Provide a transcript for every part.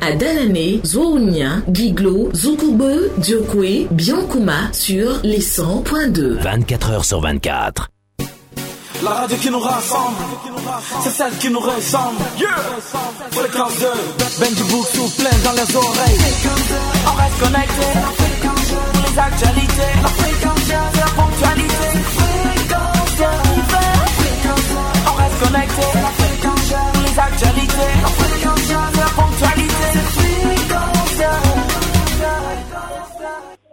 à Danane, Zouounia, Giglo, Zoukoube, Diokwe, Biankouma sur les 100.2. 24 heures sur 24. La radio qui nous rassemble, c'est celle qui nous ressemble. Yeah. Fréquence 2, Benji sous plein dans les oreilles. On reste connecté, les actualités, la fréquence, la ponctualité. Fréquence 2, on reste connecté, les actualités, la fréquence, la ponctualité. Fréquence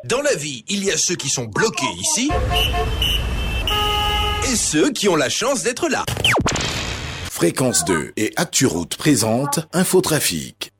Dans la vie, il y a ceux qui sont bloqués ici et ceux qui ont la chance d'être là. Fréquence 2 et ActuRoute présente Infotrafic.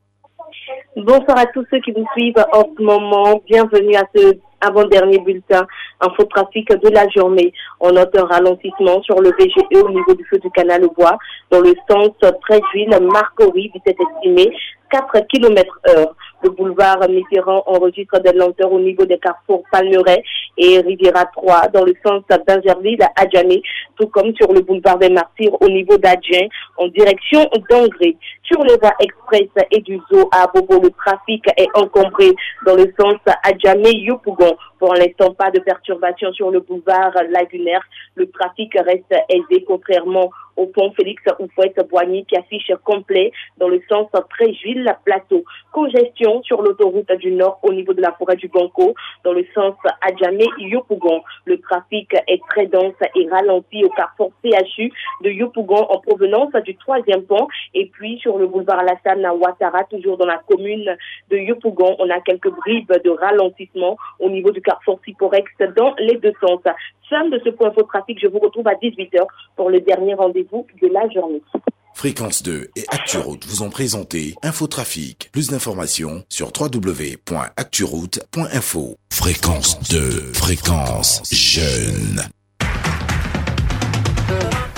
Bonsoir à tous ceux qui nous suivent en ce moment. Bienvenue à ce avant-dernier bulletin infotrafic de la journée. On note un ralentissement sur le VGE au niveau du feu du canal au bois dans le sens 13 ville Marcory, vitesse estimée 4 km heure. Le boulevard Mitterrand enregistre des lenteurs au niveau des carrefours Palmeret et Riviera 3 dans le sens d'Angerville à Adjamé, tout comme sur le boulevard des Martyrs au niveau d'Adjien en direction d'Angré. Sur les voies express et du zoo à Bobo, le trafic est encombré dans le sens Adjamé-Yopougon. Pour l'instant, pas de perturbation sur le boulevard lagunaire. Le trafic reste aisé, contrairement au pont Félix Oufouette-Boigny qui affiche complet dans le sens Tréjuil-Plateau. Congestion sur l'autoroute du Nord au niveau de la forêt du Banco dans le sens Adjamé-Yopougon. Le trafic est très dense et ralenti au carrefour CHU de Yopougon en provenance du troisième pont et puis sur le boulevard Alassane Ouattara, toujours dans la commune de Yopougon. On a quelques bribes de ralentissement au niveau du carrefour Siporex dans les deux sens. Fin de ce point faux trafic, je vous retrouve à 18h pour le dernier rendez-vous Fréquence 2 et ActuRoute vous ont présenté Infotrafic. Plus d'informations sur www.acturoute.info. Fréquence 2, fréquence jeune.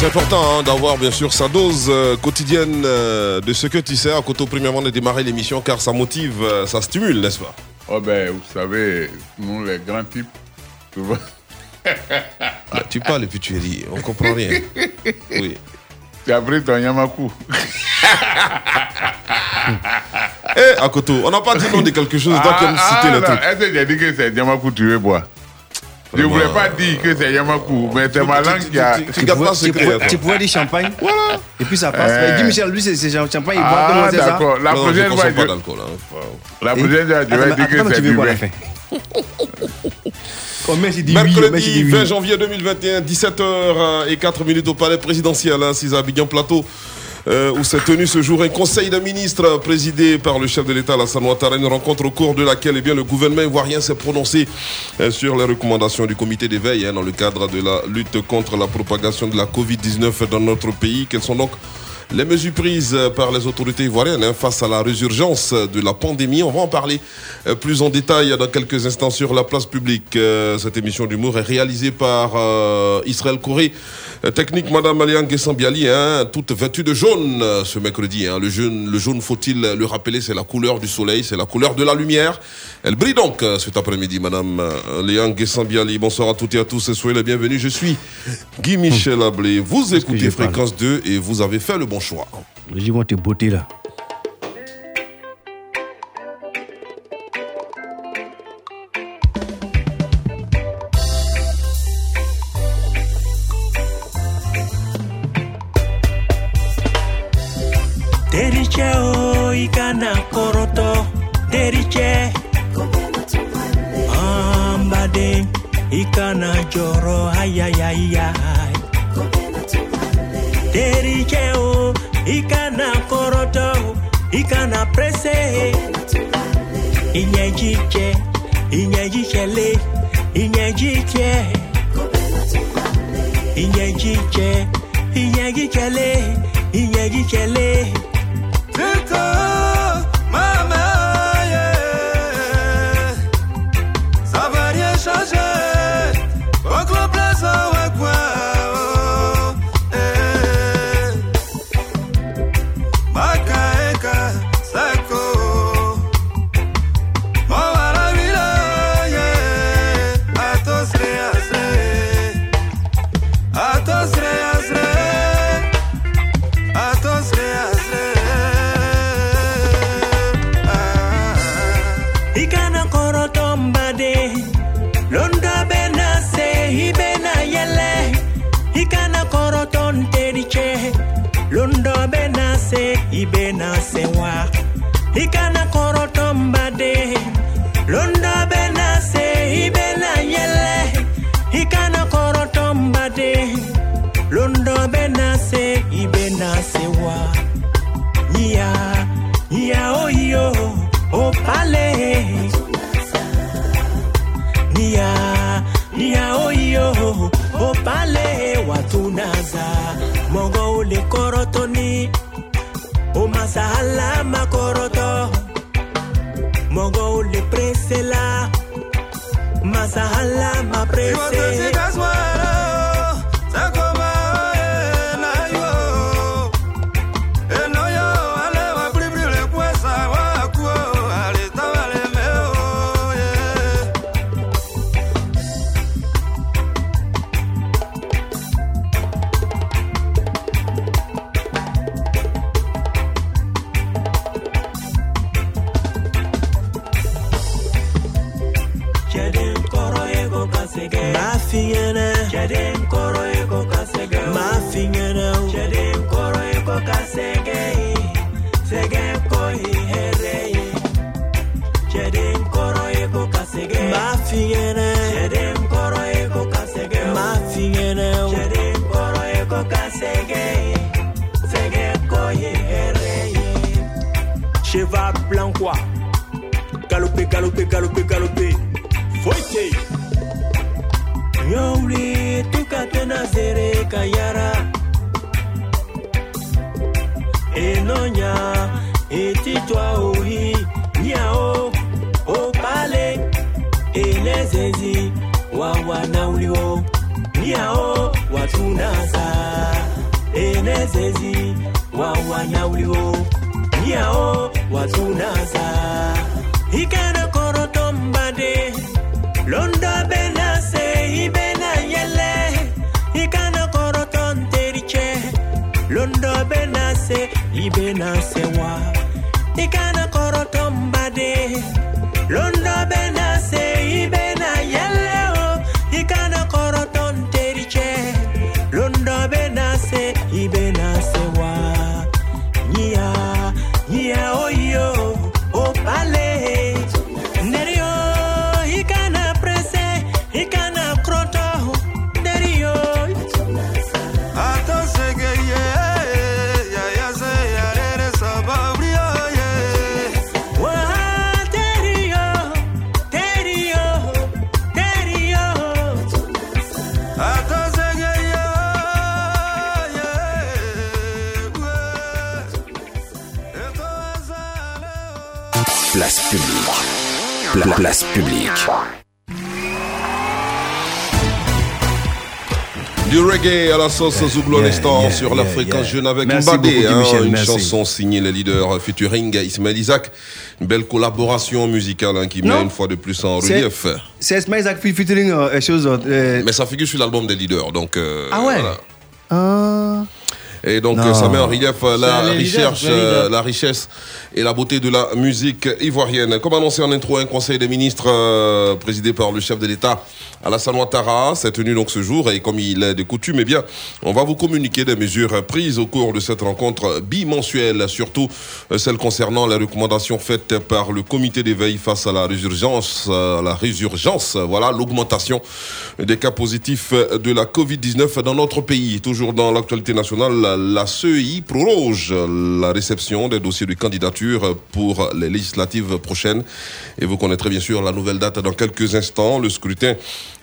C'est important hein, d'avoir bien sûr sa dose euh, quotidienne euh, de ce que tu sais à Koto premièrement de démarrer l'émission car ça motive, euh, ça stimule, n'est-ce pas? Oh ben, vous savez, nous les grands types, souvent. Là, Tu parles et puis tu ris, on comprend rien. Oui. Tu as pris ton Yamaku. Eh, Akoto, on n'a pas dit non de quelque chose, donc il citer le non, truc. Est-ce que j'ai dit que c'est Yamaku tu veux boire? Je ne voulais pas dire que c'est Yamaku, mais c'est ma langue qui a. Tu tu, pouvais, dire champagne. Voilà. Et puis ça passe. Mais Guy Michel, lui, c'est champagne, il boit. Ah, Comment c'est ça d'accord. La Non, je prochaine fois, je- hein. la prochaine fois, je vais dire que tu c'est veux du la vin. dit c'est Mercredi dit 20 oui. janvier 2021, 17h et 4 minutes au palais présidentiel, hein, 6 à Abidjan Plateau euh, où s'est tenu ce jour un conseil des ministres présidé par le chef de l'État, Alassane Ouattara, une rencontre au cours de laquelle eh bien, le gouvernement ivoirien s'est prononcé euh, sur les recommandations du comité d'éveil hein, dans le cadre de la lutte contre la propagation de la Covid-19 dans notre pays. Quelles sont donc les mesures prises par les autorités ivoiriennes hein, face à la résurgence de la pandémie? On va en parler euh, plus en détail dans quelques instants sur la place publique. Euh, cette émission d'humour est réalisée par euh, Israël Corée. Euh, technique, Madame Alianke Sambiali, hein, toute vêtue de jaune euh, ce mercredi. Hein. Le jaune, le jaune faut-il le rappeler, c'est la couleur du soleil, c'est la couleur de la lumière. Elle brille donc euh, cet après-midi, Madame Alianke Sambiali. Bonsoir à toutes et à tous et soyez les bienvenus. Je suis Guy Michel Ablé. Vous écoutez Fréquence 2 et vous avez fait le bon choix. J'ai votre beauté là. teriche ambade ikana joro ayayaya teriche o oh, ikana koroto ikana prese. Inyejiche inyejichele inyejiche inyejiche inyejichele inyejichele Take off. Mogo ole korotoni, o masahala makoroto. Mogo ole presela masahala mapresela. Yeah, l'instant yeah, sur la yeah, fréquence yeah. jeune avec Mbadé, hein, une merci. chanson signée les leaders featuring Ismaël Isaac, une belle collaboration musicale hein, qui met une fois de plus en relief. C'est Ismail Isaac featuring euh, chose. euh, Mais ça figure sur l'album des leaders, donc euh, Ah ouais? voilà. ah. Et donc Non. euh, ça met en relief euh, la recherche, euh, la richesse et la beauté de la musique ivoirienne. Comme annoncé en intro, un conseil des ministres euh, présidé par le chef de l'État Alassane Ouattara s'est tenu donc ce jour et comme il est de coutume, eh bien, on va vous communiquer des mesures prises au cours de cette rencontre bimensuelle, surtout euh, celles concernant les recommandations faites par le comité d'éveil face à la résurgence, euh, la résurgence, voilà, l'augmentation des cas positifs de la Covid-19 dans notre pays. Toujours dans l'actualité nationale, la- la CEI proroge la réception des dossiers de candidature pour les législatives prochaines. Et vous connaîtrez bien sûr la nouvelle date dans quelques instants. Le scrutin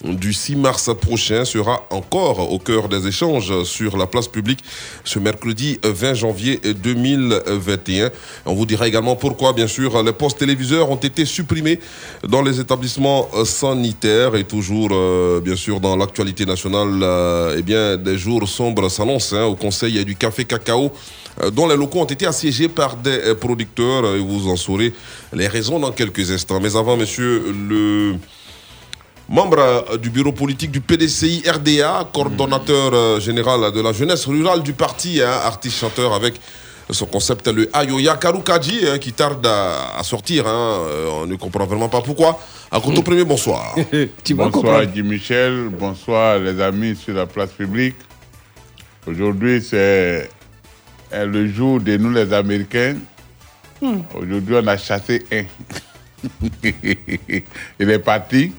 du 6 mars prochain sera encore au cœur des échanges sur la place publique ce mercredi 20 janvier 2021. On vous dira également pourquoi, bien sûr, les postes téléviseurs ont été supprimés dans les établissements sanitaires et toujours, euh, bien sûr, dans l'actualité nationale, euh, eh bien, des jours sombres s'annoncent hein, au Conseil du café cacao euh, dont les locaux ont été assiégés par des producteurs et vous en saurez les raisons dans quelques instants. Mais avant, monsieur le membre euh, du bureau politique du PDCI RDA, coordonnateur euh, général de la jeunesse rurale du parti, hein, artiste-chanteur avec son concept le Ayoya Karukaji hein, qui tarde à, à sortir. hein, euh, on ne comprend vraiment pas pourquoi. À Koto Premier, bonsoir. bonsoir Guy Michel, bonsoir les amis sur la place publique. Aujourd'hui c'est est le jour de nous les Américains. Aujourd'hui on a chassé un. Il est parti.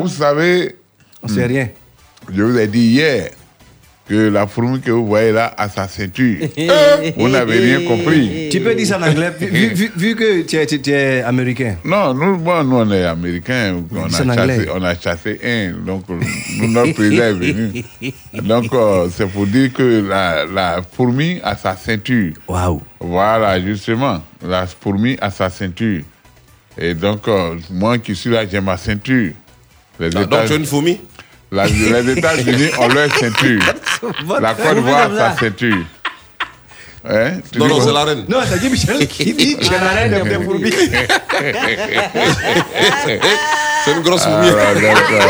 Vous savez, rien. je vous ai dit hier que la fourmi que vous voyez là a sa ceinture. Vous n'avez rien compris. Tu peux dire ça en anglais, vu, vu- vu que tu es, tu- tu es américain. Non, nous, bon, nous on est américains, on a, chassé, on a chassé un, donc nous, notre président est venu. Donc euh, c'est pour dire que la, la fourmi a sa ceinture. Waouh. Voilà, justement, la fourmi a sa ceinture. Et donc, euh, moi qui suis là, j'ai ma ceinture. Les Ah, donc tu es une fourmi? La- Les États-Unis ont leur ceinture. La Côte d'Ivoire a sa ceinture. Hein? Tu Non, non, c'est la reine. Non, c'est Guy Michel qui dit tu es la reine des fourmis. C'est une grosse fourmi. Donc, euh,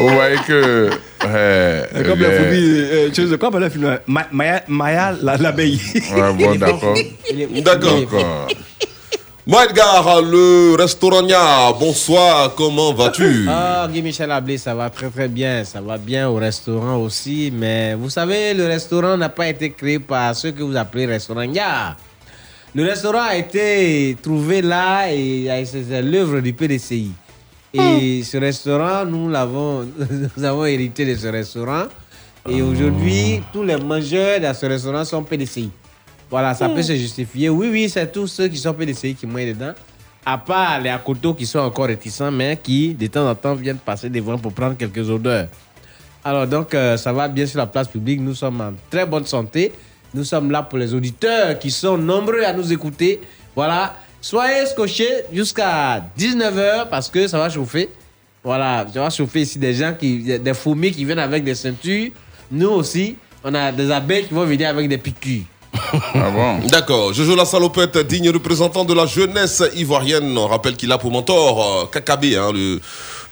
vous voyez que. C'est Comme la les- fourmi, euh, tu sais, comme le film, Ma- Maya, Maya la- l'abeille. Ouais, bon, d'accord. D'accord. Edgar, le restaurant, bonsoir, comment vas-tu? Ah, Guy Michel Ablé, ça va très très bien. Ça va bien au restaurant aussi. Mais vous savez, le restaurant n'a pas été créé par ceux que vous appelez restaurant-gars. Le restaurant a été trouvé là et et c'est l'œuvre du PDCI. Et ce restaurant, nous l'avons, nous avons hérité de ce restaurant. Et aujourd'hui, tous les mangeurs dans ce restaurant sont PDCI. Voilà, ça peut se justifier. Oui, oui, c'est tous ceux qui sont PDCI qui mangent dedans. À part les Akoto qui sont encore réticents, mais qui, de temps en temps, viennent passer devant pour prendre quelques odeurs. Alors, donc, euh, ça va bien sur la place publique. Nous sommes en très bonne santé. Nous sommes là pour les auditeurs qui sont nombreux à nous écouter. Voilà. Soyez scotchés jusqu'à 19h parce que ça va chauffer. Voilà, ça va chauffer ici des gens qui, des fourmis qui viennent avec des ceintures. Nous aussi, on a des abeilles qui vont venir avec des piqûres. Ah bon? D'accord. La salopette, digne représentant de la jeunesse ivoirienne. On rappelle qu'il a pour mentor euh, Kakabé, hein, le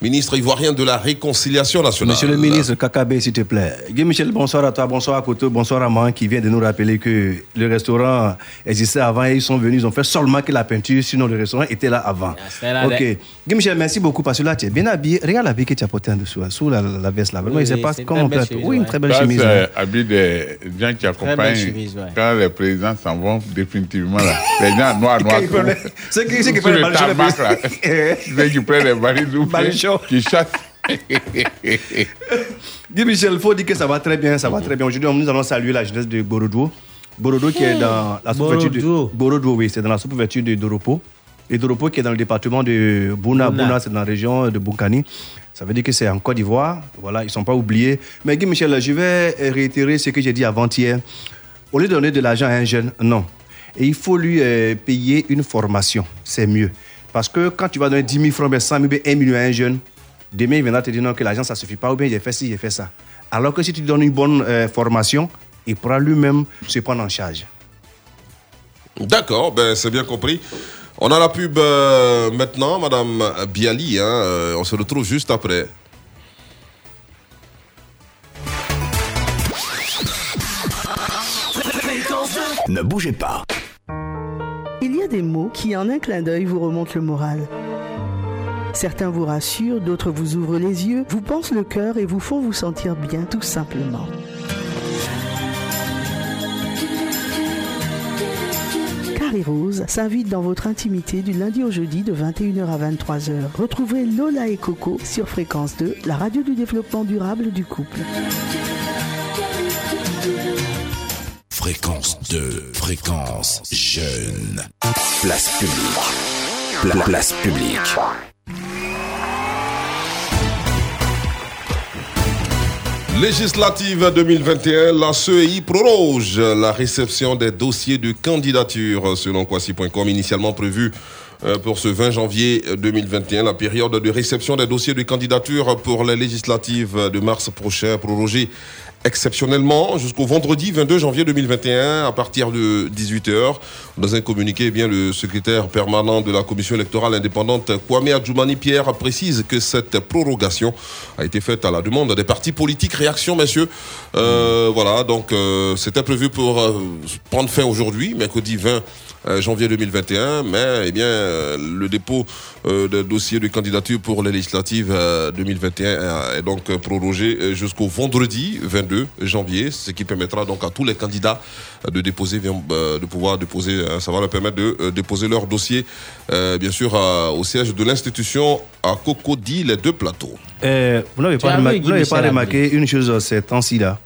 ministre ivoirien de la réconciliation nationale. Monsieur le ministre Kakabé, s'il te plaît. Guy Michel, bonsoir à toi, bonsoir à Koto, bonsoir à Man qui vient de nous rappeler que le restaurant existait avant et ils sont venus, ils ont fait seulement que la peinture, sinon le restaurant était là avant. c'est là, ok. Guy Michel, merci beaucoup parce que là, tu es bien habillé. Regarde l'habit que tu as porté en dessous, hein, sous la, la veste là. Vraiment, Oui, il se oui, passe c'est une comme très on belle peut. chemise, Oui, une ouais. très belle chemise. c'est hein. habit des gens qui belle accompagnent chemise, ouais. quand les présidents s'en vont définitivement là. Les gens noirs, noirs. Ceux qui- prennent le les prennent les balles qui chassent. Guy Michel, il faut dire que ça va très bien, ça va très bien. Aujourd'hui, nous allons saluer la jeunesse de Borodou. Borodo qui est dans la sous-préfecture de Borodo. Borodo, oui, c'est dans la sous-préfecture de Doropo. Et Doropo qui est dans le département de Bouna. Bouna. Bouna, c'est dans la région de Boukani. Ça veut dire que c'est en Côte d'Ivoire. Voilà, ils ne sont pas oubliés. Mais Guy Michel, je vais réitérer ce que j'ai dit avant-hier. Au lieu de donner de l'argent à un jeune, non. Et il faut lui euh, payer une formation. C'est mieux. Parce que quand tu vas donner 10 000 francs, ben 100 000, ben 1 million à un jeune, demain il viendra te dire non, que l'argent ça ne suffit pas, ou bien j'ai fait ci, j'ai fait ça. Alors que si tu lui donnes une bonne euh, formation, il pourra lui-même se prendre en charge. D'accord, ben c'est bien compris. On a la pub euh, maintenant, Madame Biali. hein, euh, on se retrouve juste après. Ne bougez pas. Mots qui, en un clin d'œil, vous remontent le moral. Certains vous rassurent, d'autres vous ouvrent les yeux, vous pensent le cœur et vous font vous sentir bien, tout simplement. Carrie Rose s'invite dans votre intimité du lundi au jeudi de 21h à 23h. Retrouvez Lola et Coco sur Fréquence 2, la radio du développement durable du couple. Fréquence 2, fréquence jeune. Place publique. Pla- place publique. Législative 2021, la CEI proroge la réception des dossiers de candidature selon Quasi.com initialement prévu euh, pour ce 20 janvier 2021. La période de réception des dossiers de candidature pour les législatives de mars prochain prorogée exceptionnellement jusqu'au vendredi 22 janvier 2021 à partir de 18h. Dans un communiqué, eh bien, le secrétaire permanent de la commission électorale indépendante Kwame Adjoumani Pierre précise que cette prorogation a été faite à la demande des partis politiques. Réaction, messieurs. Euh, Voilà, donc euh, c'était prévu pour euh, prendre fin aujourd'hui, mercredi 20 euh, janvier 2021, mais eh bien, euh, le dépôt euh, de dossier de candidature pour les législatives euh, 2021 euh, est donc euh, prorogé euh, jusqu'au vendredi 22 janvier, ce qui permettra donc à tous les candidats euh, de déposer, euh, de pouvoir déposer, euh, ça va leur permettre de euh, déposer leur dossier, euh, bien sûr, au siège de l'institution à Cocody, les deux plateaux. Euh, vous n'avez pas, as remarqué, vous pas remarqué une chose euh, ces temps-ci là.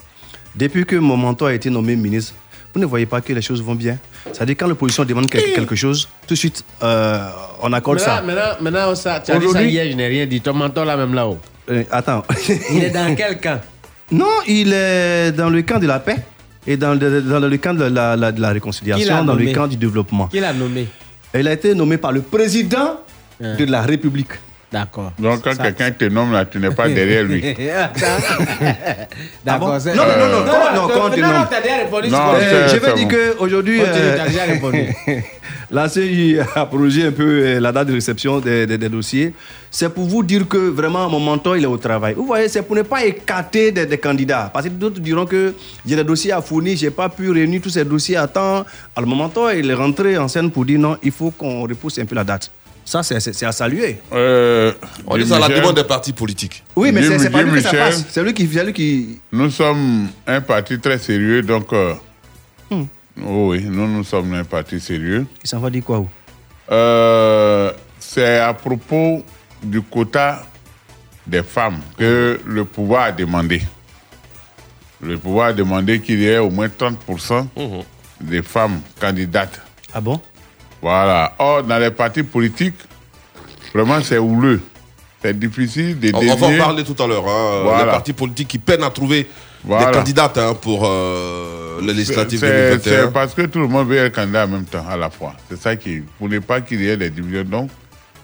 Depuis que mon mentor a été nommé ministre, vous ne voyez pas que les choses vont bien. C'est-à-dire quand l'opposition demande quel- quelque chose, tout de suite euh, on accorde ça. Maintenant, maintenant, maintenant, ça, tu as dit ça hier, je n'ai rien dit. Ton mentor là même là-haut. Euh, attends. Il est dans quel camp? Non, il est dans le camp de la paix et dans le, dans le camp de la, la- de la Qui l'a réconciliation, dans le camp du développement. Qui l'a nommé? Il a été nommé par le président de la République. D'accord. Donc, quand quelqu'un te nomme là, tu n'es pas derrière lui. D'accord. Ah Non, non, non, non, non, quand- non, non, t'as déjà répondu. Euh, je vais c'est dire qu'aujourd'hui, Continue, t'as déjà répondu. la CI a prolongé un peu euh, la date de réception des, des- des dossiers. C'est pour vous dire que vraiment mon mentor il est au travail. Vous voyez, c'est pour ne pas écarter des, des candidats. Parce que d'autres diront que j'ai des dossiers à fournir, j'ai pas pu réunir tous ces dossiers à temps. Alors mon mentor il est rentré en scène pour dire non, il faut qu'on repousse un peu la date. Ça, c'est- à saluer. Euh, On est à la demande des partis politiques. Oui, mais c'est pas lui que ça passe. C'est lui qui, c'est lui qui. Nous sommes un parti très sérieux, donc. euh, oh oui, nous, nous sommes un parti sérieux. Il s'en va dire quoi où Euh, C'est à propos du quota des femmes que le pouvoir a demandé. Le pouvoir a demandé qu'il y ait au moins 30% des femmes candidates. Ah bon? Voilà. Or, dans les partis politiques, vraiment, c'est houleux. C'est difficile de On, on va en parler tout à l'heure. Hein, Voilà. Les partis politiques qui peinent à trouver Voilà. des candidates hein, pour euh, les législatives C'est- 2021. C'est parce que tout le monde veut être candidat en même temps, à la fois. C'est ça qui. Pour ne pas qu'il y ait des divisions. Donc,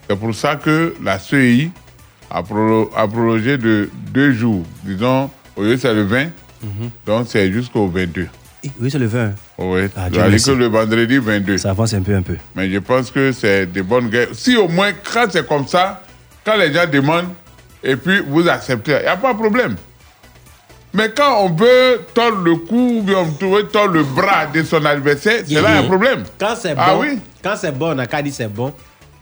c'est pour ça que la CEI a, a prolongé de deux jours. Disons, au lieu c'est le 20, donc c'est jusqu'au 22. Oui, c'est le 20. Oui, Ah, merci. que le vendredi 22. Ça avance un peu, un peu. Mais je pense que c'est de bonnes guerres. Si au moins, quand c'est comme ça, quand les gens demandent, et puis vous acceptez, il n'y a pas de problème. Mais quand on veut tordre le cou, ou bien on veut tordre le bras de son adversaire, c'est là a un problème. Quand c'est bon, Ah oui quand c'est bon, on n'a qu'à dire c'est bon.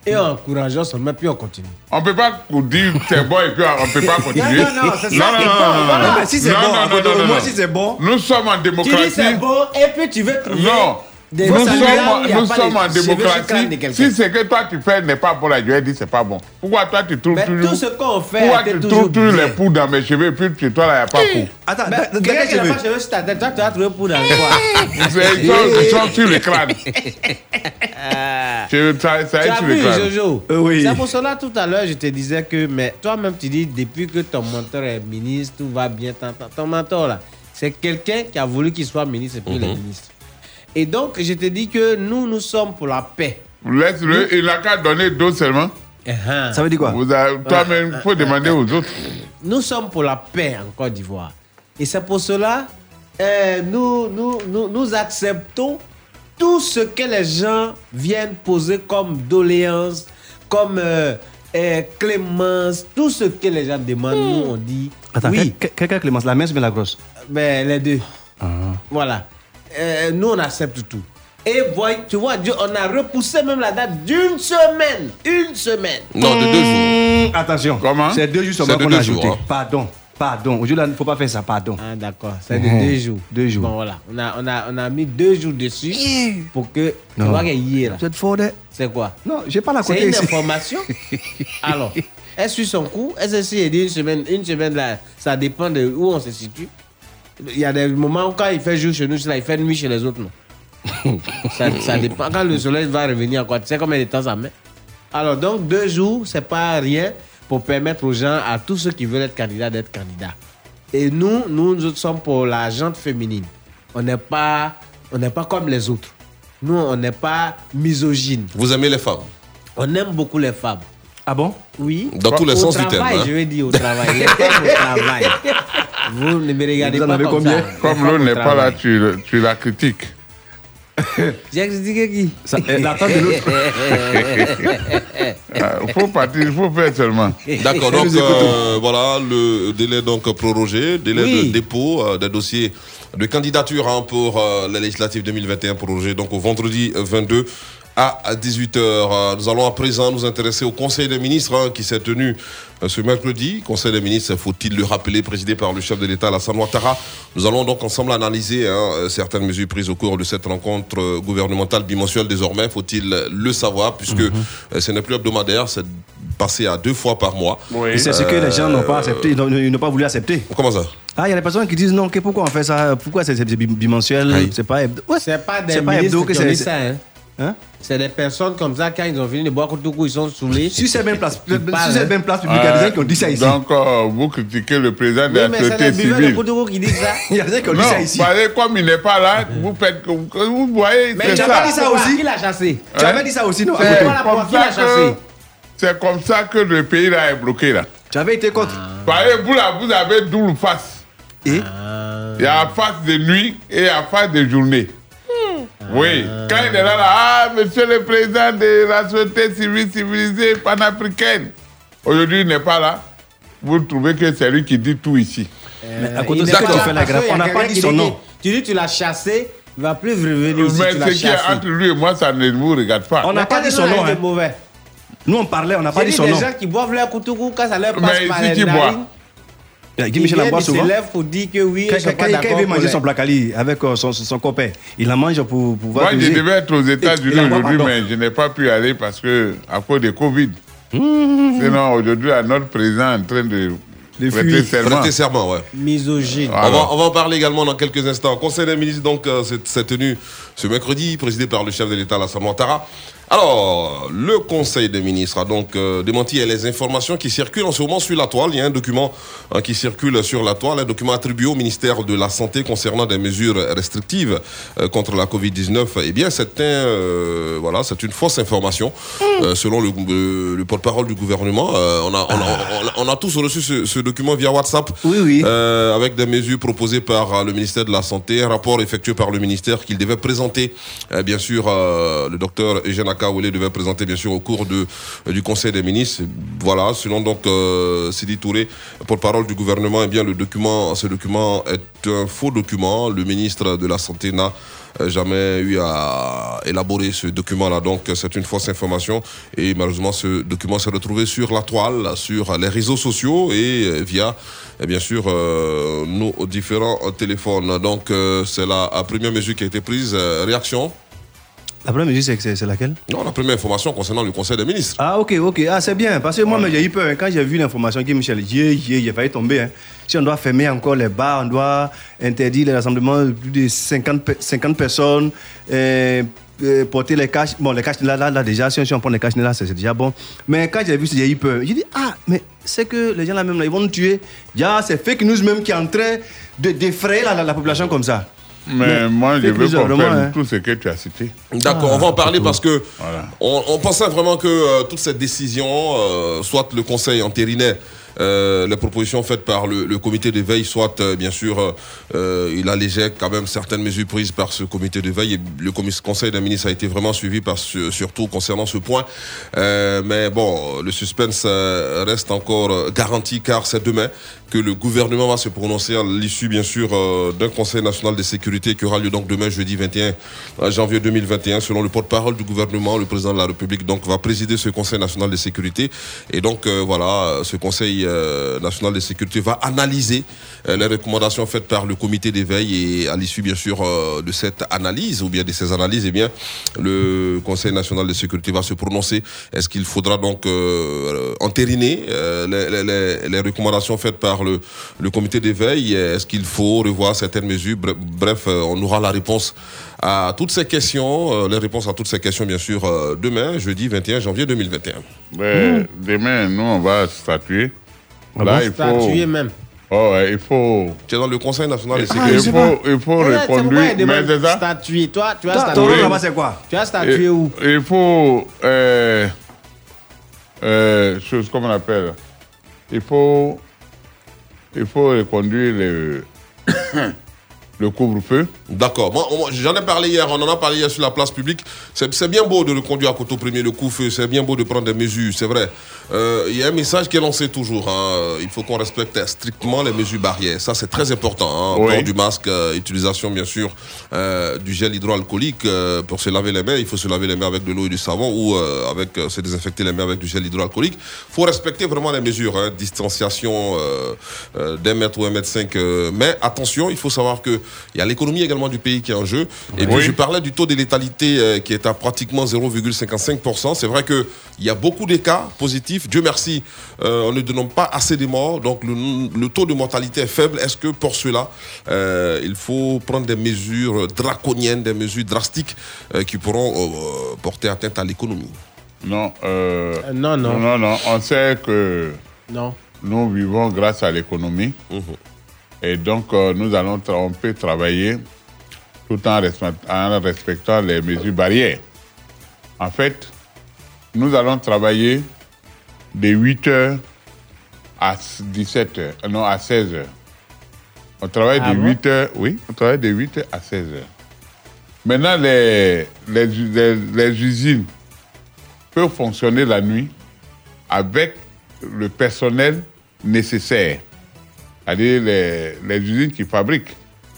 Et en encourageant seulement, puis on continue. On ne peut pas dire c'est bon et puis on ne peut pas continuer. Non, non, non, c'est ça Non, qui est non, bon, non, non, voilà. non. Mais si c'est Non, bon, non, à non, côté non, de non, moi, non. si c'est bon, Nous sommes en Tu démocratie. dis c'est bon, et puis tu veux trouver. Non. Des Nous mots sommes, salutaires, il y a nous pas sommes de en cheveux sur le crâne de démocratie. Si c'est que toi tu fais n'est pas bon, là, je vais dire c'est pas bon. Pourquoi toi tu trouves Mais toujours. tout ce qu'on fait Pourquoi tu trouves toujours les poux dans mes cheveux et puis chez toi là, il n'y a pas poux Attends, quelqu'un quel qui n'a cheveux pas cheveux sur ta tête, toi, tu vas trouver pour dans quoi? Ils sont- sur le crâne. Je- Ça, ça Tu as sur le vu, crâne. Jojo? Euh, oui. C'est pour cela, tout à l'heure, je te disais que, mais toi-même, tu dis, depuis que ton mentor est ministre, tout va bien. Ton, mentor, là, c'est quelqu'un qui a voulu qu'il soit ministre et puis il est ministre. Et donc, je te dis que nous, nous sommes pour la paix. Laisse-le, il n'a qu'à donner deux seulement. Uh-huh. Ça veut dire quoi? Vous avez- Toi-même, il faut demander aux autres. Nous sommes pour la paix en Côte d'Ivoire. Et c'est pour cela, euh, nous, nous, nous, nous acceptons tout ce que les gens viennent poser comme doléances, comme euh, euh, clémence, tout ce que les gens demandent, nous on dit Attends, oui. quel- quel- quel Clémence? La mince ou bien la grosse? Ben, les deux. Ah. Voilà. Euh, nous, on accepte tout. Et voy- tu vois, Dieu, on a repoussé même la date d'une semaine. Une semaine. Non, de deux jours. Mmh, Attention. Comment? C'est deux jours C'est seulement qu'on deux a jours, ajouté. hein. Pardon. Pardon. Aujourd'hui, il ne faut pas faire ça. Pardon. Ah, d'accord. C'est de Mhm. deux jours. Deux jours. Bon, voilà. On a, on a, on a mis deux jours dessus pour que. Tu vois qu'il y est là. Hein? C'est quoi? Non, j'ai pas la C'est côté une ici. information. Alors, elle suit son coup. Elle se suit une semaine. Une semaine là, ça dépend de où on se situe? Il y a des moments où quand il fait jour chez nous, là, il fait nuit chez les autres. Non. ça, ça dépend. Quand le soleil va revenir, quoi, tu sais combien de temps ça met Alors, donc, deux jours, c'est pas rien pour permettre aux gens, à tous ceux qui veulent être candidats, d'être candidats. Et nous, nous, nous sommes pour la gente féminine. On n'est pas, on n'est pas comme les autres. Nous, on n'est pas misogyne. Vous aimez les femmes? On aime beaucoup les femmes. Ah bon? Oui. Dans tous les Au sens du travail, terme, hein. Je vais dire au travail. Les femmes au travail. Vous ne me regardez Vous en pas avez comme combien ça. Comme Les femmes l'autre au n'est pas là, tu, tu la critiques. J'ai critiqué qui? Ça, eh, la tante de l'autre. Il Ah, faut partir, il faut faire seulement. D'accord, donc euh, voilà le délai donc prorogé, délai Oui. de dépôt euh, des dossiers de candidature hein, pour euh, la législative 2021 prorogé donc au vendredi 22 à 18h. Nous allons à présent nous intéresser au Conseil des ministres hein, qui s'est tenu euh, ce mercredi. Conseil des ministres, faut-il le rappeler, présidé par le chef de l'État, Alassane Ouattara? Nous allons donc ensemble analyser hein, euh, certaines mesures prises au cours de cette rencontre euh, gouvernementale bimensuelle désormais, faut-il le savoir, puisque euh, ce n'est plus hebdomadaire, c'est passé à deux fois par mois. Et c'est ce que les gens n'ont pas accepté, ils n'ont- pas voulu accepter. Comment ça? Ah, il y a des personnes qui disent non, que pourquoi on fait ça? Pourquoi c'est c'est bi- bimensuel? Oui. C'est pas hebdo. Ouais, C'est pas des pas hebdo que qui ont c'est- dit c'est- ça. Hein? Hein? C'est des personnes comme ça, quand ils ont fini de boire Koutoukou, ils sont saoulés. Si c'est même place, Ils parlent, si c'est hein. même place publique, il y a des gens qui ont dit ça ici. Donc, euh, vous critiquez le président de Oui, la mais c'est société les buveurs de civile. Koutoukou qui disent ça. Il y a des gens qui ont dit Non, ça ici. parce que comme il n'est pas là, vous faites que que vous voyez, Mais c'est tu pas dit ça aussi Qui l'a chassé Tu Hein avais dit ça aussi, non? C'est comme, l'a ça que, chassé c'est comme ça que le pays là est bloqué là. Tu avais été contre. Parce que vous là, vous avez double face. Et? Il y a la face de nuit et la face de journée. Oui, quand il est là, là, ah, monsieur le président de la société civile civilisée panafricaine, aujourd'hui il n'est pas là, vous trouvez que c'est lui qui dit tout ici. Mais à Il côté de ça, tu fais la y a On n'a pas dit son nom. que Tu dis tu l'as chassé, il va plus revenir ici, Mais ce qui est entre lui et moi, ça ne vous regarde pas. On n'a pas dit son nom. Hein. mauvais. Nous, on parlait, on n'a pas dit son des nom. gens qui boivent leur Koutoukou quand ça leur passe Mais par ici, les narines. Guy Michel souvent. pour dire que oui, Quand, ils sont quand- pas quand il veut manger son placali avec euh, son, son copain, il en mange pour pouvoir Moi, je devais être aux États-Unis la aujourd'hui, mais je n'ai pas pu aller parce que, à cause de Covid. Mmh. Sinon, aujourd'hui, à notre président en train de, prêter serment. Prêter serment, ouais. Misogyne. On va, Alors. on va en parler également dans quelques instants. Conseil des ministres, donc, euh, s'est s'est tenu ce mercredi, présidé par le chef de l'État, Alassane Ouattara. Alors, le Conseil des ministres a donc euh, démenti les informations qui circulent en ce moment sur la toile. Il y a un document hein, qui circule sur la toile, un document attribué au ministère de la Santé concernant des mesures restrictives euh, contre la Covid-19. Eh bien, c'est un, euh, voilà, c'est une fausse information. Euh, selon le, le- le porte-parole du gouvernement, Euh, on, a, on, a, on a- on a tous reçu ce, ce document via WhatsApp. Oui, oui. Euh, avec des mesures proposées par le ministère de la Santé, un rapport effectué par le ministère qu'il devait présenter, euh, bien sûr, euh, le docteur Eugène Akaoulé devait présenter, bien sûr, au cours de, euh, du Conseil des ministres. Voilà, selon donc euh, Sidi Touré, porte-parole du gouvernement, eh bien, le document, ce document est un faux document. Le ministre de la Santé n'a euh, jamais eu à élaborer ce document-là. Donc, c'est une fausse information. Et malheureusement, ce document s'est retrouvé sur la toile, sur les réseaux sociaux et euh, via, euh, bien sûr, nos différents téléphones. Donc, c'est la première mesure qui a été prise. Réaction? La première mesure, c'est que c'est c'est laquelle? Non, la première information concernant le Conseil des ministres. Ah, ok, ok. Ah, c'est bien. Parce que moi, j'ai eu peur. hein. Quand j'ai vu l'information qui Michel, j'ai j'ai failli tomber. hein. Si on doit fermer encore les bars, on doit interdire les rassemblements de plus de 50, pe- 50 personnes, euh, euh, porter les caches. Bon, les caches, là, là, là, déjà, si on, si on prend les caches, là, c'est déjà bon. Mais quand j'ai vu j'ai eu peur. J'ai dit, ah, mais c'est que les gens là même, là, ils vont nous tuer. Ya, c'est fake news même qui est en train de défrayer la, la- la population comme ça. Mais moi, je veux vraiment, hein. tout ce que tu as cité. D'accord, on va en parler parce que Voilà. on, on pensait vraiment que euh, toute cette décision, euh, soit le Conseil entérinait euh, les propositions faites par le, le comité de veille, soit euh, bien sûr euh, il allégeait quand même certaines mesures prises par ce comité de veille. Et le Conseil des ministres a été vraiment suivi par ce- surtout concernant ce point. Euh, mais bon, le suspense reste encore garanti car c'est demain que le gouvernement va se prononcer à l'issue bien sûr euh, d'un Conseil national de sécurité qui aura lieu donc demain jeudi 21 janvier 2021 selon le porte-parole du gouvernement le président de la République donc va présider ce Conseil national de sécurité. Et donc euh, voilà ce Conseil euh, national de sécurité va analyser euh, les recommandations faites par le comité d'éveil et à l'issue bien sûr euh, de cette analyse ou bien de ces analyses eh bien le Conseil national de sécurité va se prononcer. Est-ce qu'il faudra donc euh, entériner euh, les- les- les recommandations faites par le, le comité d'éveil Est-ce qu'il faut revoir certaines mesures? Bre- Bref, euh, on aura la réponse à toutes ces questions, euh, les réponses à toutes ces questions, bien sûr, euh, demain, jeudi 21 janvier 2021. Mais Demain, nous, on va statuer. Ah Là, bon? il faut... Statuer même. Oh, ouais, il faut... Tu es dans le Conseil national de il, sécurité. il faut, il faut demande Mais c'est ça Statuer. Toi, tu as Toi, statué. ton c'est quoi? Tu as statué il, où? Il faut... Euh, euh, chose, comment on appelle Il faut... Il faut reconduire le... le couvre-feu. D'accord. Moi, moi, j'en ai parlé hier, on en a parlé hier sur la place publique. C'est c'est bien beau de reconduire à Coteau Premier le coup-feu, c'est bien beau de prendre des mesures, c'est vrai. Euh, Il y a un message qui est lancé toujours. hein. Il faut qu'on respecte strictement les mesures barrières. Ça, c'est très important. Hein. Oui. Port du masque, euh, utilisation, bien sûr, euh, du gel hydroalcoolique pour se laver les mains. Il faut se laver les mains avec de l'eau et du savon ou avec se désinfecter les mains avec du gel hydroalcoolique. Il faut respecter vraiment les mesures. Hein. Distanciation d'un mètre ou un mètre cinq. mais attention, il faut savoir que il y a l'économie également du pays qui est en jeu. Et puis je parlais du taux de létalité euh, qui est à pratiquement 0,55%. C'est vrai qu'il y a beaucoup de cas positifs. Dieu merci, euh, on ne dénombre pas assez de morts. Donc le, le taux de mortalité est faible. Est-ce que pour cela, euh, il faut prendre des mesures draconiennes, des mesures drastiques euh, qui pourront euh, porter atteinte à l'économie? Non, euh, non, non. Non, non, on sait que Non. nous vivons grâce à l'économie. Et donc, euh, nous allons, on peut travailler tout en, respect- en respectant les mesures barrières. En fait, nous allons travailler de 8 heures à 17 heures, euh, non, à 16 heures. On travaille Ah de bon? 8 heures, oui, on travaille de 8 heures à 16 heures. Maintenant, les, les, les- les usines peuvent fonctionner la nuit avec le personnel nécessaire. C'est-à-dire les, les usines qui fabriquent.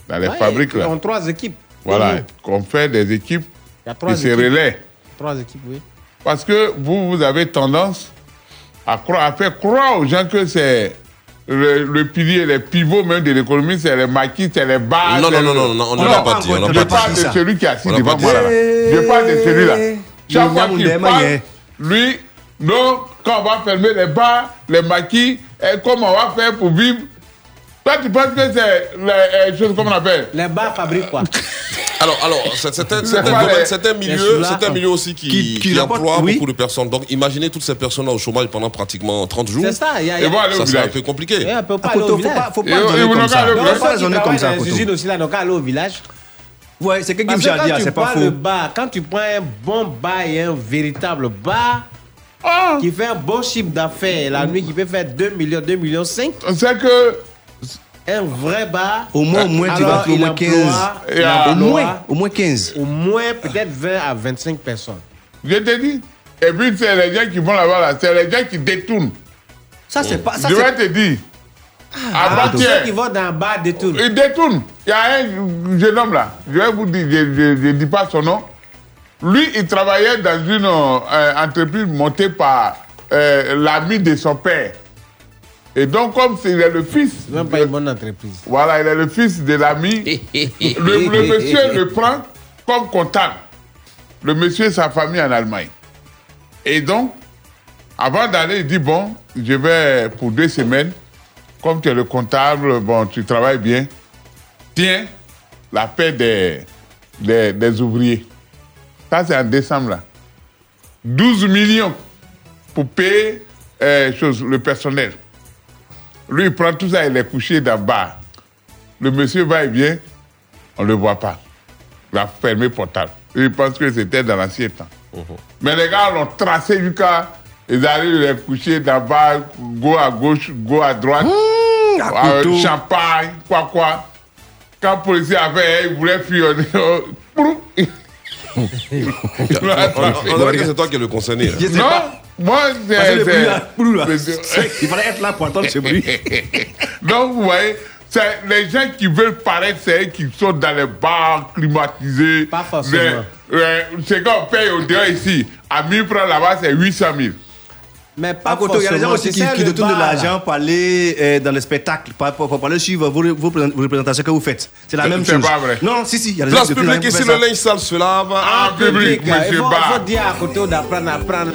Dans les Ouais, fabriques, Ils là. ont trois équipes. Voilà, qu'on fait des équipes Il y a trois qui se équipes. relaient. Trois équipes, oui. Parce que vous, vous avez tendance à, croire, à faire croire aux gens que c'est le, le pilier, les pivots même de l'économie, c'est les maquis, c'est les bases. Non, non, non, non, non, on n'a pas dit, on Je pas parle de ça. celui qui est assis devant moi là. Je parle de celui-là. Chaque fois qu'il parle, Maye. lui, non, quand on va fermer les bars, les maquis, et comment on va faire pour vivre Toi, tu penses que c'est les euh, choses, comment on appelle Les bars fabriquent quoi Alors, alors c'est c'est un, c'est C'est pas c'est milieu, c'est un milieu aussi qui, Qui- qui qui emploie oui. beaucoup de personnes. Donc, imaginez toutes ces personnes au chômage pendant pratiquement 30 jours. C'est ça, il y a- il y a- Ça au serait un peu compliqué. Eh, on peut pas À aller au faut village. pas, faut pas raisonner vous comme ça. pas le Faut pas raisonner comme ça, les aussi, là, donc aller au village. Ouais, c'est quelqu'un Parce qui que a quand dit, tu c'est pas prends faux. le bar, quand tu prends un bon bar et un véritable bar Ah, qui fait un bon chiffre d'affaires la nuit, qui peut faire 2 millions, 2 millions 5, c'est que un vrai bar. Au moins, au moins, tu alors, vas trouver au moins 15. emploie- Et il à- Au moins, au moins 15. Au moins peut-être 20 à 25 personnes. Je te dis. Et puis, c'est les gens qui vont là-bas, là, c'est les gens qui détournent. Ça, c'est pas. Ça, Je vais te dire. Ah, tous ceux qui vont dans un bar détournent. il détourne. Il y a un jeune homme là, je vais vous dire, je ne dis pas son nom. Lui, il travaillait dans une euh, entreprise montée par euh, l'ami de son père. Et donc, comme c'est- il est le fils. C'est même pas une bonne entreprise. Voilà, il est le fils de l'ami. le, le monsieur le prend comme comptable. le monsieur et sa famille en Allemagne. Et donc, avant d'aller, il dit, bon, je vais pour deux semaines, comme tu es le comptable, bon, tu travailles bien, tiens, la paix des, des, des ouvriers. Ça, c'est en décembre, là. 12 millions pour payer euh, chose, le personnel. Lui, il prend tout ça, il est couché le bar. Le monsieur va et vient, on ne le voit pas. Il a fermé le portable. Il pense que c'était dans l'ancien temps. Mais les gars l'ont tracé jusqu'à. Ils arrivent, il est couché dans le bar, go à gauche, go à droite. à Euh, champagne, quoi, quoi. Quand le policier avait, il voulait fuir. on- On, on dirait que c'est toi qui es le concerné. là. Non, le c'est- c'est- c'est- Il fallait être là pour entendre ce bruit. Donc, vous voyez, c'est les gens qui veulent paraître, c'est eux qui sont dans les bars climatisés. Pas forcément. c'est qu'on paye au dehors ici. À 1000 francs là-bas, c'est 800 000. Mais pas À côté, il y a des gens aussi qui, qui le détournent de bar, l'argent pour aller euh, dans les spectacles, pour, pour, pour aller suivre vos, vos, vos représentations que vous faites. C'est la C'est- même c'est chose. pas vrai. Non, si, si, il y a des gens Place qui détournent publique, l'argent ici le linge sale se lave En public, Il faut, monsieur il faut Bar. dire à côté d'apprendre à prendre.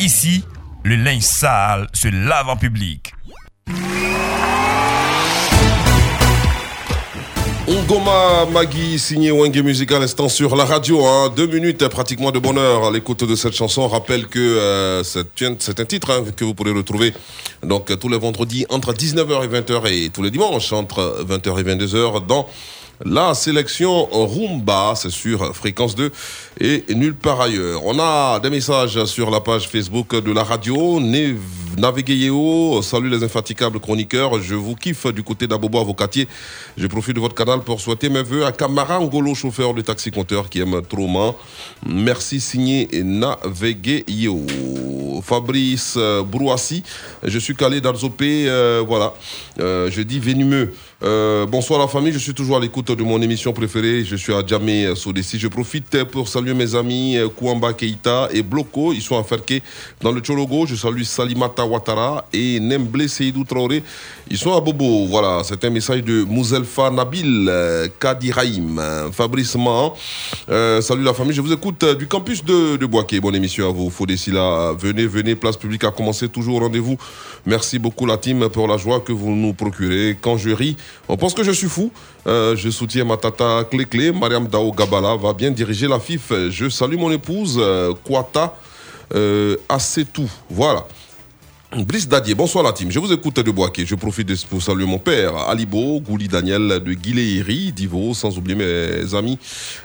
Ici, le linge sale se lave en public. Ngoma Magui, signé Wenge Music à l'instant sur la radio. Hein. Deux minutes pratiquement de bonheur à l'écoute de cette chanson. Rappelle que euh, c'est c'est un titre hein, que vous pourrez retrouver donc tous les vendredis entre 19h et 20h et tous les dimanches entre 20h et 22h dans la sélection Rumba, c'est sur Fréquence 2 et nulle part ailleurs. On a des messages sur la page Facebook de la radio. Naviguez-yo, salut les infatigables chroniqueurs. Je vous kiffe du côté d'Abobo Avocatier. Je profite de votre canal pour souhaiter mes voeux à Camara Ngolo, chauffeur de taxi compteur qui aime trop man. Merci signé Naviguez-yo. Fabrice euh, Brouassi, je suis calé d'Arzopé, euh, voilà. Euh, je dis venimeux. Euh, bonsoir la famille, je suis toujours à l'écoute de mon émission préférée. Je suis à Djamé euh, Sodessi. Je profite pour saluer mes amis euh, Kouamba Keita et Bloco. Ils sont à Ferké dans le Tchologo. Je salue Salimata Ouattara et Nemble Seydou Traoré. Ils sont à Bobo. Voilà, c'est un message de Mouzelfa Nabil euh, Kadiraïm. Euh, Fabrice Mahan. Euh, salut la famille, je vous écoute euh, du campus de, de Boaké. Bonne émission à vous. Fodessi là. Venez, venez, place publique a commencé. Toujours au rendez-vous. Merci beaucoup la team pour la joie que vous nous procurez. Quand je ris, on pense que je suis fou. Euh, je soutiens ma tata Clé Clé. Mariam Dao Gabala va bien diriger la FIF. Je salue mon épouse, euh, Kwata. euh, assez tout. Voilà. Brice Dadier, bonsoir la team. Je vous écoute de Boaké. Je profite pour saluer mon père, Alibo, Gouli Daniel de Guiléry, Divo, sans oublier mes amis,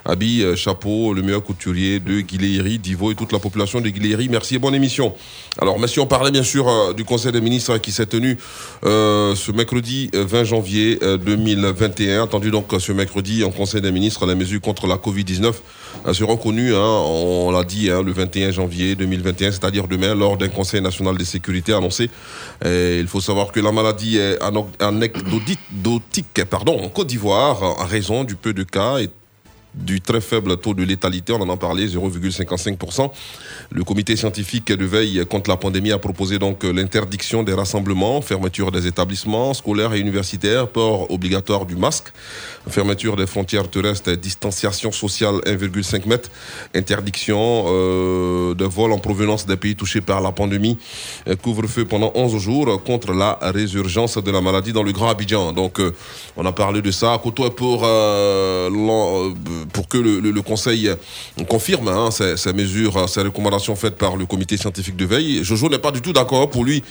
Abi, euh, Chapeau, le meilleur couturier de Guiléry, Divo et toute la population de Guiléry. Merci et bonne émission. Alors, messieurs, on parlait bien sûr euh, du Conseil des ministres qui s'est tenu euh, ce mercredi euh, 20 janvier euh, 2021. Attendu donc ce mercredi en Conseil des ministres, les mesures contre la Covid-19 euh, seront connues, hein, on l'a dit, hein, le 21 janvier 2021, c'est-à-dire demain, lors d'un Conseil national de sécurité annoncé. Il faut savoir que la maladie est anecdotique pardon, en Côte d'Ivoire en raison du peu de cas du très faible taux de létalité, on en a parlé, 0,55%. Le comité scientifique de veille contre la pandémie a proposé donc l'interdiction des rassemblements, fermeture des établissements scolaires et universitaires, port obligatoire du masque, fermeture des frontières terrestres, distanciation sociale 1,5 mètres, interdiction euh, de vol en provenance des pays touchés par la pandémie, euh, couvre-feu pendant 11 jours contre la résurgence de la maladie dans le Grand Abidjan. Donc euh, on a parlé de ça. Koto pour, euh, pour que le, le- le Conseil confirme hein, ces, ces mesures, ces recommandations faites par le comité scientifique de veille. Jojo n'est pas du tout d'accord. Pour lui,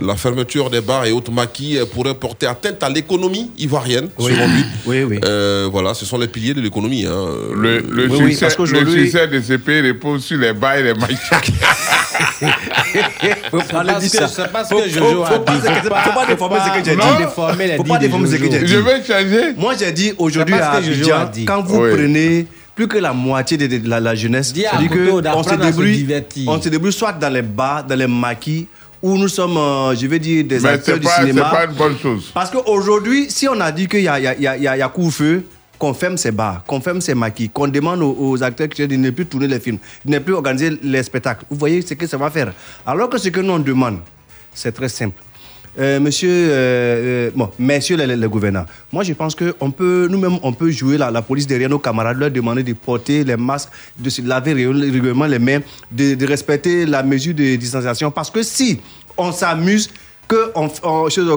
la fermeture des bars et autres maquis pourrait porter atteinte à l'économie ivoirienne, Oui. selon lui. Oui, oui. Euh, voilà, ce sont les piliers de l'économie. hein. Le, le Oui, oui, succès, parce le succès de ces pays repose sur les bails et les maïs. Faut pas de dire ça. ça. C'est pas ce Faut- que faut- Jojo a faut pas- dit. faut pas- faut pas déformer ce que j'ai dit. Faut pas déformer ce que j'ai dit. Je vais changer. Moi, j'ai dit aujourd'hui à ce que Jojo a Abidjan, dit. quand vous Oui. Plus que la moitié de, de la, la jeunesse, c'est-à-dire Koto que on se d'apprendre à se débrouille, divertir. on se débrouille soit dans les bars, dans les maquis, où nous sommes, euh, je vais dire, des Mais acteurs c'est du pas, c'est pas une bonne chose. Parce qu'aujourd'hui, si on a dit qu'il y a, y a, il y a, il y a- il y a couvre-feu, qu'on ferme ces bars, qu'on ferme ces maquis, qu'on demande aux, aux acteurs qui de ne plus tourner les films, de ne plus organiser les spectacles, vous voyez ce que ça va faire. Alors que ce que nous on demande, c'est très simple. Euh, monsieur, euh, euh, bon, messieurs les, les- les gouvernants, moi je pense que on peut, nous-mêmes, on peut jouer la, la police derrière nos camarades, leur demander de porter les masques, de se laver ré- régulièrement les mains, de, de respecter la mesure de distanciation. Parce que si on s'amuse, qu'on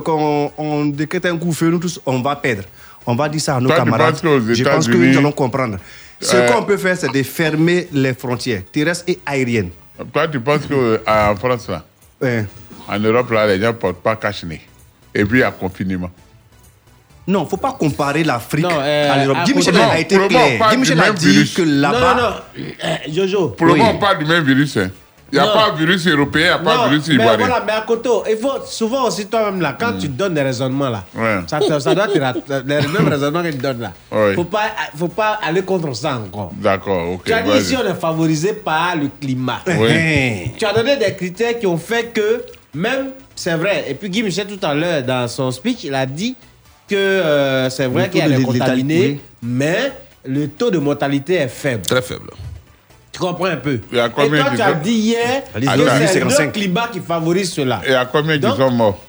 on, on décrète un coup feu, nous tous, on va perdre. On va dire ça à nos Toi, camarades. Je pense que nous allons comprendre. Ce euh, qu'on peut faire, c'est de fermer les frontières terrestres et aériennes. Toi, tu penses qu'en France, là, en Europe, là, les gens ne portent pas cache-nez. Et puis, il y a confinement. Non, faut pas comparer l'Afrique euh, à l'Europe. à Guy Michel Non, a été pour le moment, on clair. parle Guy Michel a même dit virus. que Non, non, là-bas. non. Euh, Jojo. Pour le moment, on parle du même virus. hein. Il n'y a Non. pas de virus européen, il n'y a pas de virus mais ivoirien. voilà, mais à côté, il faut souvent aussi toi-même là, quand tu donnes des raisonnements là, Ouais. ça, te- ça doit te les mêmes raisonnements que tu donnes là. Ouais. Faut pas, faut pas aller contre ça encore. D'accord, ok. Tu as dit ici on est favorisé par le climat. Oui. Tu as donné des critères qui ont fait que même c'est vrai. Et puis Guy Michel tout à l'heure dans son speech, il a dit que euh, c'est vrai qu'il y a des contaminés, oui. mais le taux de mortalité est faible. Très faible. Tu comprends un peu? Il y a Et combien toi tu as dit hier que c'est le 55. climat qui favorise cela. Et à combien Donc, sont morts?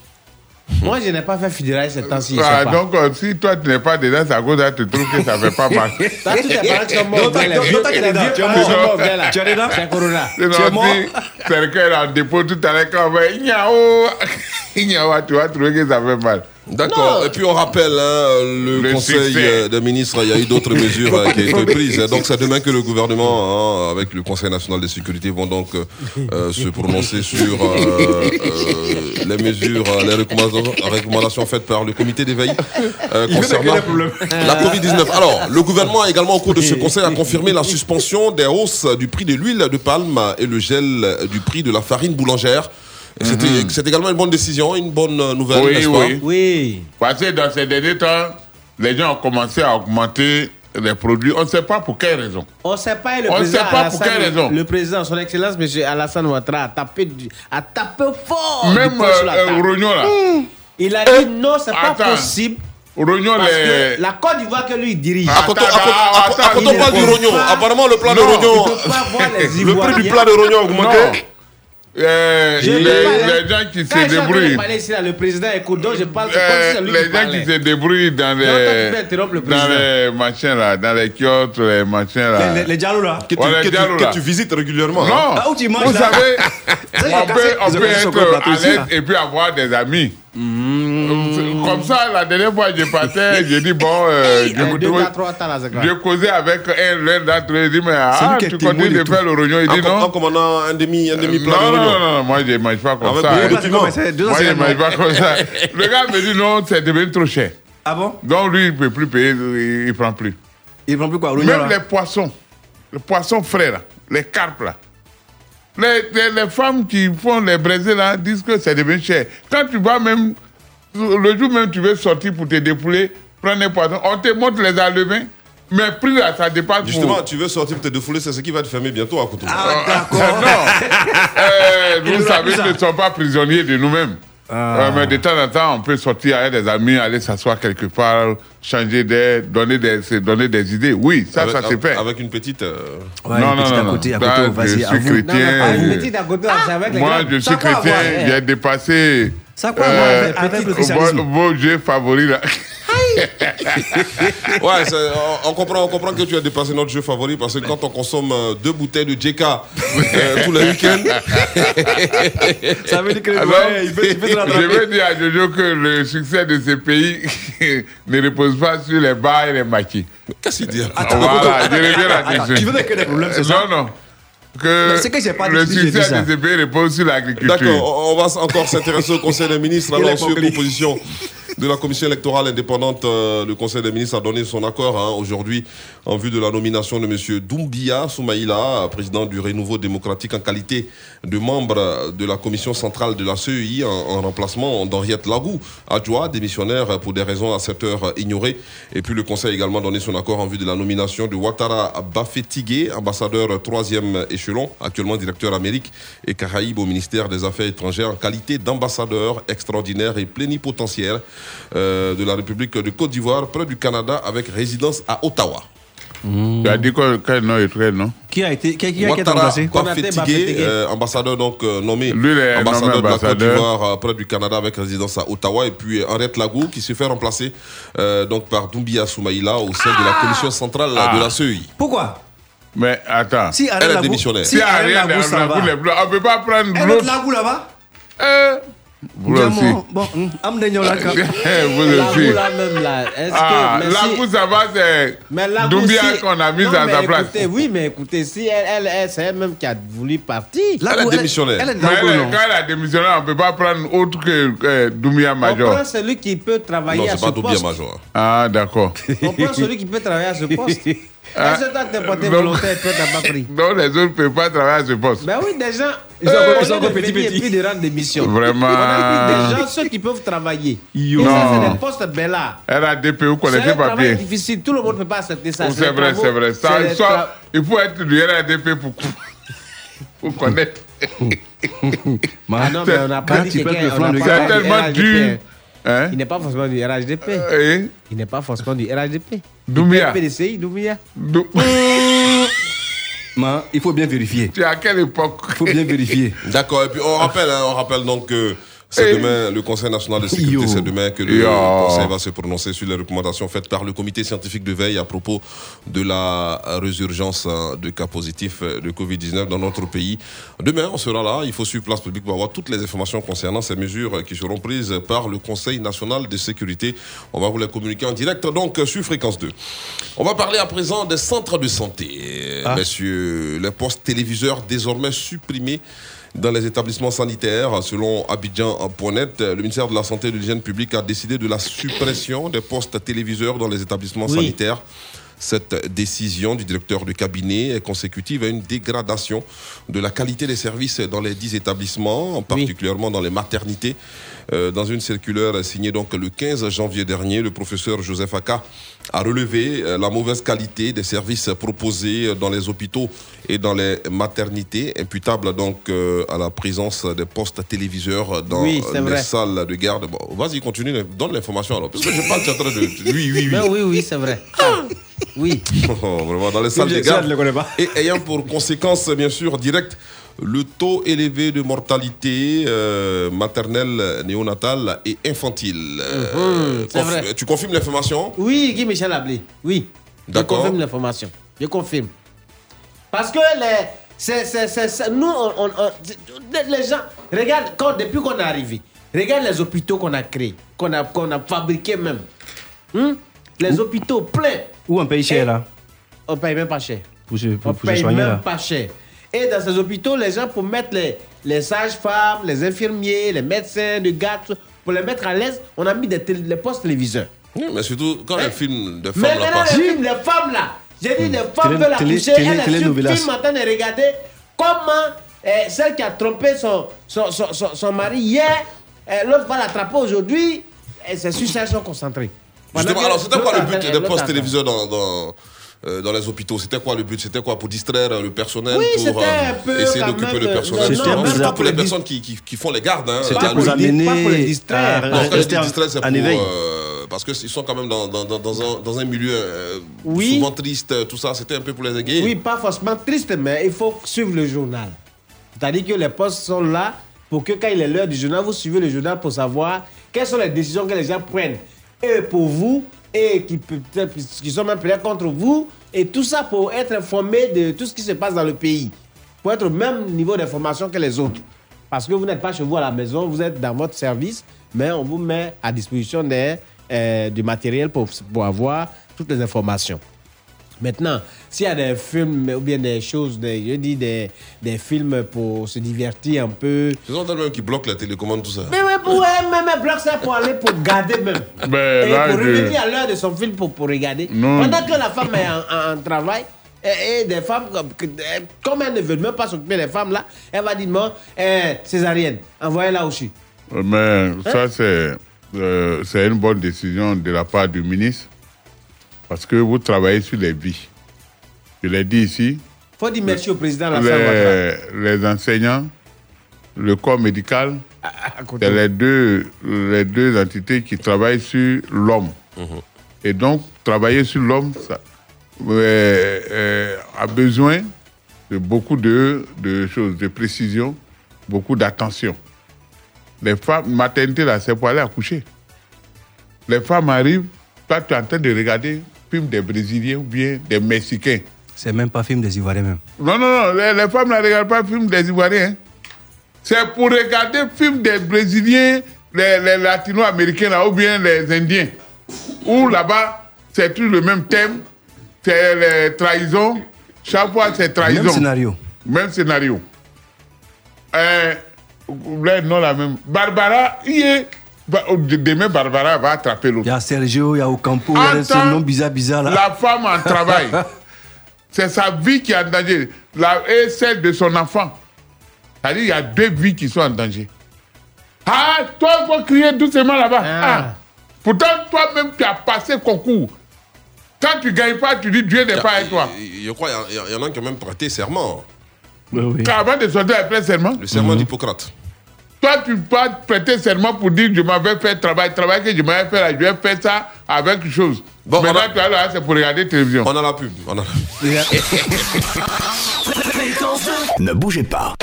Moi, je n'ai pas fait fédéral ces temps-ci. Ah. Donc, euh, si toi, tu n'es pas dedans, ça cause tu trouves que ça ne fait pas mal. Tous tes parents qui sont morts. T'es dedans, tu es mort. Tu dedans C'est Corona. Tu es mort si quelqu'un est en dépôt tout à l'heure, quand on va Ignao, Ignao, tu vas trouver que ça fait mal. D'accord. Et puis on rappelle, hein, le, Le Conseil succès. euh, des ministres, il y a eu d'autres mesures euh, qui ont été prises. Donc c'est demain que le gouvernement, hein, avec le Conseil national de sécurité, vont donc euh, euh, se prononcer sur euh, euh, les mesures, les recommandations, recommandations faites par le comité d'éveil concernant la Covid-19. Alors, le gouvernement a également au cours de ce conseil a confirmé la suspension des hausses du prix de l'huile de palme et le gel du prix de la farine boulangère. C'était- C'est également une bonne décision, une bonne euh, nouvelle, Oui, oui. Oui. Parce que dans ces derniers temps, les gens ont commencé à augmenter les produits. On ne sait pas pour quelle raison. On ne sait pas, et le On président sait pas pour quelle raison. Le président, son excellence, M. Alassane Ouattara, a tapé, du- a tapé fort. Même du poing sur la euh, table. euh, Rognon, là. Il a dit non, c'est pas possible. Rognon, Parce les... que la Côte d'Ivoire que lui dirige. À quand on- parle du rognon, apparemment le plat de Non, rognon, le prix du plat de rognon a augmenté. Non. Euh, Je les, les gens qui Quand se débrouillent. parler ici, là, le président écoute, donc je parle Euh, comme si lui les qui gens parlait. qui se débrouillent dans les, le dans les machins là, dans les kiosques, les machins là. Les, les, les diallos là. Que tu, Ouais, que tu- dialogues, que là. tu visites régulièrement. hein. Non, Ah, où tu manges, vous là? savez, on peut, on peut être à l'aise là. et puis avoir des amis. Vous Comme ça, la dernière fois, je partais, j'ai dit, bon, euh, je, deux, trois temps, là, je causais avec un l'un d'entre eux, il dit, mais ah, tu continues de faire le rognon. Il dit, non. En commandant un demi, un demi Non, plat de non, non, non, moi je ne mange pas comme ça. Moi je ne mange pas comme ça. Le gars me dit non, c'est devenu trop cher. Ah bon? Donc lui, il ne peut plus payer, il ne prend plus. Il prend plus quoi, Même les poissons, les poissons frais là, les carpes là. Les, les- les femmes qui font les braisés là disent que c'est devenu cher. Quand tu vas même, le jour même tu veux sortir pour te dépouler, prendre un poisson, on te montre les alevins, mais prix là, ça dépasse. Justement, pour- tu veux sortir pour te défouler, c'est ce qui va te fermer bientôt à Cotonou. Ah, Euh, Il vous nous a savez, nous ne sommes pas prisonniers de nous-mêmes. Euh, mais de temps en temps, on peut sortir avec des amis, aller s'asseoir quelque part, changer d'air, donner des, se donner des idées. Oui, ça, avec, ça se fait. Avec une petite. euh, non, non, non, non. Ça, je suis chrétien. Ah, une petite à côté, c'est avec les Moi, je suis chrétien, j'ai dépassé Ça quoi avoir avec- avec le vos, vos jeux favoris là. ouais, on, on comprend, on comprend que tu as dépassé notre jeu favori parce que quand on consomme euh, deux bouteilles de JK euh, tous les week-ends. Ça veut dire que le Alors, doyen, il peut, il peut te je veux dire à Jojo que le succès de ce pays ne repose pas sur les bars et les maquis. Qu'est-ce qu'il dit? Attends, Voilà, attends, je reviens attends, là-dessus. tu veux dire que les problèmes, c'est ça? Non, non. Que pas le succès ça. de ce pays repose sur l'agriculture. D'accord, on va encore s'intéresser au Conseil des ministres. Alors, sur proposition de la Commission électorale indépendante, euh, le Conseil des ministres a donné son accord hein, aujourd'hui en vue de la nomination de M. Doumbia Soumaïla, président du Renouveau démocratique en qualité de membre de la Commission centrale de la CEI en, en remplacement d'Henriette Lagou, adjoint démissionnaire pour des raisons à cette heure ignorées. Et puis le Conseil a également donné son accord en vue de la nomination de Ouattara Bafetigé, ambassadeur troisième échelon, actuellement directeur Amérique et Caraïbes au ministère des Affaires étrangères en qualité d'ambassadeur extraordinaire et plénipotentiaire de la République de Côte d'Ivoire près du Canada avec résidence à Ottawa. Tu as dit quoi- quel nom est très non Qui a été, qui, qui, qui a été Ouattara euh, ambassadeur donc euh, nommé Lui, ambassadeur nommé de la Côte d'Ivoire euh, près du Canada avec résidence à Ottawa et puis euh, Henriette Lagou qui se fait remplacer euh, donc par Doumbia Soumaïla au sein de la commission centrale Ah. de la CEI. Pourquoi? Mais attends. Si Elle est Lagou- démissionnaire. Si Ariel Lagou Lagou va. on ne peut pas prendre l'autre. Lagou là-bas? Euh, Vous aussi. Diamant, Bon, hum, Amdenyo là, quand- Vous Lagou, aussi. là même là. Est-ce Ah, que. mais si- Lagou, ça va, c'est Mais Doumbia si- qu'on a mis Non, à sa place. écoutez, oui, mais écoutez, si elle, elle, elle c'est elle-même qui a voulu partir. Elle est démissionnaire. Elle est Mais elle, non quand elle a démissionné, on ne peut pas prendre autre que euh, Doumbia On Major. prend celui qui peut travailler Non, à c'est ce pas Doumbia poste. Major. Ah, d'accord. On prend celui qui peut travailler à ce poste. Ah. Est-ce que toi, t'es porté Donc- volontaire, toi, t'as pas pris? Donc les autres ne peuvent pas travailler à ce poste. Ben oui, des gens. Ils sont euh, ils de venir petits. Et puis de rendre des missions. Vraiment. On a des gens, ceux qui peuvent travailler. Yo. Et ça, c'est Non. des postes belles RADP, vous C'est connaissez pas bien. difficile, tout le monde ne peut pas accepter ça. Oh, C'est vrai, c'est vrai. Ça, c'est des soit- tra- il faut être du RADP pour, pour connaître. Ah non, mais on n'a pas dit quelqu'un. C'est tellement dur. Hein? Il n'est pas forcément du RHDP. Eh, Il n'est pas forcément du RHDP. Doumbia. PDCI, Doumbia. Dou- Man, il faut bien vérifier. Tu es à quelle époque? Il faut bien vérifier. D'accord, et puis on rappelle, hein, on rappelle donc que c'est demain, le Conseil national de sécurité, c'est demain que le Yo. Conseil va se prononcer sur les recommandations faites par le comité scientifique de veille à propos de la résurgence hein, de cas positifs euh, de Covid-19 dans notre pays. Demain, on sera là, il faut suivre place publique pour avoir toutes les informations concernant ces mesures qui seront prises par le Conseil national de sécurité. On va vous les communiquer en direct donc sur Fréquence 2. On va parler à présent des centres de santé. Ah. Messieurs, les postes téléviseurs désormais supprimés dans les établissements sanitaires. Selon Abidjan.net, le ministère de la Santé et de l'Hygiène publique a décidé de la suppression des postes téléviseurs dans les établissements Oui. sanitaires. Cette décision du directeur de cabinet est consécutive à une dégradation de la qualité des services dans les dix établissements, particulièrement dans les maternités. Euh, dans une circulaire signée donc le 15 janvier dernier, le professeur Joseph Aka a relevé euh, la mauvaise qualité des services proposés dans les hôpitaux et dans les maternités, imputable donc euh, à la présence des postes téléviseurs dans Oui, les vrai. salles de garde. Bon, vas-y, continue, donne l'information alors. Parce que je parle, tu es en train de. Oui, oui, oui. Ben oui, oui, c'est vrai. Ah, Oui. Oh, vraiment, dans les salles de garde. je le connais pas. Et ayant pour conséquence, bien sûr, directe, le taux élevé de mortalité euh, maternelle, néonatale et infantile. Euh, Mhm, c'est conf- vrai. Tu confirmes l'information? Oui, Guy Michel Ablé. Oui. Je confirme l'information. Je confirme. Parce que les, c'est, c'est, c'est, c'est- nous, on, on- on- les gens, regarde, quand, depuis qu'on est arrivé, Regarde les hôpitaux qu'on a créés, qu'on a, qu'on a fabriqués même. Hmm? Les hôpitaux pleins. Où on paye cher là? On paye même pas cher. Pour On pour se paye soigner même là? pas cher. Et dans ces hôpitaux, les gens, pour mettre les, les sages-femmes, les infirmiers, les médecins de garde, pour les mettre à l'aise, on a mis des, télé- les postes téléviseurs. Oui, mais surtout quand les films de Mais femmes là maintenant, passent. les films, les femmes là, j'ai dit, les femmes veulent télé- accoucher, elles filment en train de regarder comment euh, celle qui a trompé son, son, son, son- son mari hier, euh, l'autre va l'attraper aujourd'hui, et c'est sur ça qu'ils sont concentrés. Justement, alors c'était quoi le but des postes téléviseurs dans, dans, euh, dans les hôpitaux C'était quoi le but? C'était quoi Pour distraire euh, le personnel Oui, Pour c'était un peu essayer d'occuper le de- personnel? Non, non, non, Surtout pas pour pour les les personnes qui, qui, qui font les gardes. Hein, C'était pour nuit. amener pas pour les distraire. à Non, quand je dis rester en- distraire, c'est pour, euh, parce qu'ils sont quand même dans, dans, dans, dans un, dans un milieu euh, Oui. souvent triste, euh, tout ça. C'était un peu pour les égayer. Oui, pas forcément triste, mais il faut suivre le journal. C'est-à-dire que les postes sont là pour que quand il est l'heure du journal, vous suivez le journal pour savoir quelles sont les décisions que les gens prennent. Et pour vous, et qui, qui sont même peut-être contre vous, et tout ça pour être informé de tout ce qui se passe dans le pays. Pour être au même niveau d'information que les autres. Parce que vous n'êtes pas chez vous à la maison, vous êtes dans votre service, mais on vous met à disposition des, euh, du matériel pour, pour avoir toutes les informations. Maintenant, s'il y a des films ou bien des choses, des, je dis des, des films pour se divertir un peu. Ce sont eux-mêmes qui bloquent la télécommande, tout ça. Mais ouais, pour, un bloc ça pour aller pour garder même. Ben, et là, pour je- revenir à l'heure de son film pour, pour regarder. Non. Pendant que la femme est en, en- en travail, et, et des femmes, comme, euh, comme elles ne veulent même pas s'occuper des femmes là, elle va dire non, eh, césarienne, envoyez-la aussi. Mais ça, c'est euh, c'est une bonne décision de la part du ministre parce que vous travaillez sur les vies. Je l'ai dit ici, faut dire merci au président Ouattara. les, les enseignants, le corps médical, c'est les deux, les deux entités qui travaillent sur l'homme. Et donc, travailler sur l'homme ça, euh, euh, a besoin de beaucoup de, de choses, de précision, beaucoup d'attention. Les femmes, maternité, là, c'est pour aller accoucher. Les femmes arrivent, toi, tu es en train de regarder film des Brésiliens ou bien des Mexicains. C'est même pas film des Ivoiriens même. Non, non, non, les, les femmes ne regardent pas film des Ivoiriens. hein. C'est pour regarder film des Brésiliens, les, les Latino-Américains là, ou bien les Indiens. Où là-bas, c'est tout le même thème, c'est les trahisons. Chaque fois, c'est trahison. Même scénario. Même scénario. Euh, non, la même. Barbara, il est. Ba- Demain, Barbara va attraper l'autre. Il y a Sergio, il y a Ocampo, il y a ce nom bizarre, bizarre là. La femme en travail. C'est sa vie qui est en danger. La, et celle de son enfant. C'est-à-dire, il y a deux vies qui sont en danger. Ah, toi, il faut crier doucement là-bas. Ah. Pourtant, toi-même, tu as passé concours. Quand tu ne gagnes pas, tu dis Dieu n'est pas avec toi. Je crois qu'il y, en- il y en a qui ont même prêté serment. Avant de sortir après serment. Le serment d'Hippocrate. Toi, tu peux prêter serment pour dire je m'avais fait travail, travail que je m'avais fait là, je vais faire ça avec quelque chose. Bon, Maintenant, a- tu as là, c'est pour regarder télévision. On a la pub. On a la Ne bougez pas.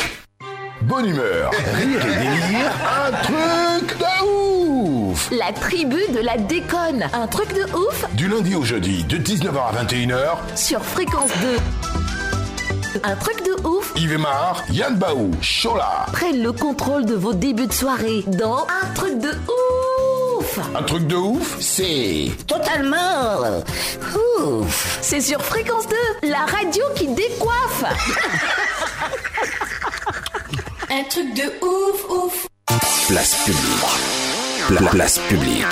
Bonne humeur, rire et délire, un truc de ouf La tribu de la déconne. Un truc de ouf Du lundi au jeudi, de 19h à 21h, sur Fréquence 2. Un truc de ouf Yves Mar, Yann Baou, Chola. prennent le contrôle de vos débuts de soirée dans Un truc de ouf Un truc de ouf, c'est... Totalement ouf C'est sur Fréquence 2, la radio qui décoiffe Un truc de ouf, ouf. Place publique. Pla- place publique.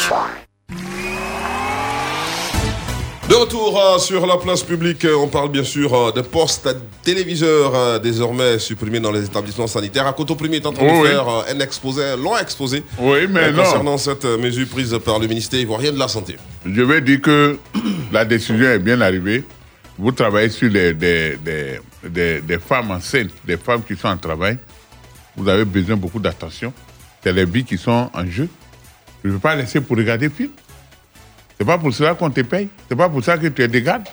De retour euh, sur la place publique, euh, on parle bien sûr euh, des postes téléviseurs désormais supprimés dans les établissements sanitaires. À Coteau Premier est en train de oui. faire un exposé, un long exposé Oui, mais non. concernant cette mesure prise par le ministère ivoirien de la Santé. Je vais dire que la décision est bien arrivée. Vous travaillez sur les, des, des, des, des femmes enceintes, des femmes qui sont en travail. Vous avez besoin de beaucoup d'attention. C'est les vies qui sont en jeu. Je ne veux pas laisser pour regarder film. C'est pas pour cela qu'on te paye. C'est pas pour ça que tu es des gardes.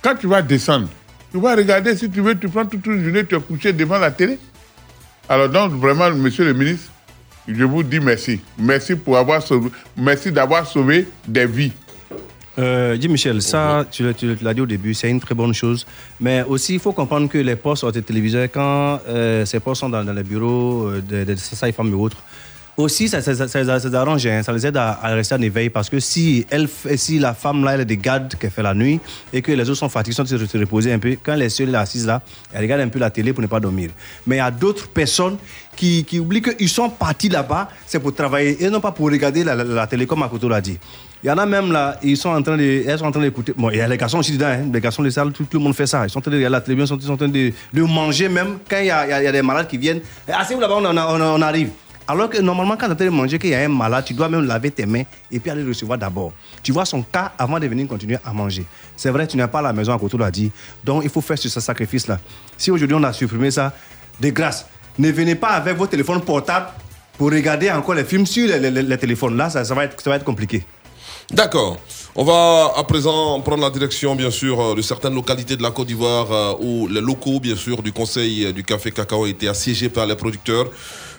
Quand tu vas descendre, tu vas regarder si tu veux, tu prends toute une journée, tu es couché devant la télé. Alors donc, vraiment, monsieur le ministre, je vous dis merci. Merci pour avoir sauvé, merci d'avoir sauvé des vies. Euh, dis Michel, ça, tu, l'as- dit au début, c'est une très bonne chose. Mais aussi, il faut comprendre que les postes hors téléviseurs, quand euh, ces postes sont dans, dans les bureaux euh, de, de ces femmes et autres, Aussi, ça, les arrange, hein, ça les aide à, rester en éveil parce que si, elle, si la femme là, elle gardes qu'elle fait la nuit et que les autres sont fatigués, sont se se reposer un peu, quand elle est seule assise là, elle regarde un peu la télé pour ne pas dormir. Mais il y a d'autres personnes qui, oublient qu'ils sont partis là-bas, c'est pour travailler et non pas pour regarder la, la, la télé comme Akoto l'a dit. Il y en a même là, ils sont en train de, elles sont en train d'écouter. Bon, il y a les garçons aussi dedans, hein, les garçons les salles, tout, le monde fait ça. Ils sont en train de regarder la télévision, ils sont, en train de, manger même quand il y a, des malades qui viennent. Eh, Asseyez-vous là-bas, on arrive. Alors que normalement, quand tu es en manger, qu'il y a un malade, tu dois même laver tes mains et puis aller le recevoir d'abord. Tu vois son cas avant de venir continuer à manger. C'est vrai, tu n'es pas à la maison, à côté l'a dit. Donc, il faut faire ce ce sacrifice-là. Si aujourd'hui on a supprimé ça, de grâce, ne venez pas avec vos téléphones portables pour regarder encore les films sur les, les- les téléphones. Là, ça, ça va être, ça va être compliqué. D'accord. On va à présent prendre la direction, bien sûr, euh, de certaines localités de la Côte d'Ivoire euh, où les locaux, bien sûr, du Conseil euh, du café cacao été assiégés par les producteurs.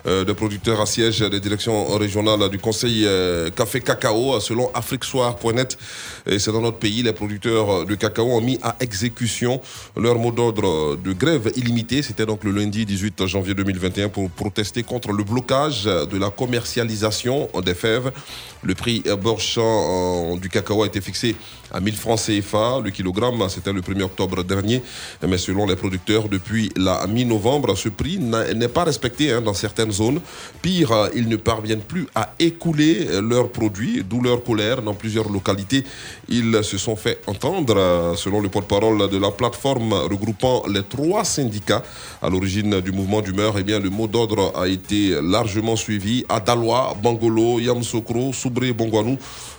Euh, des producteurs assiègent des directions régionales du Conseil euh, café cacao, euh, selon afriquesoir.net. Et c'est dans notre pays, les producteurs de cacao ont mis à exécution leur mot d'ordre de grève illimitée. C'était donc le lundi 18 janvier 2021 pour protester contre le blocage de la commercialisation des fèves. Le prix Borchamp euh, du cacao a été fixé à 1000 francs CFA. Le kilogramme, c'était le 1er octobre dernier. Mais selon les producteurs, depuis la mi-novembre, ce prix n'est pas respecté hein, dans certaines zones. Pire, euh, ils ne parviennent plus à écouler leurs produits, d'où leur colère. Dans plusieurs localités, ils se sont fait entendre. euh, Selon le porte-parole de la plateforme regroupant les trois syndicats à l'origine du mouvement d'humeur, eh le mot d'ordre a été largement suivi. À Bangolo, Yamsokro, Bongwanou,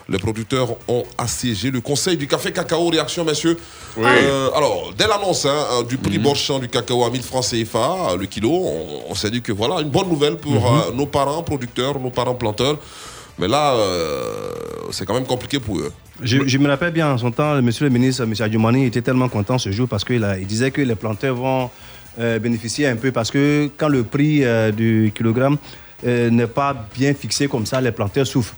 les producteurs ont assiégé le conseil du café cacao. Réaction, messieurs. Euh, alors, dès l'annonce hein, euh, du prix Borchamp du cacao à 1000 francs CFA, euh, le kilo, on, on s'est dit que voilà, une bonne nouvelle pour Mhm. euh, nos parents producteurs, nos parents planteurs. Mais là, euh, c'est quand même compliqué pour eux. Je, je me rappelle bien en son temps, monsieur le ministre, M. Adjumani, était tellement content ce jour parce qu'il il disait que les planteurs vont euh, bénéficier un peu parce que quand le prix euh, du kilogramme n'est pas bien fixé comme ça, les planteurs souffrent.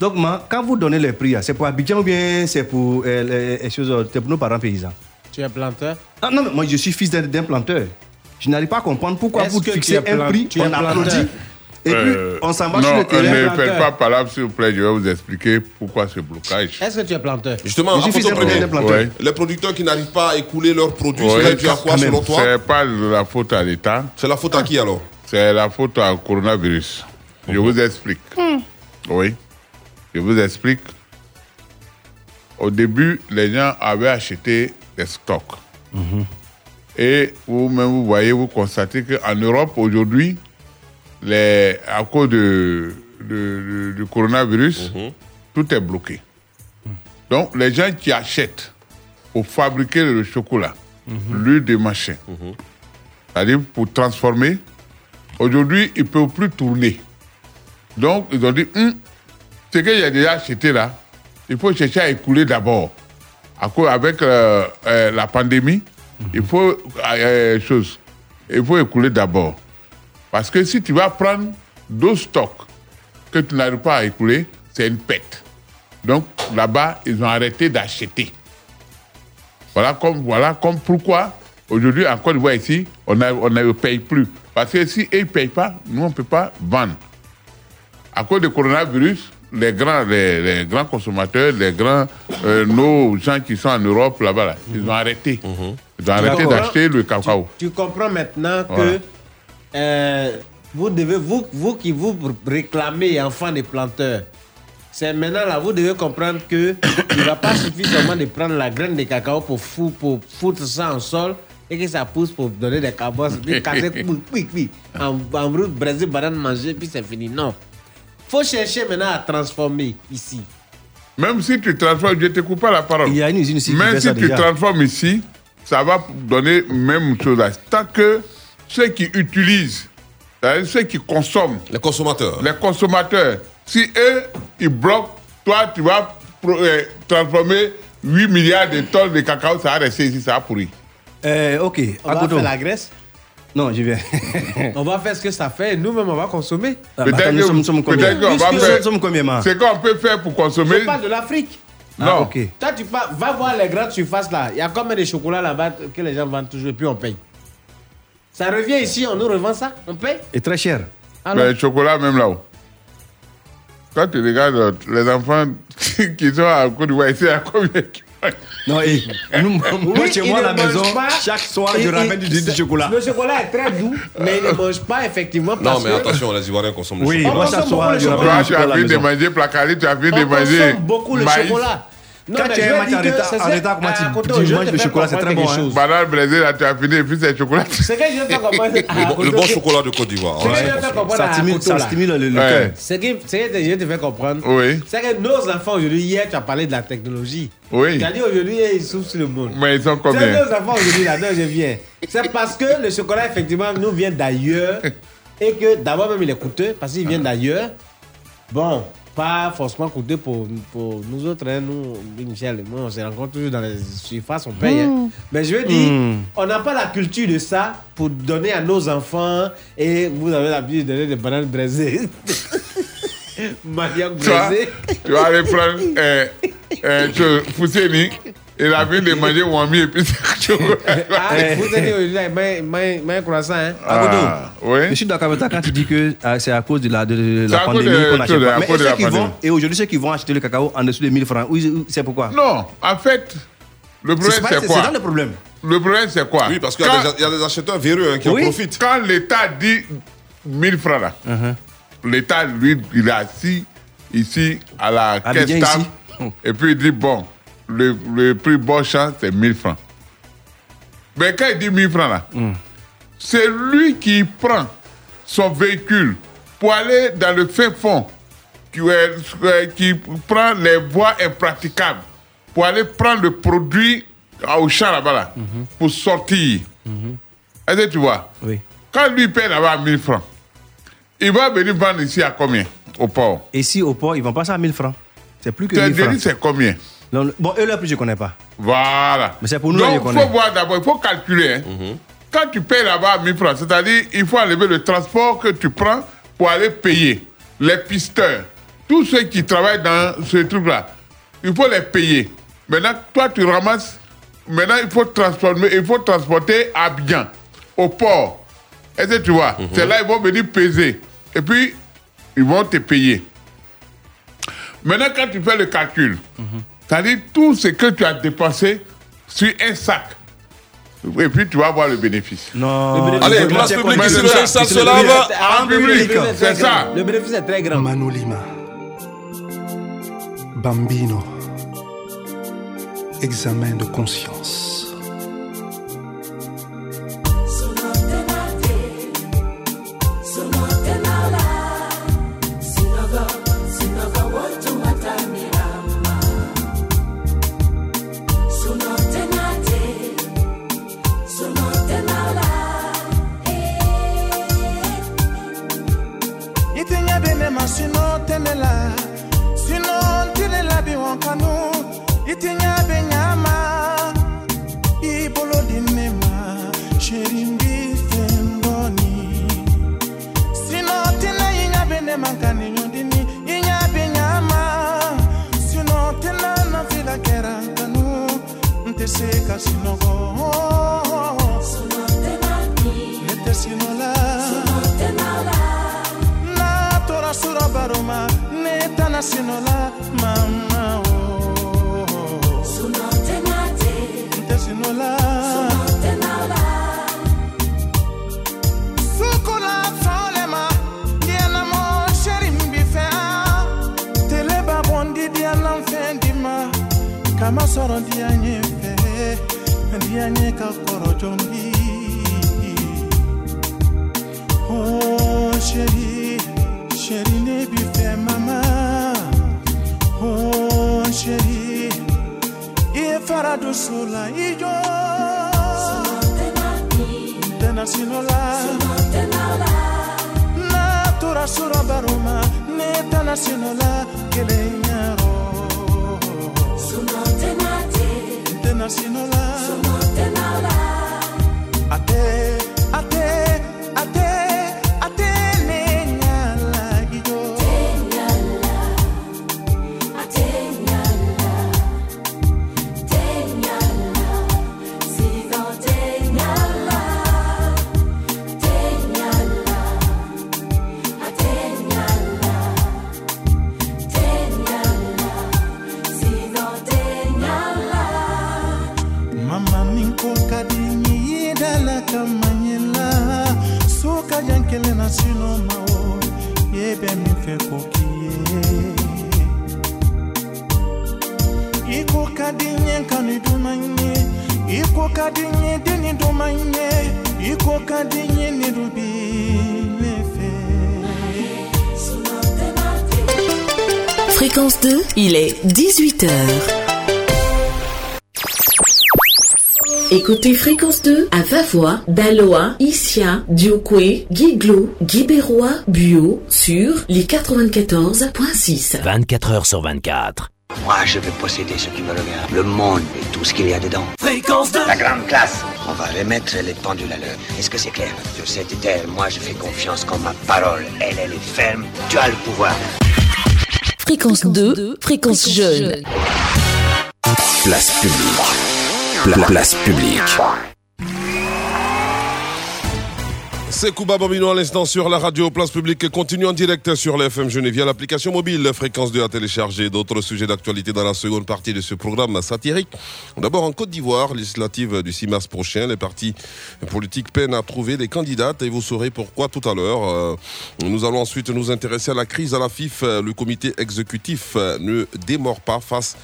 Donc, ma- quand vous donnez les prix, là, c'est pour Abidjan ou bien c'est pour, euh, les- choses, c'est pour nos parents paysans? Tu es planteur? Ah, Non, mais moi je suis fils d'un planteur. Je n'arrive pas à comprendre pourquoi vous fixez un plan- prix, tu on applaudit, et puis Euh, on s'en va non, sur le terrain. Ne faites pas par là, s'il vous plaît, je vais vous expliquer pourquoi ce blocage. Est-ce que tu es planteur? Justement, Je suis premier. planteur. les producteurs qui n'arrivent pas à écouler leurs produits, Ouais, c'est dû à quoi selon toi? C'est pas la faute à l'État. C'est la faute à qui alors? C'est la faute au coronavirus. Je vous explique. Oui. Je vous explique. Au début, les gens avaient acheté des stocks. Et vous-même, vous voyez, vous constatez qu'en Europe, aujourd'hui, les- à cause de, de- de- du coronavirus, tout est bloqué. Donc, les gens qui achètent pour fabriquer le chocolat, l'huile de machin, c'est-à-dire pour transformer, aujourd'hui, ils ne peuvent plus tourner. Donc, ils ont dit, Hum, ce que j'ai déjà acheté là, il faut chercher à écouler d'abord. Avec euh, euh, la pandémie, il faut euh, chose, il faut écouler d'abord. Parce que si tu vas prendre deux stocks que tu n'arrives pas à écouler, c'est une pète. Donc là-bas, ils ont arrêté d'acheter. Voilà comme, voilà comme pourquoi aujourd'hui en Côte d'Ivoire ici, on ne on paye plus. Parce que si ils ne payent pas, nous on ne peut pas vendre. À cause du coronavirus, les grands, les, les grands consommateurs, les grands, euh, nos gens qui sont en Europe là-bas, là, ils ont arrêté. Ils ont arrêté d'acheter le cacao. Tu comprends maintenant Voilà. que euh, vous devez, vous, vous qui vous réclamez enfant des planteurs, c'est maintenant là, vous devez comprendre que il ne va pas suffire seulement de prendre la graine de cacao pour, fou- pour foutre ça en sol et que ça pousse pour donner des cabosses, puis casser, puis, puis, puis, en, en route, briser, banane, manger, puis c'est fini. Non. Faut chercher maintenant à transformer ici. Même si tu transformes, je ne te coupe pas la parole. Il y a une usine ici qui Même fait si ça tu déjà. transformes ici, ça va donner même chose. Tant que ceux qui utilisent, c'est-à-dire ceux qui consomment, les consommateurs, les consommateurs, si eux, ils bloquent, toi, tu vas pro- euh, transformer 8 milliards de tonnes de cacao, ça va rester ici, ça va pourrir. Euh, ok. On va Akoto. faire la graisse. Non, j'y viens. on va faire ce que ça fait et nous-mêmes, on va consommer. Ah, mais attends, nous sommes- nous sommes combien? peut-être qu'on va faire- nous sommes combien, ma C'est qu'on peut faire pour consommer. Je parle de l'Afrique. Non. Ah, ok. Toi, tu pars, va voir les grandes surfaces là. Il y a combien de chocolat là-bas que les gens vendent toujours et puis on paye? Ça revient ici, on nous revend ça, on paye? Et très cher. Alors Mais le chocolat, même là-haut. quand tu regardes euh, les enfants qui sont à Côte d'Ivoire, ici, à combien Non, et nous, moi, Oui, chez il moi à ne la maison, mange pas. chaque soir, je ramène du, du chocolat. Le chocolat est très doux, mais il ne mange pas effectivement parce Non, mais attention, les Ivoiriens consomment le Oui, chocolat. moi, On chaque soir, je le ramène du tu as chocolat à la fini de manger placali, tu as fini de On manger. consomme beaucoup le chocolat. Non, Quand tu je es vais en retard, en c'est comment tu- Ah, tu manges te le chocolat, c'est très bon, hein. Banane brésil, là, tu as fini et puis c'est chocolat. Ce que je vais faire comprendre Le, bon- le bon chocolat de Côte d'Ivoire. Ça stimule, le, cœur. Ce que, je vais te faire comprendre, Oui. c'est que nos enfants aujourd'hui, hier tu as parlé de la technologie. Oui. Tu as dit aujourd'hui, ils souffrent sur le monde. Mais ils sont C'est combien nos enfants aujourd'hui, là, je viens. C'est parce que le chocolat, effectivement, nous vient d'ailleurs et que d'abord même il est coûteux parce qu'il vient d'ailleurs. Bon, pas forcément coûteux pour, pour nous autres, hein, nous, Michel et moi, on se rencontre toujours dans les surfaces, on paye. hein. Mais je veux dire, Mm. on n'a pas la culture de ça pour donner à nos enfants et vous avez l'habitude de donner des bananes braisées. Manioc Toi, braisé. tu vas aller prendre euh, euh, Fousseni, il a fini de manger Wami et puis c'est. Ah, vous avez dit aujourd'hui, main- main croissant, hein? Ah, oui. Je suis d'accord avec toi quand tu dis que euh, c'est à cause de la, de, de C'est la à cause pandémie de- qu'on achète pas. Mais ceux la qui vont, et aujourd'hui, ceux qui vont acheter le cacao en dessous de 1000 francs, c'est pourquoi? Non, en fait, le problème C'est c'est c'est quoi? ça le problème. Le problème c'est quoi? Oui, parce qu'il y, y a des acheteurs véreux hein, qui Oui, en profitent. Quand l'État dit 1000 francs là, Uh-huh. l'État, lui, il est assis ici à la caisse et puis il dit bon, le, le prix bon champ, c'est 1000 francs. Mais quand il dit 1000 francs là, Hmm. c'est lui qui prend son véhicule pour aller dans le fin fond, qui, euh, qui prend les voies impraticables, pour aller prendre le produit au champ là-bas là, pour sortir. Est-ce que tu vois? Oui. Quand lui paie là-bas 1000 francs, il va venir vendre ici à combien? Au port. Ici, au port, ils vont passer à 1000 francs. C'est plus que Tu as 1000 francs. c'est combien? Non, bon, eux, là, plus, je connais pas. Voilà. Mais c'est pour nous, Donc, il faut voir d'abord, il faut calculer. hein. Quand tu payes là-bas 1000 francs, c'est-à-dire il faut enlever le transport que tu prends pour aller payer. Les pisteurs, tous ceux qui travaillent dans ce truc-là, il faut les payer. Maintenant, toi, tu ramasses. Maintenant, il faut transformer, il faut transporter à bien, au port. Est-ce que tu vois? C'est là ils vont venir peser. Et puis, ils vont te payer. Maintenant, quand tu fais le calcul, c'est-à-dire tout ce que tu as dépensé sur un sac, et puis tu vas voir le bénéfice. Non. Allez, place publique, le sale se lave. En public, c'est ça. Le bénéfice est très grand. Manolima. Bambino. Examen de conscience. baroma ne tala sinola kelenyaro. Sunotenate. Tena sinola sunotenala. Ate. Fréquence 2, il est 18h. Écoutez Fréquence 2 à Vavois, Daloa, Issia, Diokwe, Guiglo, Guibérois, Buo sur les 94.6. 24 heures sur 24. Moi, je veux posséder ce qui me regarde. Le monde et tout ce qu'il y a dedans. Fréquence 2 La grande classe. On va remettre les pendules à l'heure. Est-ce que c'est clair? Sur cette terre, moi, je fais confiance qu'en ma parole, elle, elle est ferme. Tu as le pouvoir. Fréquence 2, fréquence jeune. Place publique. Pla- place publique. C'est Kuba Bambino à l'instant sur la radio Place Publique. Continue en direct sur l'FM Genève via l'application mobile Fréquence 2 à télécharger. D'autres sujets d'actualité dans la seconde partie de ce programme satirique. D'abord en Côte d'Ivoire, législative du 6 mars prochain, les partis politiques peinent à trouver des candidates et vous saurez pourquoi tout à l'heure. Euh, Nous allons ensuite nous intéresser à la crise à la FIF. Le comité exécutif ne démord pas face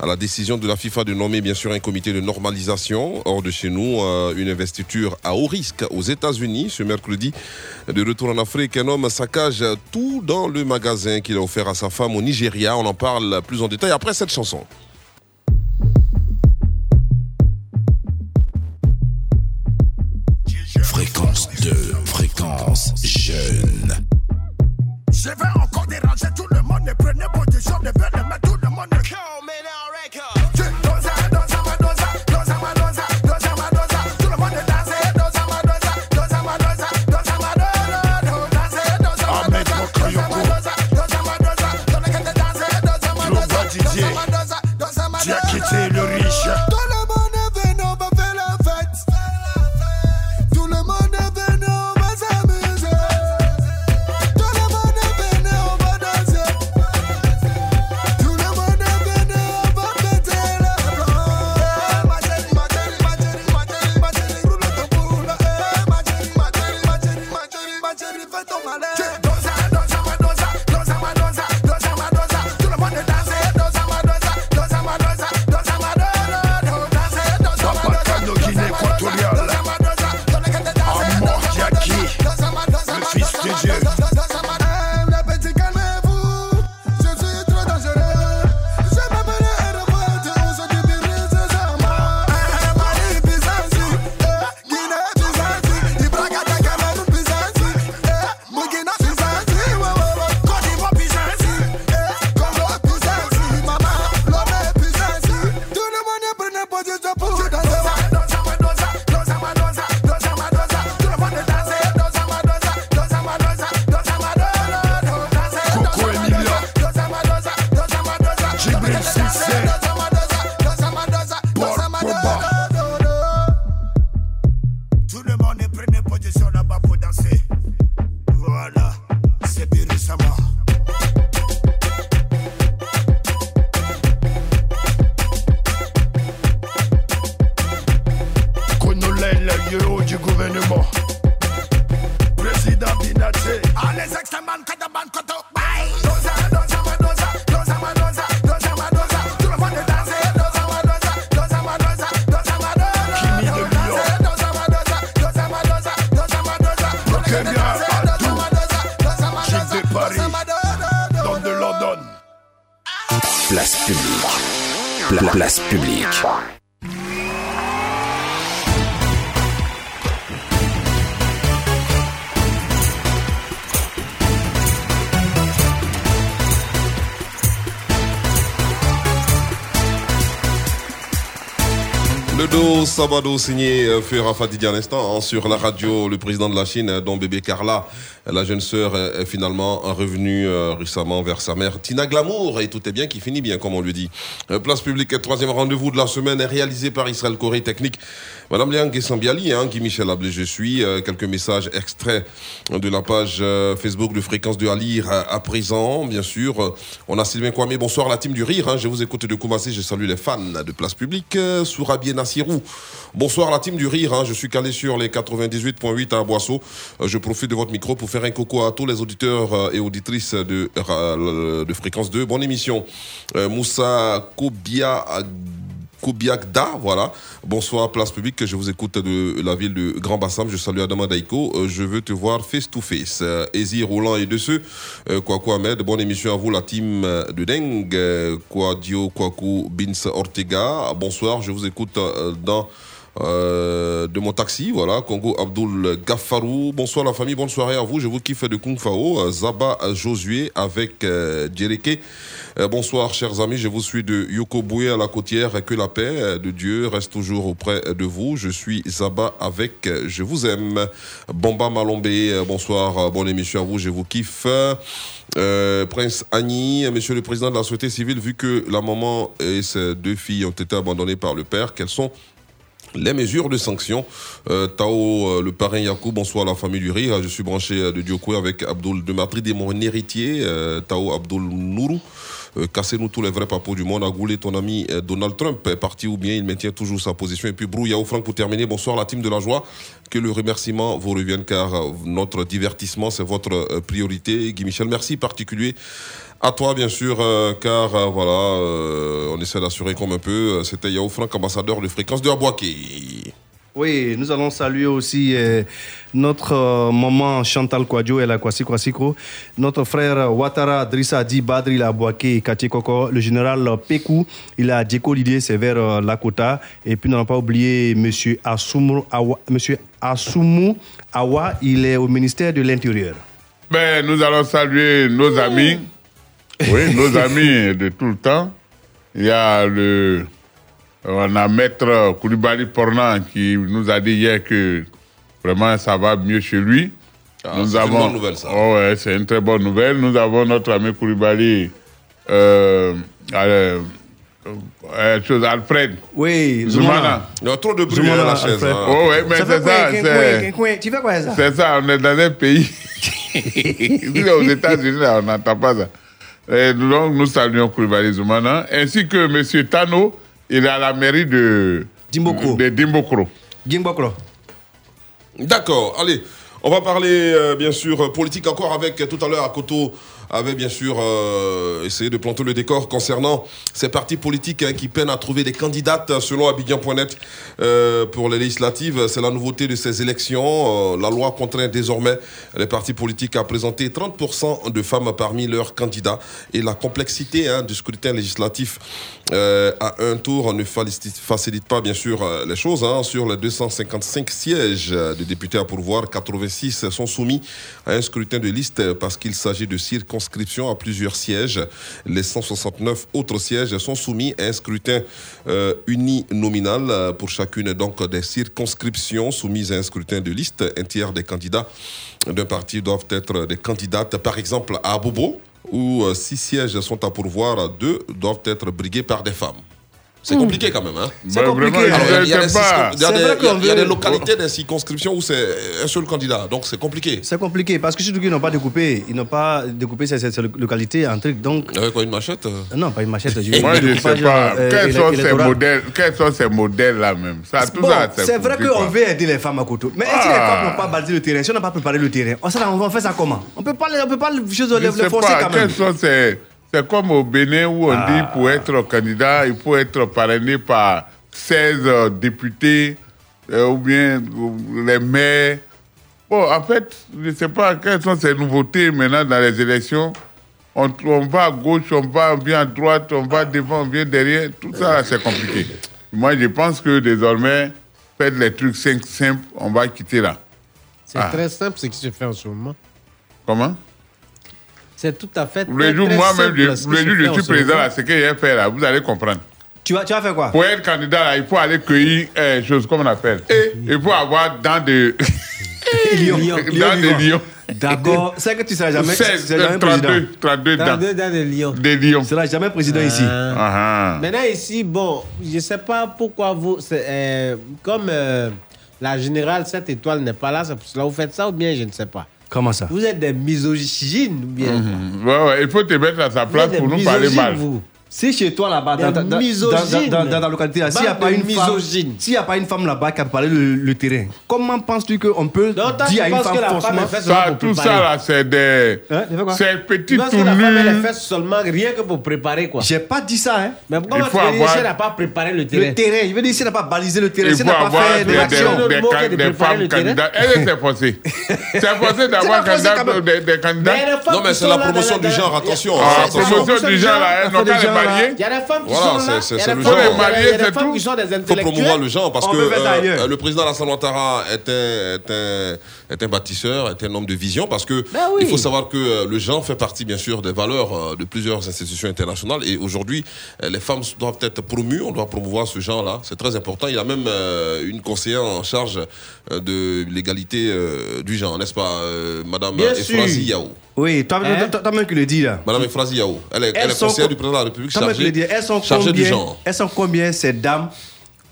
à la décision de la FIFA de nommer bien sûr un comité de normalisation. Hors de chez nous, euh, une investiture à haut risque aux États-Unis ce. De retour en Afrique, un homme saccage tout dans le magasin qu'il a offert à sa femme au Nigeria. On en parle plus en détail après cette chanson. Fréquence 2, fréquence jeune. Je vais encore déranger tout le monde. Ne prenez position, ne prenez pas tout Sabado signé fut Rafa Didier à sur la radio. Le président de la Chine, euh, dont bébé Carla, euh, la jeune sœur, euh, est finalement revenue récemment vers sa mère Tina Glamour. Et tout est bien qui finit bien, comme on lui dit. Place publique, troisième rendez-vous de la semaine est réalisé par Israël Corée Technique. Madame Léang Sambiali, hein, Guy Michel Ablé, je suis. Quelques messages extraits de la page euh, Facebook de Fréquence de à lire euh, à présent, bien sûr. On a Sylvain Kwame, bonsoir la team du rire. hein. Je vous écoute de Koumassi, je salue les fans de Place publique. Euh, Sourabier Nassi Bassirou. Bonsoir la team du rire, hein. je suis calé sur les 98.8 à Boisseau. Euh, je profite de votre micro pour faire un coco à tous les auditeurs et auditrices de, de Fréquence 2. Bonne émission. Moussa Kobia Kobiakda, voilà. Bonsoir, place publique. Je vous écoute de la ville de Grand Bassam. Je salue Adama Daiko. Euh, je veux te voir face to face. Euh, Ezi, Roland et de ceux. Euh, Kwaku Ahmed, bonne émission à vous, la team de Deng. Kwadio Kwaku Bins Ortega. Bonsoir, je vous écoute dans. Euh, de mon taxi, voilà, Congo Abdul Gaffarou. Bonsoir la famille, bonne soirée à vous. Je vous kiffe de Kung Fao, euh, Zaba Josué avec euh, Djereke. Euh, bonsoir chers amis, je vous suis de Yoko Boué à la côtière. Que la paix de Dieu reste toujours auprès de vous. Je suis Zaba avec Je vous aime. Bomba Malombe, bonsoir, bonne émission à vous, je vous kiffe. Euh, Prince Annie, Monsieur le Président de la Société civile, vu que la maman et ses deux filles ont été abandonnées par le père, quelles sont les mesures de sanctions. Euh, Tao, euh, le parrain Yakou, bonsoir la famille du rire. Je suis branché euh, de Diokoué avec Abdul de Madrid et mon héritier, euh, Tao Abdul Nourou. Euh, Cassez-nous tous les vrais papos du monde. Agoulé, ton ami euh, Donald Trump est parti ou bien il maintient toujours sa position. Et puis Brou Yao Franck pour terminer. Bonsoir la team de la joie. Que le remerciement vous revienne car notre divertissement c'est votre priorité. Guy Michel, merci particulier à toi, bien sûr, euh, car euh, voilà, euh, on essaie d'assurer comme un peu. Euh, C'était Yao Franck, ambassadeur de fréquence de Abouaké. Oui, nous allons saluer aussi euh, notre euh, maman Chantal Kwadjo et la Kwasi Kwasikro, notre frère Ouattara Drissa Di Badri Labouaké Kaché Koko, le général Pekou, il a Djeko Didier, c'est vers euh, Lakota, et puis nous n'allons pas oublier monsieur Assoumou Awa, monsieur Assoumou Awa, il est au ministère de l'Intérieur. Ben, nous allons saluer nos amis. Oui, nos amis de tout le temps. Il y a le. On a Maître Koulibaly Pornan qui nous a dit hier que vraiment ça va mieux chez lui. Ah, c'est une bonne nouvelle, ça. Oh, ouais, c'est une très bonne nouvelle. Nous avons notre ami Koulibaly. Euh, euh, euh, chose, Alfred. Oui, Zoumana. Il y a trop de bruit à la chaise. hein. Oh, ouais, mais c'est ça. C'est- Tu fais quoi ça? C'est ça, on est dans un pays. Aux États-Unis, on n'entend pas ça. Et donc, nous saluons Koulibaly Zoumana, ainsi que M. Tano, il est à la mairie de Dimbokro. De Dimbokro. D'accord, allez, on va parler euh, bien sûr politique encore avec tout à l'heure Akoto avait bien sûr euh, essayé de planter le décor concernant ces partis politiques hein, qui peinent à trouver des candidates euh, selon Abidjan.net euh, pour les législatives. C'est la nouveauté de ces élections. Euh, la loi contraint désormais les partis politiques à présenter 30% de femmes parmi leurs candidats et la complexité hein, du scrutin législatif à un tour ne facilite, pas bien sûr les choses. hein. Sur les 255 sièges de députés à pourvoir, 86 sont soumis à un scrutin de liste parce qu'il s'agit de à plusieurs sièges. Les 169 autres sièges sont soumis à un scrutin euh, uninominal euh, pour chacune donc des circonscriptions soumises à un scrutin de liste. Un tiers des candidats d'un parti doivent être des candidates, par exemple à Abobo, où euh, six sièges sont à pourvoir, deux doivent être brigués par des femmes. C'est compliqué quand même, hein C'est compliqué. Alors, il y a- des localités, des circonscriptions où c'est un seul candidat, donc c'est compliqué. C'est compliqué parce que surtout qu'ils n'ont pas découpé, ils n'ont pas découpé ces, ces- ces localités en truc. Donc, Avec quoi, une machette euh non, pas une machette. Moi, je ne sais pas. quels, sont ces modèles quels sont ces modèles-là même? Ça, tout Bon, ça, c'est vrai compliqué, qu'on veut aider les femmes à côté. Mais si les Ah. femmes n'ont pas balisé le terrain, si on n'a pas préparé le terrain, on, va faire ça comment? On peut pas, les- on peut pas les, ne forcer quand même. quels sont ces... C'est comme au Bénin où on Ah. dit pour être candidat, il faut être parrainé par 16 euh, députés euh, ou bien euh, les maires. Bon, en fait, je ne sais pas quelles sont ces nouveautés maintenant dans les élections. On, on va à gauche, on va bien à droite, on va devant, on vient derrière. Tout ça, c'est compliqué. Moi, je pense que désormais, faites les trucs simples, simples, on va quitter là. C'est Ah. très simple ce qui se fait en ce moment. Comment? C'est tout à fait. Dire, très moi-même, dire, fait je suis président là, ce que j'ai fait là, vous allez comprendre. Tu vas, tu vas faire quoi? Pour être candidat là, il faut aller cueillir euh, chose comme on appelle? Et il faut avoir dans des Lion. dans des lions. D'accord. C'est que tu ne seras jamais, tu 16, seras jamais 32, président. 32 Dans des lions. des lions. Tu ne seras jamais président ici. Ah. Ah, ah. Maintenant, ici, bon, je ne sais pas pourquoi vous. euh, comme euh, la générale, cette étoile n'est pas là, c'est pour cela que vous faites ça ou bien je ne sais pas. Comment ça? Vous êtes des misogynes ou bien? Mhm. Ouais, ouais, il faut te mettre à sa place pour nous parler mal. vous. Si chez toi là-bas, dans, dans, dans, dans- dans- dans la localité, s'il n'y a pas de une femme, y a pas une femme là-bas qui a parlé le, le terrain, comment penses-tu qu'on peut tu dire à une femme que la femme forcément est faite Ça, tout ça là, c'est des. quoi? c'est petit Parce tout que la femme, elle est nu. faite seulement rien que pour préparer quoi. J'ai pas dit ça, hein. Mais comment Il tu avoir- si elle n'a pas préparé le terrain Le terrain, je veux dire, s'il n'a pas balisé le terrain, s'il faut n'a pas fait des, des, des, des femmes candidates. Elle est forcée. C'est forcé d'avoir pas des, candidats. Non, mais qui c'est la promotion la- du genre, attention. Ah, attention. promotion du genre, là, elles n'ont mariés. Il y a des femmes qui voilà, sont là. C'est, c'est, le genre. Il y a des femmes qui sont des intellectuels. Il faut promouvoir le genre parce que euh, euh, le président Alassane Ouattara était est, un, bâtisseur, est un homme de vision parce que Ben oui. il faut savoir que euh, le genre fait partie bien sûr des valeurs euh, de plusieurs institutions internationales et aujourd'hui euh, les femmes doivent être promues, on doit promouvoir ce genre-là, c'est très important. Il y a même une conseillère en charge de l'égalité du genre, n'est-ce pas, Madame Efrazi. Yao. Oui, toi- Hein? toi- toi-même qui le dis là. Madame Efrazi Yao, elle est, elle conseillère co- du président de la République Toi-même qui le chargée, dis, elles sont chargée du combien genre. Elles sont combien ces dames?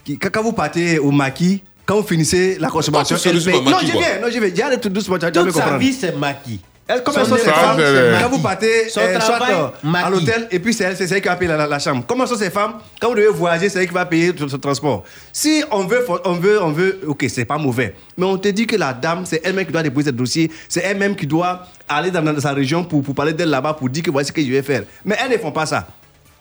Qui, quand vous partez au maquis, quand vous finissez la consommation, payent. au Non, j'y viens, non, j'y viens. J'y allais tout doucement, Toute sa comprendre. vie, c'est maquis. Elles, comment Son elles sont ces époque, femmes c'est Quand vous partez Son euh, soit travail, euh, à l'hôtel et puis c'est elle, c'est elle qui va payer la, la- la chambre. Comment sont ces femmes? Quand vous devez voyager, c'est elle qui va payer tout ce transport. Si on veut, on veut, on veut, ok, c'est pas mauvais. Mais on te dit que la dame, c'est elle-même qui doit déposer ce dossier. C'est elle-même qui doit aller dans, dans sa région pour, pour parler d'elle là-bas, pour dire que voici ce que je vais faire. Mais elles ne font pas ça.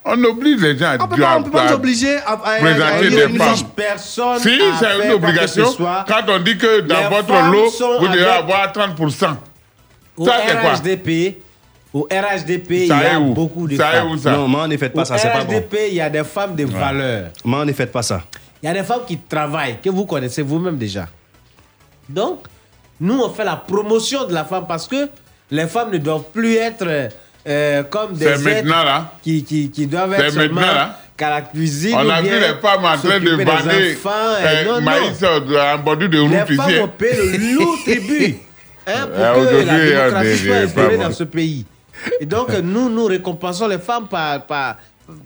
On oblige les gens à On peut pas, on peut pas obliger à, à, à- à présenter des femmes. femme. Personne. Si, a c'est fait une obligation. Quand on dit que dans votre lot, vous devez avoir 30%. Au Ça, c'est quoi? RHDP, au RHDP, il y a beaucoup de Ça femmes. où ça? Non, moi, ne faites pas Au ça, c'est pas bon. RHDP, il y a des femmes de valeur. Moi, ne faites pas ça. Il y a des femmes qui travaillent, que vous connaissez vous-même déjà. Donc, nous, on fait la promotion de la femme parce que les femmes ne doivent plus être euh, comme des maintenant là. qui, qui, qui doivent être maintenant, là. qu'à la cuisine. On a vu les femmes en train de bander euh, maïs euh, en bordure de Les route femmes ici. ont payé le lourd tribut hein, pour Euh, que aujourd'hui, la démocratie soit femmes. dans ce pays. Et donc, nous, nous récompensons les femmes par, par,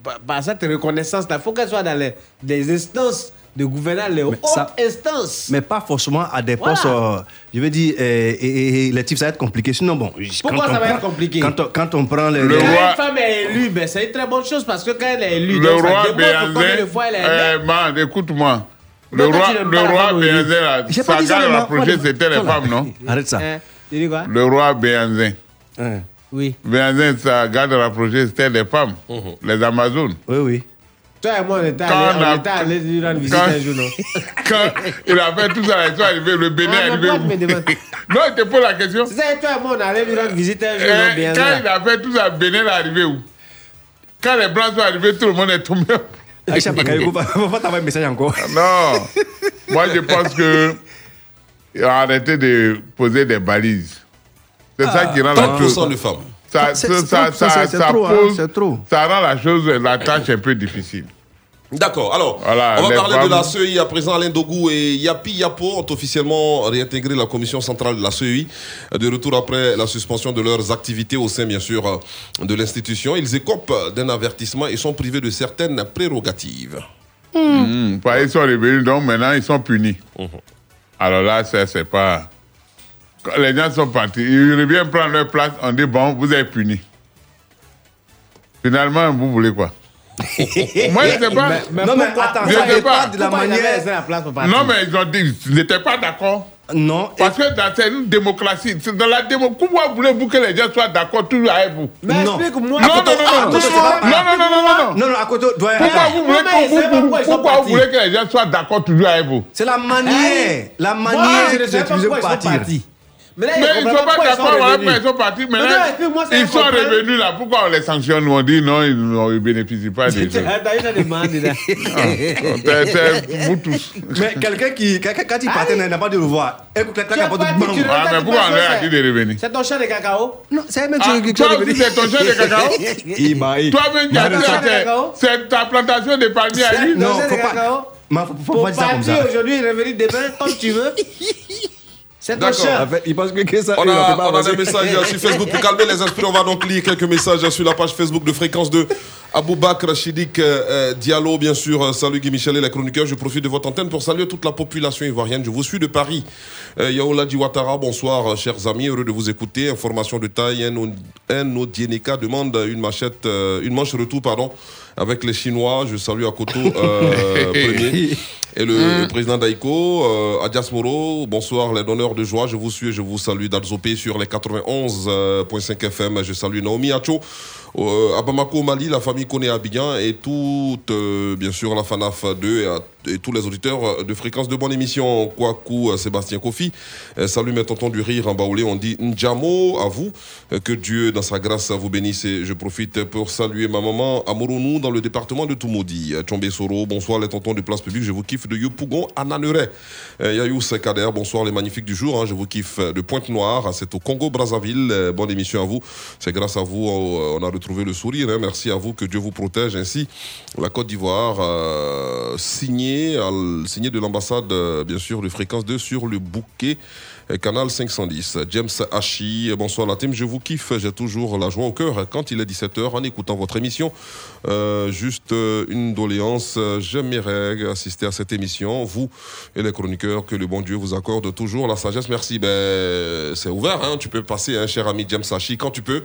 par, par cette reconnaissance-là. Il faut qu'elles soient dans les, les instances de gouvernance, les hautes ça- instances. Mais pas forcément à des Voilà. postes, euh, je veux dire, euh, et, et- et les types, ça va être compliqué. Sinon, bon. Pourquoi ça va prend- être compliqué? quand on, quand on prend les. Le Quand roi- une femme est élue, ben, c'est une très bonne chose parce que quand elle est élue, Le donc, roi euh, élue. man, écoute-moi. Le roi, n'aimes le la roi femme au lit Béanzin, là, J'ai pas sa dit ça, garde maman. rapprochée, Voilà. c'était les femmes, non? Arrête ça. Hein, tu dis quoi? Le roi. Hein. Oui. Béanzin, sa garde rapprochée, c'était les femmes, les Amazones. Oui, oui. Toi et moi, on était Quand allés on a- on était allés lui rendre visite quand- un jour, non? Quand il a fait tout ça, ils sont arrivés, le Bénin Ah, est mais arrivé. Non, il te pose la question. C'est ça, et toi et moi, on allait lui rendre visite un jour, Euh, non, bien quand là. il a fait tout ça, Bénin est arrivé où? Quand les Blancs sont arrivés, tout le monde est tombé. Aïcha Bakayoko, va va t'envoyer un message encore. Non. Moi, je pense que il a arrêté de poser des balises. C'est ça qui rend la 30% chose. de femmes. Ça, ça, ça, ça, trop, hein, pose- c'est trop. ça rend la chose, la tâche un peu difficile. D'accord, alors, Voilà, on va parler de la CEI à présent. Alain Dogou et Yapi Yapo ont officiellement réintégré la commission centrale de la CEI, de retour après la suspension de leurs activités au sein, bien sûr, de l'institution. Ils écopent d'un avertissement et sont privés de certaines prérogatives. Hmm, bah, Ils sont revenus, donc maintenant ils sont punis. Mhm. Alors là, ça, c'est pas. Quand les gens sont partis, ils reviennent prendre leur place, on dit bon, vous êtes punis. Finalement, vous voulez quoi? Moi, je sais pas. Mais- mais Non, mais attends, Je ça sais pas. de la Pourquoi il avait manière. la place pour partir Non, mais ils ont dit, ils n'étaient pas d'accord. Non. Parce que dans c'est une démocratie, c'est dans la démocratie, pourquoi voulez-vous que les gens soient d'accord toujours avec vous? Mais Non. explique-moi. Non, non, non, non, non, non, non, non, non, non, non. Non, non, à côté, doit- Pourquoi vous voulez que pourquoi vous voulez que les gens soient d'accord toujours avec vous? C'est la manière. La Moi, manière je que ne sais pas utilisez pourquoi pour ils sont partir. partis. Mais là, Mais ils ne sont pas d'accord, mais ils sont partis. Mais non, Maintenant, ça, ils sont revenus là. Pourquoi on les sanctionne? On dit non, ils ne bénéficient pas des choses. Attends, il a demandé là. C'est- vous tous. Mais quelqu'un qui, quelqu'un- quand il partait, n'a pas de revoir. Écoute, quelqu'un qui a pas de bang. Ah, mais pourquoi on leur a dit de revenir? C'est ton champ de cacao? Non, c'est un mec Ah, qui Toi aussi, c'est ton champ de cacao? Il m'a eu. Toi-même, tu as dit Ton champ de c'est- ta plantation de palmiers à lui Non, Ton champ faut de pas- cacao Mais faut, pas dire ça comme partir ça. aujourd'hui, revenir demain, comme tu veux. C'est D'accord. champ. En fait, il pense que, que ça. On a, on des messages sur Facebook pour calmer les esprits. On va donc lire quelques messages sur la page Facebook de Fréquence 2 Aboubakr Chidik euh, euh, Diallo, bien sûr. Euh, Salut Guy Michel et les chroniqueurs. Je profite de votre antenne pour saluer toute la population ivoirienne. Je vous suis de Paris. Euh, Yaoula Diwatara, bonsoir, euh, chers amis. Heureux de vous écouter. Information de taille. Eno Dieneka demande une machette, euh, une manche retour, pardon, avec les Chinois. Je salue Akoto, euh, premier. Et le, le président d'Aïko, euh, Adias Moro, bonsoir les donneurs de joie, je vous suis je vous salue d'Alzopé sur les 91.5 FM. Je salue Naomi Acho, à Bamako, au Mali, la famille Kone Abidjan et toute, euh, bien sûr, la FANAF 2 et, à- et tous les auditeurs euh, de fréquence de bonne émission. Kwaku, euh, Sébastien Kofi. Euh, salut mes tontons du rire en Baoulé. On dit Ndjamo à vous. Que Dieu, dans sa grâce, vous bénisse. Et je profite pour saluer ma maman à Moronou, dans le département de Toumoudi. Tchombe Soro, bonsoir les tontons de place publique. Je vous kiffe de Yopougon à Naneret. Yayous Kader, bonsoir les magnifiques du jour. hein. Je vous kiffe de Pointe-Noire. C'est au Congo-Brazzaville. Bonne émission à vous. C'est grâce à vous, on a retrouvé le sourire. hein. Merci à vous. Que Dieu vous protège. Ainsi, la Côte d'Ivoire, signée à- signée de l'ambassade, euh, bien sûr, de fréquence 2 sur le bouquet. Euh, Canal 510. James Hachi, bonsoir la team, je vous kiffe, j'ai toujours la joie au cœur quand il est 17h en écoutant votre émission. Euh, juste euh, une doléance, j'aimerais assister à cette émission, vous et les chroniqueurs, que le bon Dieu vous accorde toujours la sagesse. Merci, ben, c'est ouvert, hein. tu peux passer, hein, cher ami James Hachi, quand tu peux,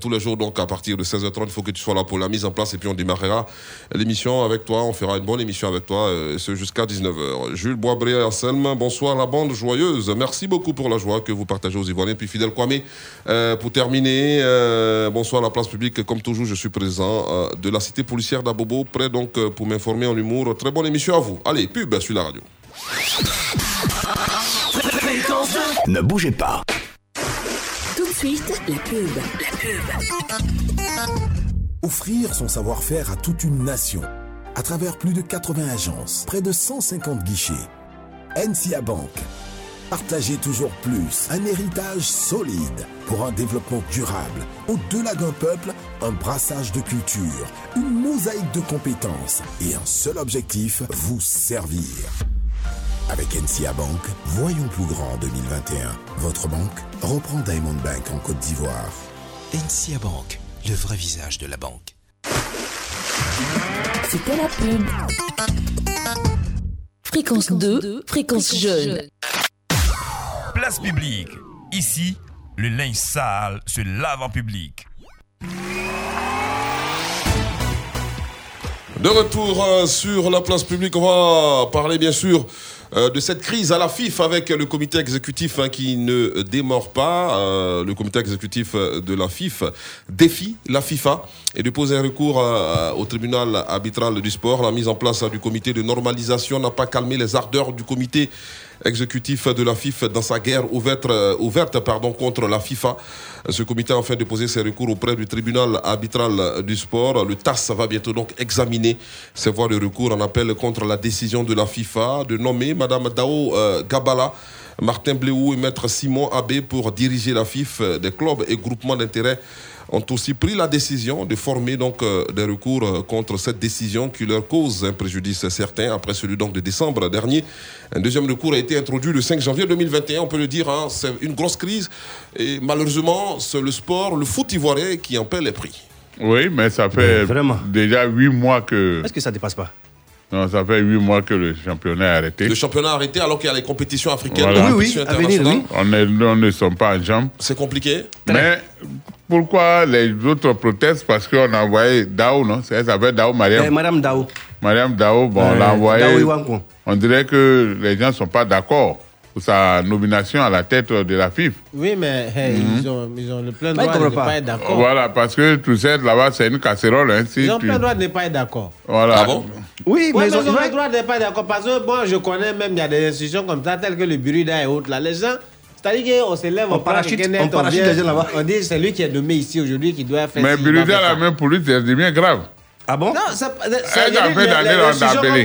tous les jours, donc à partir de 16h30, il faut que tu sois là pour la mise en place et puis on démarrera l'émission avec toi, on fera une bonne émission avec toi, euh, jusqu'à 19h. Jules Boisbré Anselme, bonsoir la bande joyeuse, merci beaucoup pour la joie que vous partagez aux Ivoiriens. Puis Fidèle Kwame, euh, pour terminer, euh, bonsoir la place publique, comme toujours, je suis présent euh, de la cité policière d'Abobo, prêt donc euh, pour m'informer en humour. Très bonne émission à vous. Allez, pub sur la radio. Ne bougez pas. Tout de suite, la pub. La pub. Offrir son savoir-faire à toute une nation. À travers plus de 80 agences, près de 150 guichets. NCA Bank. Partager toujours plus. Un héritage solide pour un développement durable. Au-delà d'un peuple, un brassage de culture, une mosaïque de compétences et un seul objectif, vous servir. Avec NCA Bank, voyons plus grand en 2021. Votre banque reprend Diamond Bank en Côte d'Ivoire. NCA Bank, le vrai visage de la banque. C'était la pub. Fréquence 2, fréquence jeune. Place publique. Ici, le linge sale se lave en public. De retour euh, sur la place publique, on va parler bien sûr euh, de cette crise à la FIF avec le comité exécutif hein, qui ne démord pas. Euh, le comité exécutif euh, de la FIF défie la FIFA et dépose un recours au tribunal arbitral du sport. La mise en place hein, du comité de normalisation n'a pas calmé les ardeurs du comité exécutif de la FIF dans sa guerre ouverte, euh, ouverte pardon, contre la FIFA. Ce comité a enfin déposé ses recours auprès du tribunal arbitral du sport. Le TAS va bientôt donc examiner ses voies de recours en appel contre la décision de la FIFA de nommer Madame Dao euh, Gabala. Martin Bléou et Maître Simon Abbé pour diriger la FIF. Des clubs et groupements d'intérêt ont aussi pris la décision de former donc euh, des recours euh, contre cette décision qui leur cause un préjudice certain après celui donc de décembre dernier. Un deuxième recours a été introduit le 5 janvier 2021, on peut le dire, hein, c'est une grosse crise et malheureusement c'est le sport, le foot ivoirien qui en paie les prix. Oui, mais ça fait déjà huit mois que. Est-ce que ça dépasse pas? Non, ça fait huit mois que le championnat est arrêté. Le championnat a arrêté alors qu'il y a les compétitions africaines, Voilà. les compétitions internationales. On, est, on ne sont pas en jambes. C'est compliqué. Mais pourquoi les autres protestent? Parce qu'on a envoyé Dao, non? C'est- Elle s'appelle Dao Mariam. Eh, Madame Dao. Mariam Dao, bon, on Euh, l'a envoyé. Dao Iwanko. On dirait que les gens ne sont pas d'accord pour sa nomination à la tête de la FIF. Oui, mais hey, Mhm. ils, ont, ils ont le plein ils droit de ne pas pas. être d'accord. Voilà, parce que tu sais, là-bas, c'est une casserole. Hein, si Ils ont tu- plein droit de ne pas être d'accord. Voilà. Oui, Ouais, mais ils ont- ils le droit de ne pas être d'accord. Parce que moi, je connais même, il y a des institutions comme ça, telles que le Burida et autres. Là, les gens, c'est-à-dire qu'on se lève, On on, parachute- quelqu'un on parachute vient, les gens là-bas. On dit c'est lui qui est nommé ici aujourd'hui qui doit faire Mais la ça. même pour lui, c'est bien grave. Ah bon? Non, c'est pas. Elle c'est- a fait d'aller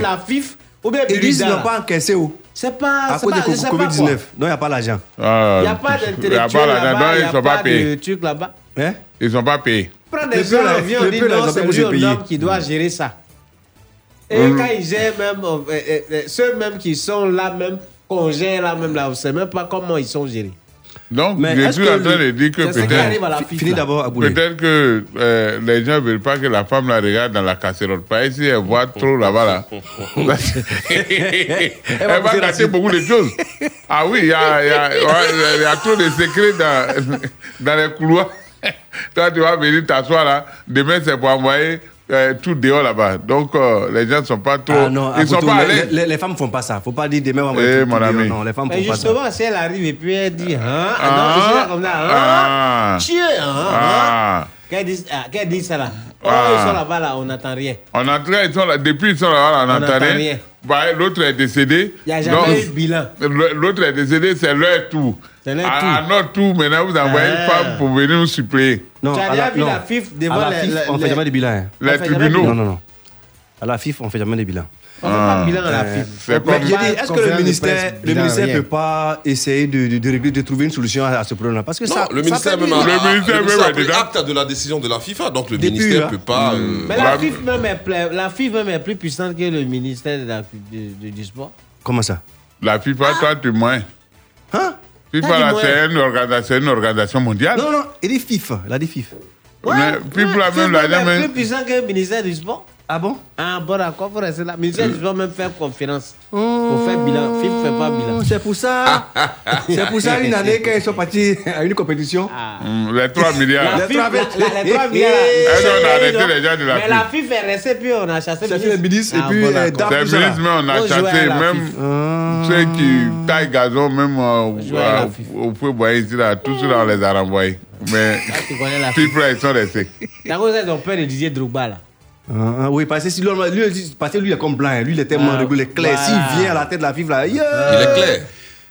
dans la FIF ou bien Ils Burida. n'ont pas encaissé où? C'est pas. À c'est cause de je sais pas quoi. Covid-19. Donc, il n'y a pas l'argent. Il n'y a pas d'intellectuel là-bas, il n'y a pas de payés. truc là-bas. Hein? Ils ne sont pas payés. Prends des gens, on dit non, c'est lui homme qui doit gérer ça. Et Mhm. quand ils gèrent même, euh, euh, euh, ceux même qui sont là même, qu'on gère là même là, on ne sait même pas comment ils sont gérés. Donc, Mais suis que en train de dire que peut-être. Peut-être que euh, les gens ne veulent pas que la femme la regarde dans la casserole. Pas si elle voit trop là-bas, là. elle va gâter beaucoup de choses. Ah oui, il y a, il y a- ouais, il y a trop de secrets dans, dans les couloirs. Toi, tu vas venir t'asseoir là. Demain, c'est pour envoyer euh, tout dehors là-bas. Donc, euh, les gens ne sont pas trop. Ah non, ils sont Aboutou, pas à les, les- femmes font pas ça. Faut pas dire demain on va Eh, tout mon ami. Non, les femmes Mais font pas ça. justement, si elle arrive et puis elle dit, hein, Ah, donc, ici, là, comme ça, hein, ah, Dieu, hein, ah. hein. Qu'elle dit, ah, dit ça là. Oh, Ah. ils sont là-bas, là, on n'entend rien. On entend, ils sont là, depuis ils sont là, on On n'entend rien. rien. Bah, L'autre est décédé. Il n'y a jamais Donc, eu de bilan. L'autre est décédé, c'est leur tour. C'est leur à, tour. à notre tour, maintenant, vous envoyez une Ah. femme pour venir nous suppléer. Non, Tu as déjà vu non. la FIF devant À la les- FIF, les- on fait les- jamais des bilans. hein. Les tribunaux. Non, non, non. À la FIF, on fait jamais des bilans. On fait pas de bilan à la Euh, FIF. pas de est-ce que le ministère, le ministère rien. peut pas essayer de, de, de régler, de trouver une solution à, ce problème-là? Parce que Non, ça, le ça ministère fait même a, Le a- ministère le même ministère a a pris déjà- acte de la décision de la FIFA, donc le Depuis, ministère hein. ne peut pas. euh, Mais la FIF, même est, la FIF même est plus puissante que le ministère de la- de- de- du sport. Comment ça? La FIFA, toi, tu es moins. Hein? FIFA, dit c'est une organisation, une organisation mondiale. Non, non, il est FIF. Il a dit FIF. Mais FIFA, même, là, même est même. plus puissant que le ministère du sport. Ah bon? Ah bon, d'accord, faut rester là. Ministère du sport même faire conférence. Pour faire bilan. FIF ne fait pas bilan. C'est pour ça. c'est pour ça, une année, quand ils sont partis à une compétition. Hum, Les 3 milliards. Les FIF, trois- la- la- les trois Eh, milliards. c'est- on a arrêté les gens de la Mais la FIF est restée, puis on a chassé Ça fait le ministre et Ah, puis euh, d'accord. DAF, C'est tout ça, là. ministre, mais on a chassé même Ah. ceux qui taillent gazon, même euh, au feu boyer ici, là, tous ceux-là, on les a renvoyés. Mais Ah, FIF. ils sont restés. Cause, ils ont peur de Didier Drogba, là. Ah, ah, oui, parce que, si lui, lui, parce que lui, il est comme blanc. hein. Lui, il est tellement Ah, régulé, clair. voilà. S'il vient à la tête de la là, yeah. Il est clair.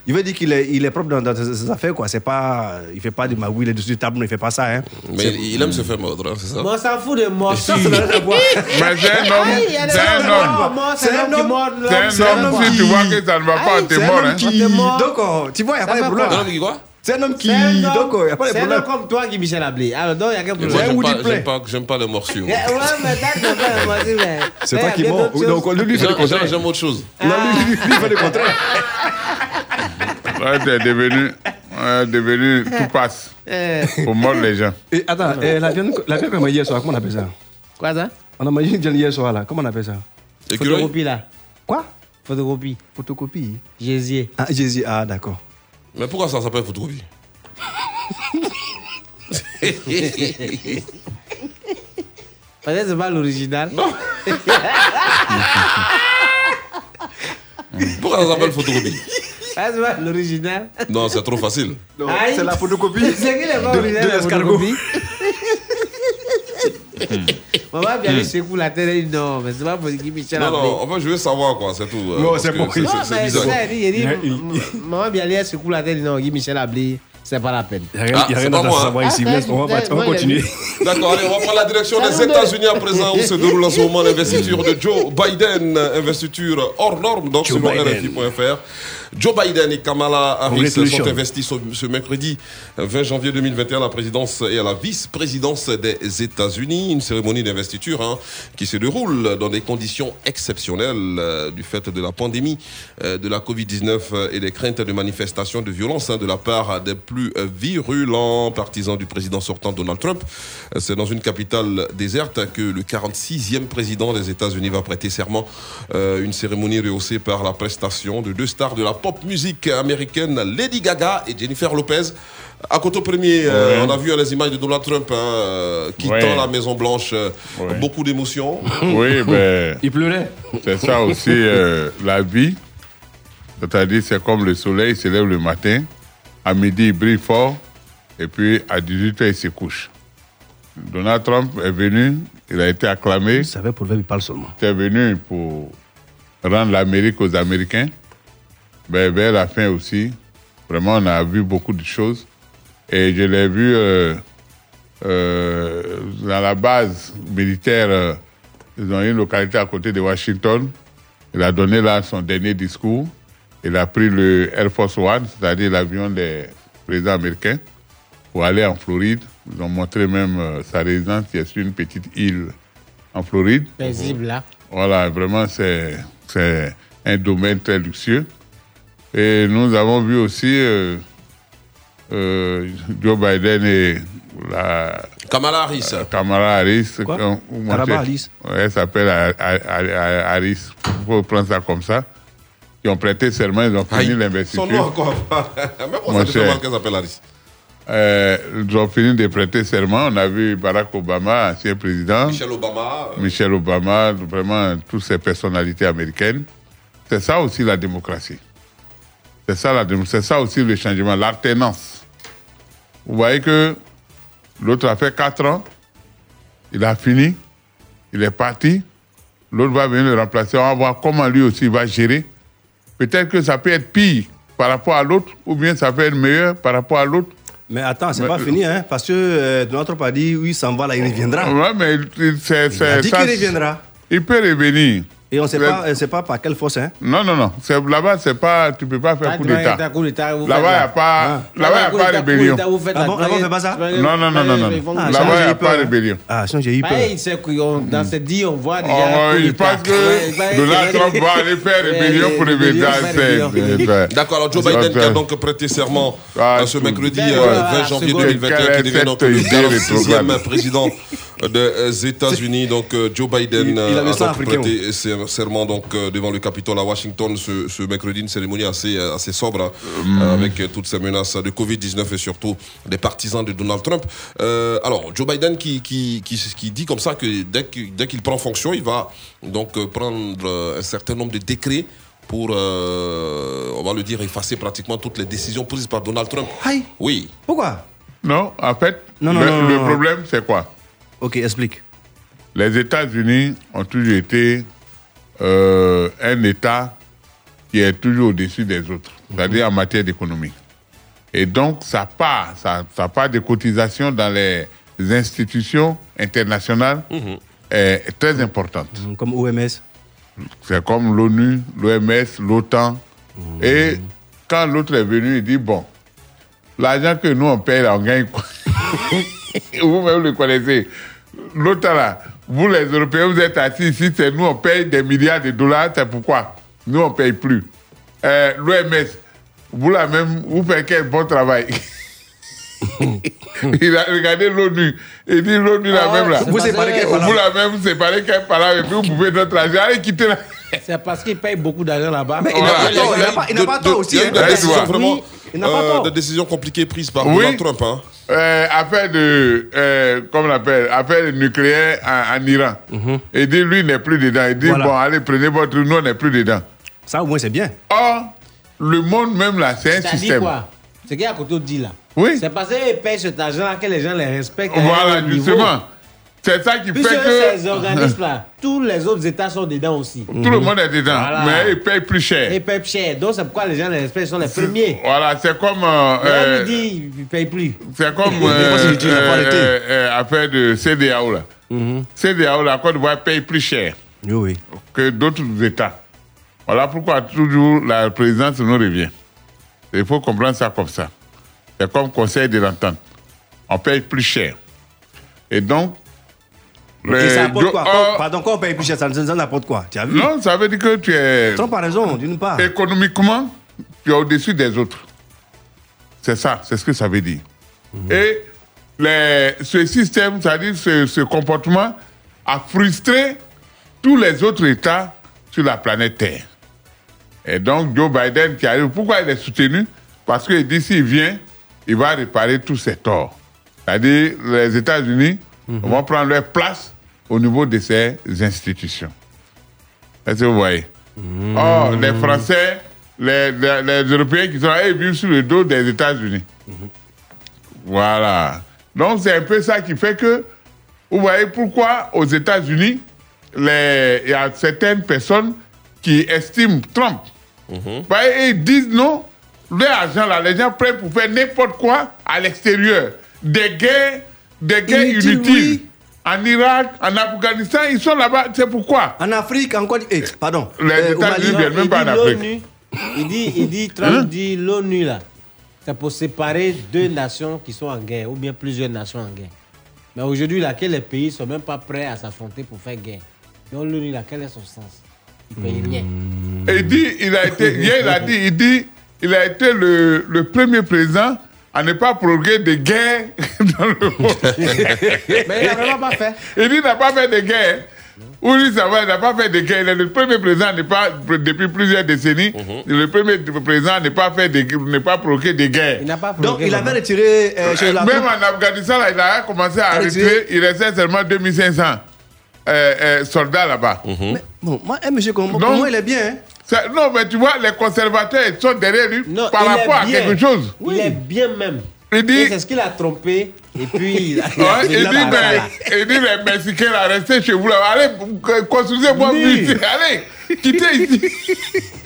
Il veut dire qu'il est, il est propre dans, dans ses, affaires, quoi. C'est pas, il fait pas de magouille, il est dessus du table, non, il fait pas ça, hein. Mais il aime se faire mordre, hein, c'est ça? On s'en fout de mort. Ça, ça voir. Mais c'est un homme, il c'est un homme. C'est un homme qui mord. l'homme. C'est un homme, si tu vois que ça ne va pas, t'es C'est mort. Hein. Donc, tu vois, il n'y a Ça pas de problème. quoi C'est un homme qui. C'est un homme- Donc, il n'y a pas de C'est un homme comme toi qui Michel Ablé. Alors, donc, il y a quel Mais problème Moi, j'aime pas, j'aime pas, pas les morsures. Ouais, mais d'accord, mais moi aussi, mais- C'est toi qui d'autres Donc, lui, fait le J'aime- contraire. J'aime autre chose. Non, lui, lui, fait le contraire. Ouais, t'es devenu, ouais, devenu tout passe Euh, pour mordre les gens. Et attends, eh, la viande qu'on a mangée hier soir, comment on appelle ça? Quoi ça? On a mangé une viande hier soir, là. Comment on appelle ça? Photocopie là. Quoi? Photocopie. Photocopie. Jésus. Ah, Jésus, ah, d'accord. Mais pourquoi ça s'appelle photocopie Peut-être c'est pas l'original. Pourquoi ça s'appelle photocopie l'original. Non, c'est trop facile. C'est la photocopie C'est pas de, original. de la l'escargot. Maman vient lui secoue la tête et dit non, mais c'est pas pour Guy Michel Non, non, enfin, je veux savoir quoi, c'est tout. euh, Non, c'est que bon. c'est- Non, c'est- c'est mais bizarre. ça, il dit, il dit, Il- m- maman bien lui elle secoue la tête, il dit non, Guy Michel Ablé, c'est pas la peine. Il n'y a rien, Ah, a à hein. savoir ici. Ah, Laisse, on va, a continuer. D'accord, allez, on va prendre la direction des États-Unis à présent, où se déroule en ce moment l'investiture de Joe Biden, investiture hors norme, donc Biden. RFI.fr. Joe Biden et Kamala Harris sont investis ce, ce mercredi 20 janvier 2021 à la présidence et à la vice-présidence des États-Unis. Une cérémonie d'investiture hein, qui se déroule dans des conditions exceptionnelles euh, du fait de la pandémie euh, de la Covid-19 euh, et des craintes de manifestations de violence hein, de la part des plus euh, virulents partisans du président sortant Donald Trump. Euh, C'est dans une capitale déserte que le 46e président des États-Unis va prêter serment. Euh, une cérémonie rehaussée par la prestation de deux stars de la pop musique américaine, Lady Gaga et Jennifer Lopez. À Coteau Premier, euh, on a vu les images de Donald Trump hein, euh, quittant Ouais. la Maison Blanche. euh, Ouais. Beaucoup d'émotions. Oui, ben, Il pleurait. c'est ça aussi euh, la vie. C'est-à-dire, c'est comme le soleil, il se lève le matin, à midi, il brille fort, et puis à 18h, il se couche. Donald Trump est venu, il a été acclamé. Je savais pour le il parle seulement. Il est venu pour rendre l'Amérique aux Américains. Ben, vers la fin aussi, vraiment, on a vu beaucoup de choses. Et je l'ai vu euh, euh, dans la base militaire. euh, ils ont une localité à côté de Washington. Il a donné là son dernier discours. Il a pris le Air Force One, c'est-à-dire l'avion des présidents américains, pour aller en Floride. Ils ont montré même sa résidence qui est sur une petite île en Floride. Paisible là. Voilà, vraiment, c'est c'est un domaine très luxueux. Et nous avons vu aussi euh, euh, Joe Biden et la. Kamala Harris. Kamala Harris. Quoi? euh, moi, Karaba c'est- Harris. Elle s'appelle Har- Har- Har- Harris. Il faut prendre ça comme ça. Qui ont prêté serment, ils ont fini l'investiture. Son nom encore. Même on mal qu'elle s'appelle Harris. Euh, ils ont fini de prêter serment. On a vu Barack Obama, ancien président. Michelle Obama. euh, Michelle Obama, vraiment toutes ces personnalités américaines. C'est ça aussi la démocratie. C'est ça, la c'est ça aussi le changement, l'alternance. Vous voyez que l'autre a fait 4 ans, il a fini, il est parti, l'autre va venir le remplacer, on va voir comment lui aussi va gérer. Peut-être que ça peut être pire par rapport à l'autre, ou bien ça peut être meilleur par rapport à l'autre. Mais attends, c'est Mais- pas fini, hein, parce que euh, Donald Trump a dit, oui, il s'en va là, il reviendra. Ouais, mais il- c'est, Il a c'est, dit ça, qu'il reviendra. Il peut revenir. Et on sait Mais- pas, on sait pas par quelle force, hein. Non, non, non. C'est, là-bas, c'est pas, tu peux pas faire coup de d'État. Là-bas, il n'y a pas, Ah. là-bas, il y a pas rébellion. Ah bon, là-bas, on fait pas ça? Non, non, non, non, non. Ah, Là-bas, il n'y j'ai a pas hein. rébellion. Ah, sinon j'ai eu peur. Qu'on- dans cette dit, on voit déjà. Oh, coup il pense que Donald Trump va aller faire rébellion pour les médias. D'accord, alors Joe Biden qui a donc prêté serment Ah, ce mercredi Ben, euh, 20 janvier seconde. 2021 qui devient le idée 46e rétrograde président des États-Unis. Donc euh, Joe Biden Il- il euh, avait a africain, prêté ser- serment donc, euh, devant le Capitole à Washington ce, ce mercredi, une cérémonie assez, euh, assez sobre hein, Mm. euh, avec euh, toutes ces menaces de Covid-19 et surtout des partisans de Donald Trump. Euh, alors Joe Biden qui, qui, qui, qui dit comme ça que dès qu'il dès qu'il prend fonction, il va donc euh, prendre euh, un certain nombre de décrets pour, euh, on va le dire, effacer pratiquement toutes les décisions prises par Donald Trump. Aïe, Oui. pourquoi? Non, en fait, Non, non, le, non, non, le non. problème, c'est quoi? Ok, explique. Les États-Unis ont toujours été euh, un État qui est toujours au-dessus des autres, c'est-à-dire en matière d'économie. Et donc, ça part, ça, ça part des cotisations dans les institutions internationales est très importante. Comme OMS. C'est comme l'ONU, l'OMS, l'OTAN. Et quand l'autre est venu, il dit, bon, l'argent que nous on paye, on gagne quoi? Vous-même le connaissez. L'OTAN là, vous les Européens, vous êtes assis ici, c'est nous on paye des milliards de dollars, c'est pourquoi? Nous on paye plus. Euh, L'OMS, vous là même, vous faites quel bon travail? Il a regardé l'ONU. Il dit l'ONU là Ah, même là. Vous séparez Vous là même, vous séparez quel parent et puis vous pouvez notre argent. Allez quitter là. C'est parce qu'ils payent beaucoup d'argent là-bas. Mais il n'a pas tort, il n'a pas- tort aussi. Il a vraiment, euh, tort. des décisions compliquées prises par. Donald Trump. Hein. Euh, affaire de, euh, comment on appelle, affaire de nucléaire en, en Iran. Il dit, lui, il n'est plus dedans. Il dit, Voilà. bon, allez, prenez votre, nous, on n'est plus dedans. Ça, au moins, c'est bien. Or, le monde même là, c'est un système. quoi? Ce côté dit là. Oui. C'est parce qu'ils payent cet argent-là que les gens les respectent. Voilà, haut niveau. C'est ça qui Puisque fait que ces organismes-là, tous les autres États sont dedans aussi. tout le monde est dedans, Voilà. mais ils payent plus cher. Ils payent cher. Donc c'est pourquoi les gens les respectent, ils sont les premiers. Voilà, c'est comme. euh, euh, dit, ils ne payent plus. c'est comme. Euh, euh, euh, euh, affaire de CDAO là. CDAO, la Côte d'Ivoire paye plus cher Oui, oui. que d'autres États. Voilà pourquoi toujours la présidence nous revient. Il faut comprendre ça comme ça. C'est comme conseil de l'entente. On paye plus cher. Et donc. Et les- ça apporte quoi oh, Pardon, quand on paye plus cher, ça, ça, ça apporte quoi Tu as vu Non, ça veut dire que tu es. Trump a raison, d'une part. Économiquement, tu es au-dessus des autres. C'est ça, c'est ce que ça veut dire. Mhm. Et les- ce système, c'est-à-dire ce, ce comportement, a frustré tous les autres États sur la planète Terre. Et donc, Joe Biden qui arrive, pourquoi il est soutenu? Parce qu'il dit s'il vient, il va réparer tous ses torts. C'est-à-dire, les États-Unis vont prendre leur place au niveau de ces institutions. Est-ce que vous voyez? Or, les Français, les, les- les Européens qui sont là, ils vivent sur le dos des États-Unis. Voilà. Donc, c'est un peu ça qui fait que, vous voyez pourquoi aux États-Unis, il y a certaines personnes qui estiment Trump. Bah, ils disent non, l'argent là, les gens prennent pour faire n'importe quoi à l'extérieur. Des guerres, des guerres Inutile, inutiles. oui. En Irak, en Afghanistan, ils sont là-bas. C'est pourquoi? En Afrique, encore. Eh, pardon. Les Euh, États-Unis viennent même Il pas en dit Afrique. Il dit, il dit, Trump Hein? dit l'ONU là. C'est pour séparer deux nations qui sont en guerre, ou bien plusieurs nations en guerre. Mais aujourd'hui, là, que les pays ne sont même pas prêts à s'affronter pour faire guerre? Donc l'ONU, là, quel est son sens? Il ne paye rien. Et il dit, il a été, hier il a dit, il dit, il a été le, le premier président à ne pas provoquer de guerre dans le monde. Mais il n'a vraiment pas fait. Il dit qu'il n'a pas fait de guerre. Ou lui, ça va, il n'a pas fait de guerre. Il est le premier président à ne pas, depuis plusieurs décennies, le premier président ne pas, fait de, ne pas provoquer de guerre. Il n'a pas Donc, il avait retiré euh, chez la Même en Afghanistan, là, il a commencé à arrêter. Il restait seulement 2500 euh, euh, soldats là-bas. Mais bon, moi, eh, monsieur, comment, comment il est bien hein? Ça- non, mais tu vois, les conservateurs ils sont derrière lui par il rapport à quelque chose. Il est bien même. Il dit- Et C'est ce qu'il a trompé. Et puis. il a- il a il, la dit, mais, il dit, les Mexicains, là, restez chez vous là. Allez, construisez-moi Oui. plus ici. Allez, quittez ici.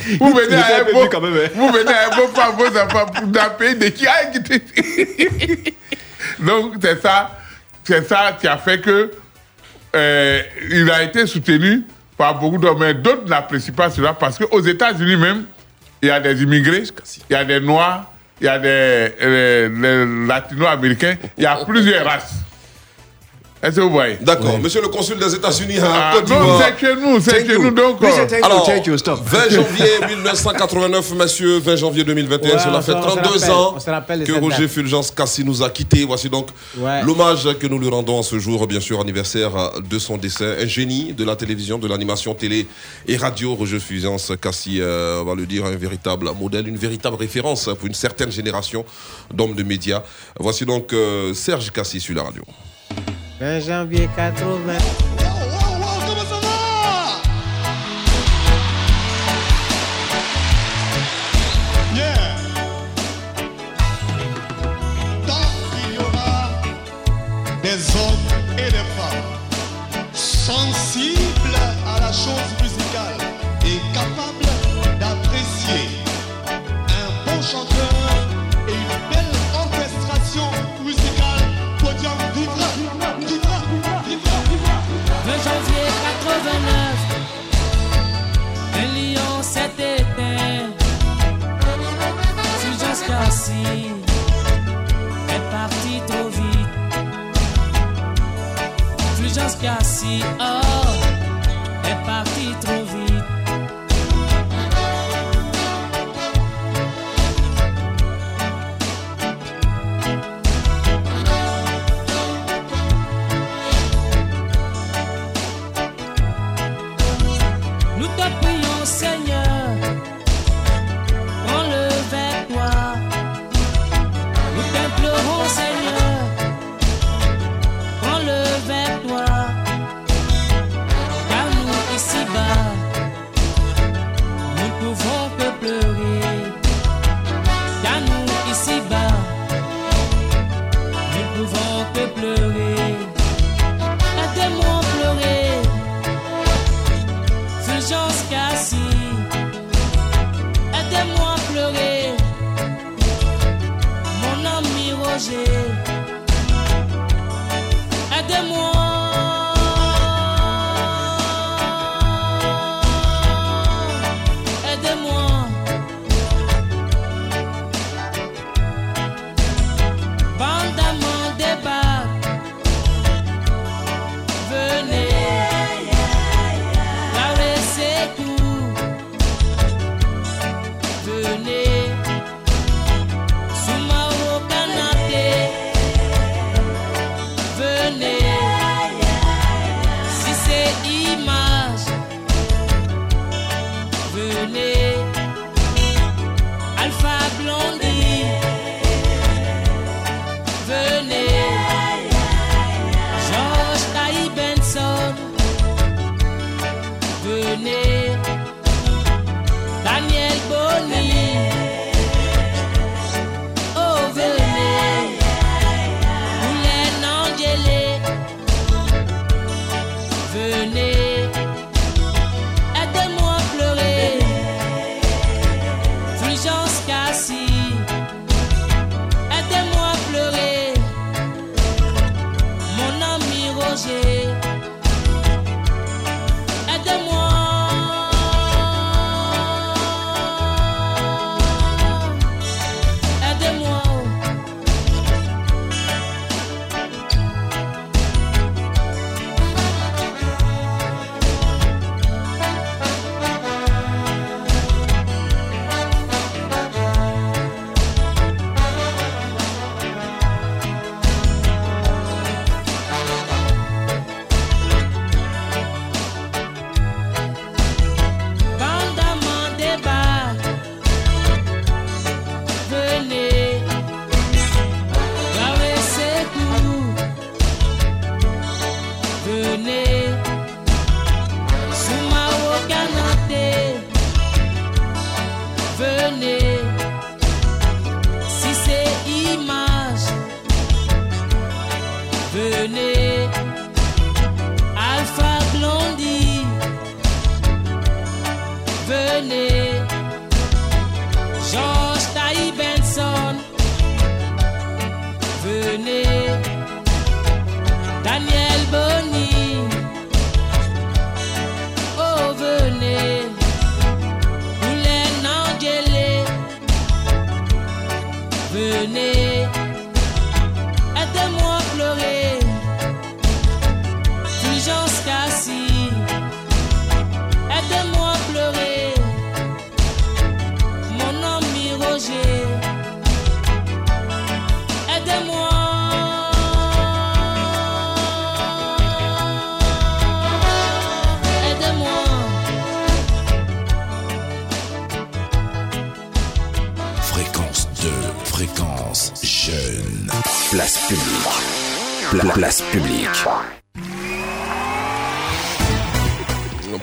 Vous venez Il à un beau, quand même, hein. vous venez à un beau pas vos enfants d'un pays de qui? Allez, quittez ici. Donc, c'est ça, c'est ça qui a fait que euh, il a été soutenu par beaucoup d'hommes, mais d'autres n'apprécient pas cela parce qu'aux États-Unis même, il y a des immigrés, il y a des Noirs, il y a des euh, les Latino-Américains, il y a plusieurs races. Est-ce que vous voyez? D'accord. Monsieur le consul des États-Unis à Ah, Côte non, d'Ivoire. c'est chez nous, c'est chez nous. Donc, Alors, thank you, stop. 20 janvier 1989, monsieur, 20 janvier 2021, Ouais, cela on fait se- on se 32 rappelle, ans que Roger. Fulgence Cassi nous a quittés. Voici donc Ouais. l'hommage que nous lui rendons en ce jour, bien sûr, anniversaire de son décès. Un génie de la télévision, de l'animation télé et radio, Roger Fulgence Cassi, euh, on va le dire, un véritable modèle, une véritable référence pour une certaine génération d'hommes de médias. Voici donc euh, Serge Cassi sur la radio. 20 janvier 80. Yeah. Tant qu'il y aura des hommes Fulgence Cassi, oh,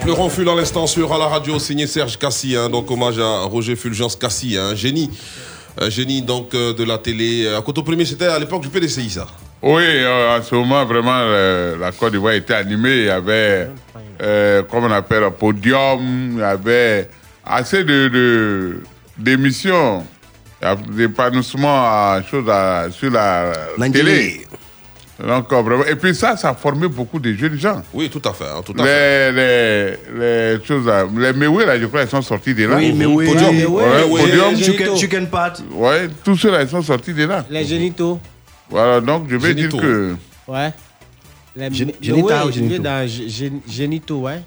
Pleurant fut à l'instant sur à la radio signé Serge Cassi, hein, donc hommage à Roger Fulgence Cassi, un génie, un génie donc euh, de la télé. À Coteau Premier, c'était à l'époque du PDCI ça. Oui, euh, à ce moment, vraiment, euh, la Côte d'Ivoire était animée. Il y avait, euh, comment on appelle, un podium. Il y avait assez de, de- d'émissions, Il y a d'épanouissement à, choses à- sur la télé. Donc, vraiment, et puis ça, ça a formé beaucoup de jeunes gens. Oui, tout à fait. hein, tout à les, les, les choses, là, les Mewe, là, je crois, ils sont sortis de là. Oui, Mewe, Podium, Mewe, ouais, Mewe, Podium. Chicken- Chicken Pat. Ouais, tous ceux-là, ils sont sortis de là. Les génitaux. Voilà, donc je vais Génitaux. dire que. Ouais. Les, génitaux génitaux, ouais.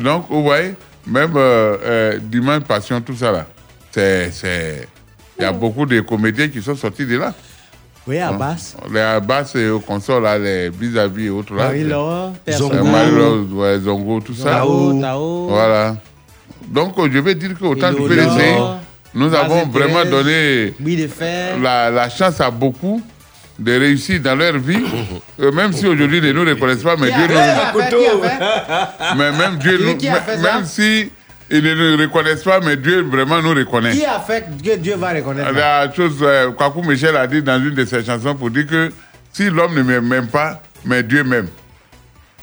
Donc, vous voyez, même euh, euh, Dimanche Passion, tout ça là, c'est. c'est- Il y a beaucoup de comédiens qui sont sortis de là. Oui, à basse. Les Abbas et au console, là, les vis-à-vis et autres là. Marie-Laure, Zongo. Marie-Laure, ouais, Zongo, tout ça. Tao, Tao. Voilà. Donc, je vais dire qu'au temps du PDC, nous avons vraiment donné la, la chance à beaucoup de réussir dans leur vie, Euh, même si aujourd'hui ils ne nous reconnaissent pas, mais Dieu nous... Mais même Dieu, nous, même si ils ne nous reconnaissent pas, mais Dieu vraiment nous reconnaît. Qui a fait que Dieu va reconnaître? La chose, euh, Kwaku Michel a dit dans une de ses chansons pour dire que si l'homme ne m'aime pas, mais Dieu m'aime.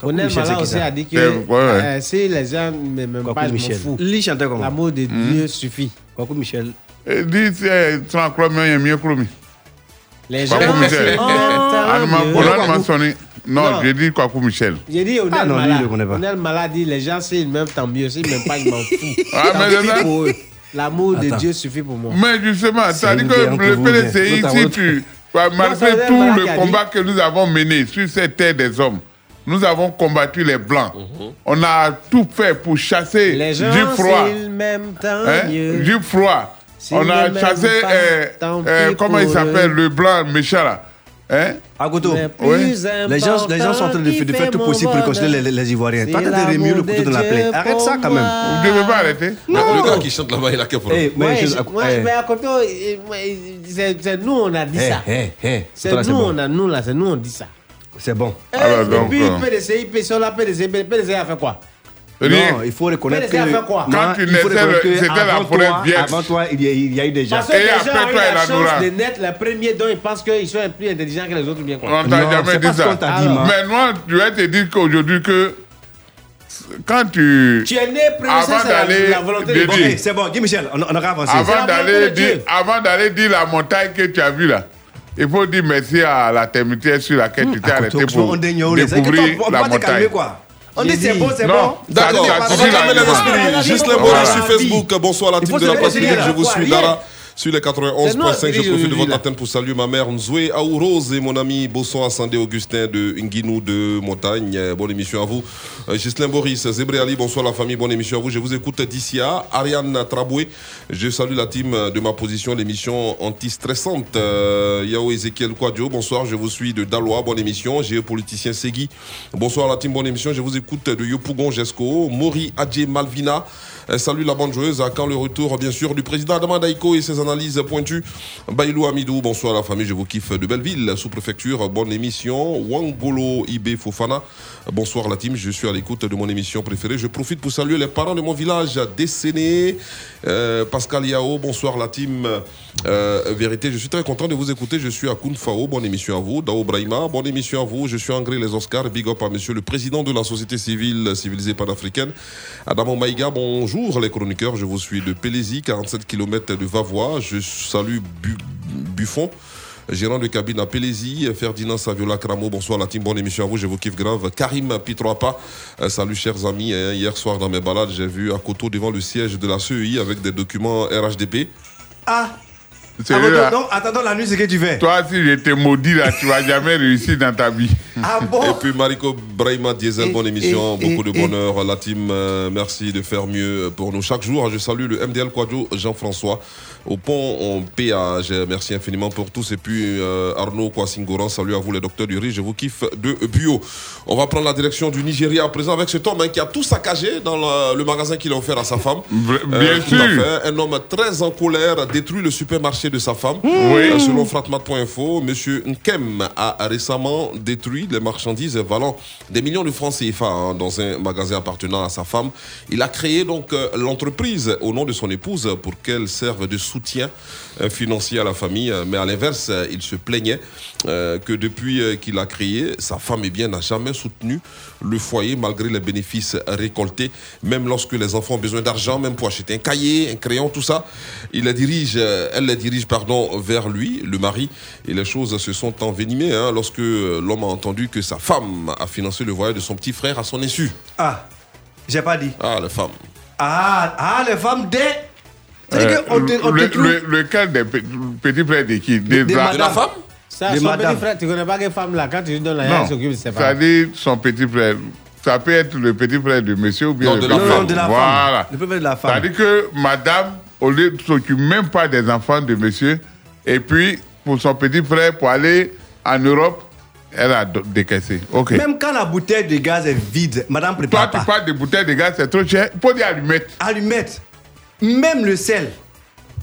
Michel, Mala qui aussi a dit que ouais, ouais. euh, si les gens ne m'aiment pas, je m'en Michel. fous. L'amour de Hmm? Dieu suffit. Kwaku Michel. Et dit, c'est sans croire, mais il y a mieux chromi. Les gens Kwaku Michel. Anne mieux. M'a sonné. Non, Non. j'ai dit Kwaku Michel? J'ai dit Onel Ah non, lui, il le connaît pas. Onel Mala dit les gens s'ils m'aiment tant mieux, s'ils m'aiment pas, je m'en fous. Ah, mais c'est ça. pour eux. L'amour de. Dieu suffit pour moi. Mais justement, c'est-à-dire une que le PDCI, si tu, malgré tout le combat que nous avons mené sur cette terre des hommes, nous avons combattu les Blancs. On a tout fait pour chasser Les gens du froid. s'ils m'aiment tant Hein? mieux. Du froid. On a chassé, euh, euh, comment il s'appelle, le blanc méchant là. Hein? Agoto, Mais plus les gens, les gens sont en train de, de faire tout possible pour réconcilier mon les, les Ivoiriens. Toi, t'as de remuer le couteau dans la plaie. Arrête ça quand même. Vous ne devez pas arrêter. Le gars qui chante là-bas, il a quel problème Eh, mais Ouais, je- je- moi, eh. mais à côté, euh, ouais, c'est nous, on a dit Eh, ça. eh, eh. C'est nous, bon. on a nous là, c'est nous, on dit ça. C'est bon. Eh, Alors, donc, depuis euh, PDCI, PDCI, PDCI, PDCI a fait quoi? Rien. Non, il faut reconnaître que. PDC a fait quoi? Non, Quand tu naissais, c'était la avant forêt toi- vierge. Avant toi, il y a, il y a eu des gens. Parce que Et les gens après ont eu toi, la chance de naître les premiers dont ils pensent qu'ils sont plus intelligents que les autres, bien On quoi t'a Non, jamais dit ça. t'a dit. Mais moi, je vais te dire qu'aujourd'hui que quand tu. Tu es né premier, Avant ça, c'est la, d'aller la volonté de dédier. Bon, Dieu. eh, c'est bon, Guy Michel, on, on aura avancé. Avant d'aller dire, avant d'aller dire la montagne que tu as vue là, il faut dire merci à la termitière sur laquelle tu t'es arrêté Akoto, pour on découvrir on la va te calmer, montagne. quoi. On dit c'est bon, c'est bon. D'accord, Juste les ça, sur Facebook. Bonsoir la team de la publique. Je vous suis, rien. Sur les C'est nous, 91.5, je profite de votre antenne pour saluer ma mère Nzoué Aourose et mon ami Bosson Ascendé Augustin de Nguinou de Montagne. Euh, Bonne émission à vous. Euh, Ghislain Boris, Zébré Ali, bonsoir la famille, bonne émission à vous. Je vous écoute d'ici à Ariane Traboué. Je salue la team de ma position, l'émission anti-stressante. Euh, Yao Ezekiel Quadio, bonsoir, je vous suis de Dalois, bonne émission. Géopoliticien Segui, bonsoir la team, bonne émission. Je vous écoute de Yopougon Jesco, Mori Adje Malvina. Euh, salut la bande joueuse. À quand le retour, bien sûr, du président Adama Daiko et ses analyses pointues. Bailou Amidou, bonsoir la famille, je vous kiffe de Belleville, sous-préfecture, bonne émission. Wangolo Ibe Fofana, bonsoir la team, je suis à l'écoute de mon émission préférée. Je profite pour saluer les parents de mon village, Décéné, euh, Pascal Yao, bonsoir la team. Euh, vérité, je suis très content de vous écouter. Je suis à Kounfao, bonne émission à vous. Dao Brahima, bonne émission à vous. Je suis André Les Oscars, big up à monsieur le président de la société civile civilisée panafricaine. Adamo Maïga, bonjour les chroniqueurs. Je vous suis de Pélésie, 47 km de Vavois. Je salue Bu- Buffon. Gérant de cabine à Pélésie, Ferdinand Saviola Cramo, bonsoir la team, bonne émission à vous, je vous kiffe grave. Karim Pitroapa, euh, salut chers amis, hein, hier soir dans mes balades, j'ai vu à Koto devant le siège de la CEI avec des documents RHDP. Ah C'est Ah, là. attends la nuit, c'est que tu fais. Toi, si je te maudis là, tu vas jamais réussir dans ta vie. Ah bon? Et puis Mariko Brahima Diesel, bonne émission, et- beaucoup de et- bonheur. La team, euh, merci de faire mieux pour nous chaque jour. Je salue le MDL Quadro Jean-François au pont en péage. Merci infiniment pour tous. Et puis euh, Arnaud Kwasingoran, salut à vous les docteurs du riz, je vous kiffe de bio. On va prendre la direction du Nigeria à présent avec cet homme hein, qui a tout saccagé dans le, le magasin qu'il a offert à sa femme. bien tout à sûr. fait. Un homme très en colère détruit le supermarché de sa femme. Oui. Euh, selon fratmat.info, M. Nkem a récemment détruit les marchandises valant des millions de francs CFA hein, dans un magasin appartenant à sa femme. Il a créé donc euh, l'entreprise au nom de son épouse pour qu'elle serve de soutien euh, financier à la famille. Euh, Mais à l'inverse, euh, il se plaignait que depuis qu'il a créé, sa femme eh bien, n'a jamais soutenu le foyer malgré les bénéfices récoltés. Même lorsque les enfants ont besoin d'argent, même pour acheter un cahier, un crayon, tout ça, il les dirige, elle les dirige pardon, vers lui, le mari. Et les choses se sont envenimées hein, lorsque l'homme a entendu que sa femme a financé le voyage de son petit frère à son insu. Ah, j'ai pas dit. Ah, la femme. Ah, ah les femmes des. Le, trouve- le, lequel des pe- petits frères de qui? Des Des a- madames. Ça, Des son petit frère, tu connais pas quelle femme là, quand tu lui donnes la Non, elle s'occupe de ses parents. c'est-à-dire son petit frère. Ça peut être le petit frère de monsieur ou bien Non, le de la femme. de la femme. voilà. Le petit frère de la femme. C'est-à-dire que madame, au lieu de s'occuper même pas des enfants de monsieur, et puis pour son petit frère, pour aller en Europe, elle a décaissé. Ok. Même quand la bouteille de gaz est vide, madame Toi, prépare tu pas. parles de bouteilles de gaz, c'est trop cher. Il faut dire allumettes. Allumettes. Même le sel.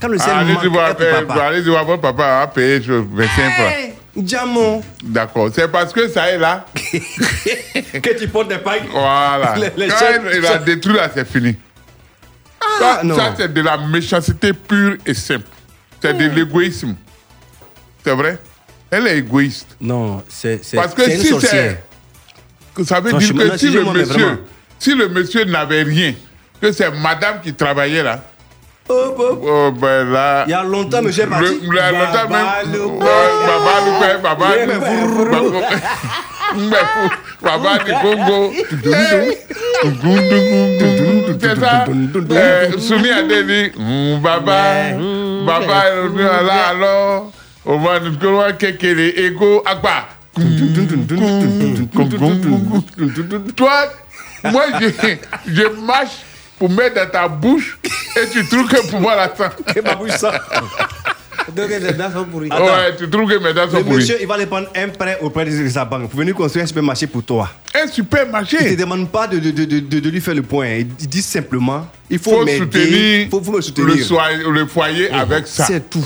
Quand le sel Allez, manque, prépare euh, allez, votre papa a payé sur 25 francs. Hey, Diamant. D'accord. C'est parce que ça est là. que tu portes des pailles. Voilà. Les- les Quand chefs- elle a détruit là, c'est fini. ça, non. ça, c'est de la méchanceté pure et simple. C'est de l'égoïsme. C'est vrai? Elle est égoïste. Non, c'est Parce que une si c'est. Ça veut dire que le monsieur, si le monsieur n'avait rien, que c'est madame qui travaillait là. Hop, hop. Oh, ben là. Il y a longtemps, monsieur est parti. Il y a longtemps même. Baba. Baba du Congo. C'est ça. Soumi a dit, Hum, Baba, Baba est revenu là alors. On va nous Kekele, Ego, Akba. Toi, moi, je, je marche pour mettre dans ta bouche et tu trouves que pour moi la. Que ma bouche sent. Donc, les dents sont pourries. Ouais, tu trouves que mes dents sont Le pourries. monsieur, il va aller prendre un prêt auprès de sa banque pour venir construire un supermarché pour toi. Un supermarché? Il ne te demande pas de, de, de, de, de lui faire le point. Il dit simplement il faut, faut soutenir, faut, faut me soutenir. Le, soir- le foyer avec ça. C'est tout.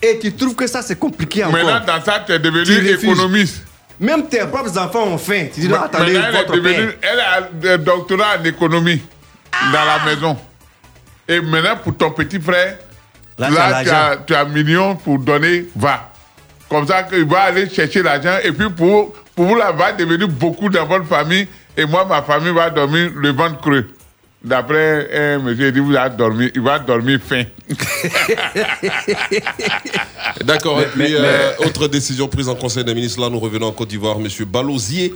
Et tu trouves que ça, c'est compliqué encore. Maintenant, dans ça, tu es devenu Tu économiste. Même tes propres enfants ont faim. Tu dis, non, attendez, elle est votre devenue, père. elle a un doctorat en économie dans la maison. Et maintenant, pour ton petit frère, Là, là, tu as tu, as, million pour donner, va. Comme ça, qu'il va aller chercher l'argent. Et puis, pour, pour vous, là, va devenir beaucoup dans votre famille. Et moi, ma famille va dormir le ventre creux. D'après un monsieur, il dit, vous allez dormir, il va dormir faim. D'accord. Et puis, Mais- euh, autre décision prise en Conseil des ministres. Là, nous revenons en Côte d'Ivoire. Monsieur Balosier,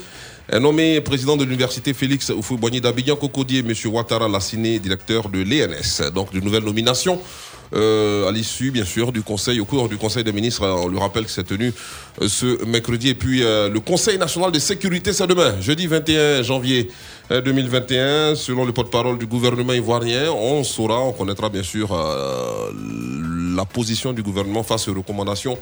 nommé président de l'université Félix Houphouët-Boigny d'Abidjan Cocodier. Monsieur Ouattara Lassiné, directeur de l'ENS. Donc, de nouvelles nominations. Euh, à l'issue, bien sûr, du Conseil, au cours du Conseil des ministres. On lui rappelle que c'est tenu euh, ce mercredi. Et puis, euh, le Conseil national de sécurité, c'est demain, jeudi 21 janvier euh, 2021. Selon le porte-parole du gouvernement ivoirien, on saura, on connaîtra bien sûr la position du gouvernement face aux recommandations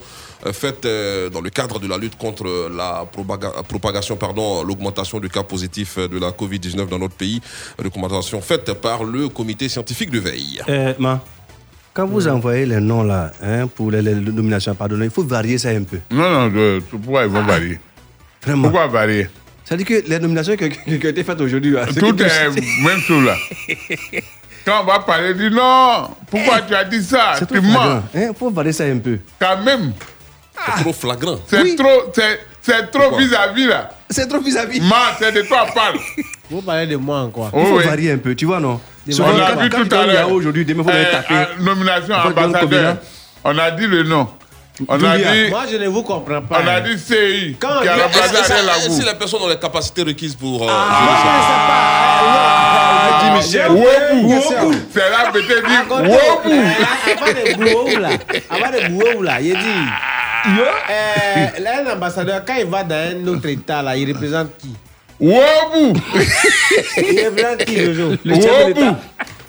faites dans le cadre de la lutte contre la propaga- propagation, pardon, l'augmentation de cas positifs de la Covid-19 dans notre pays. Recommandations faites par le comité scientifique de veille. Ma, Quand vous envoyez les noms là, hein, pour les, les nominations, pardonnez, il faut varier ça un peu. Non, non, de- pourquoi ils vont varier? Vraiment. Pourquoi varier? Ça dit que les nominations qui, qui- qui ont été faites aujourd'hui, là, c'est Tout est même chose là. Quand on va parler, dis non, pourquoi tu as dit ça? C'est Tu trop mens. flagrant. Il faut varier ça un peu. Quand même. C'est trop flagrant. C'est trop, c'est, c'est trop vis-à-vis là. C'est trop vis-à-vis. Ma, c'est de toi parle? Vous parlez de moi encore. Il faut oui. varier un peu, tu vois, non? On Souvent, a vu tout à l'heure. Yahoo aujourd'hui, demain, Euh, aller taper. euh, nomination ambassadeur. Kobina. On a dit le nom. On a dit. Moi, je ne vous comprends pas. On a hein. dit CI. Quand qui a remplacé Ariel que les personnes ont les capacités requises pour. euh, Ah, Jimmy Michel. Wobu. Bien sûr. C'est là peut-être dit. Euh, Avant de là, avant de là, il dit, euh, là, un ambassadeur, quand il va dans un autre état là, il représente qui? Wobu. Il représente qui jour Le chef de l'État.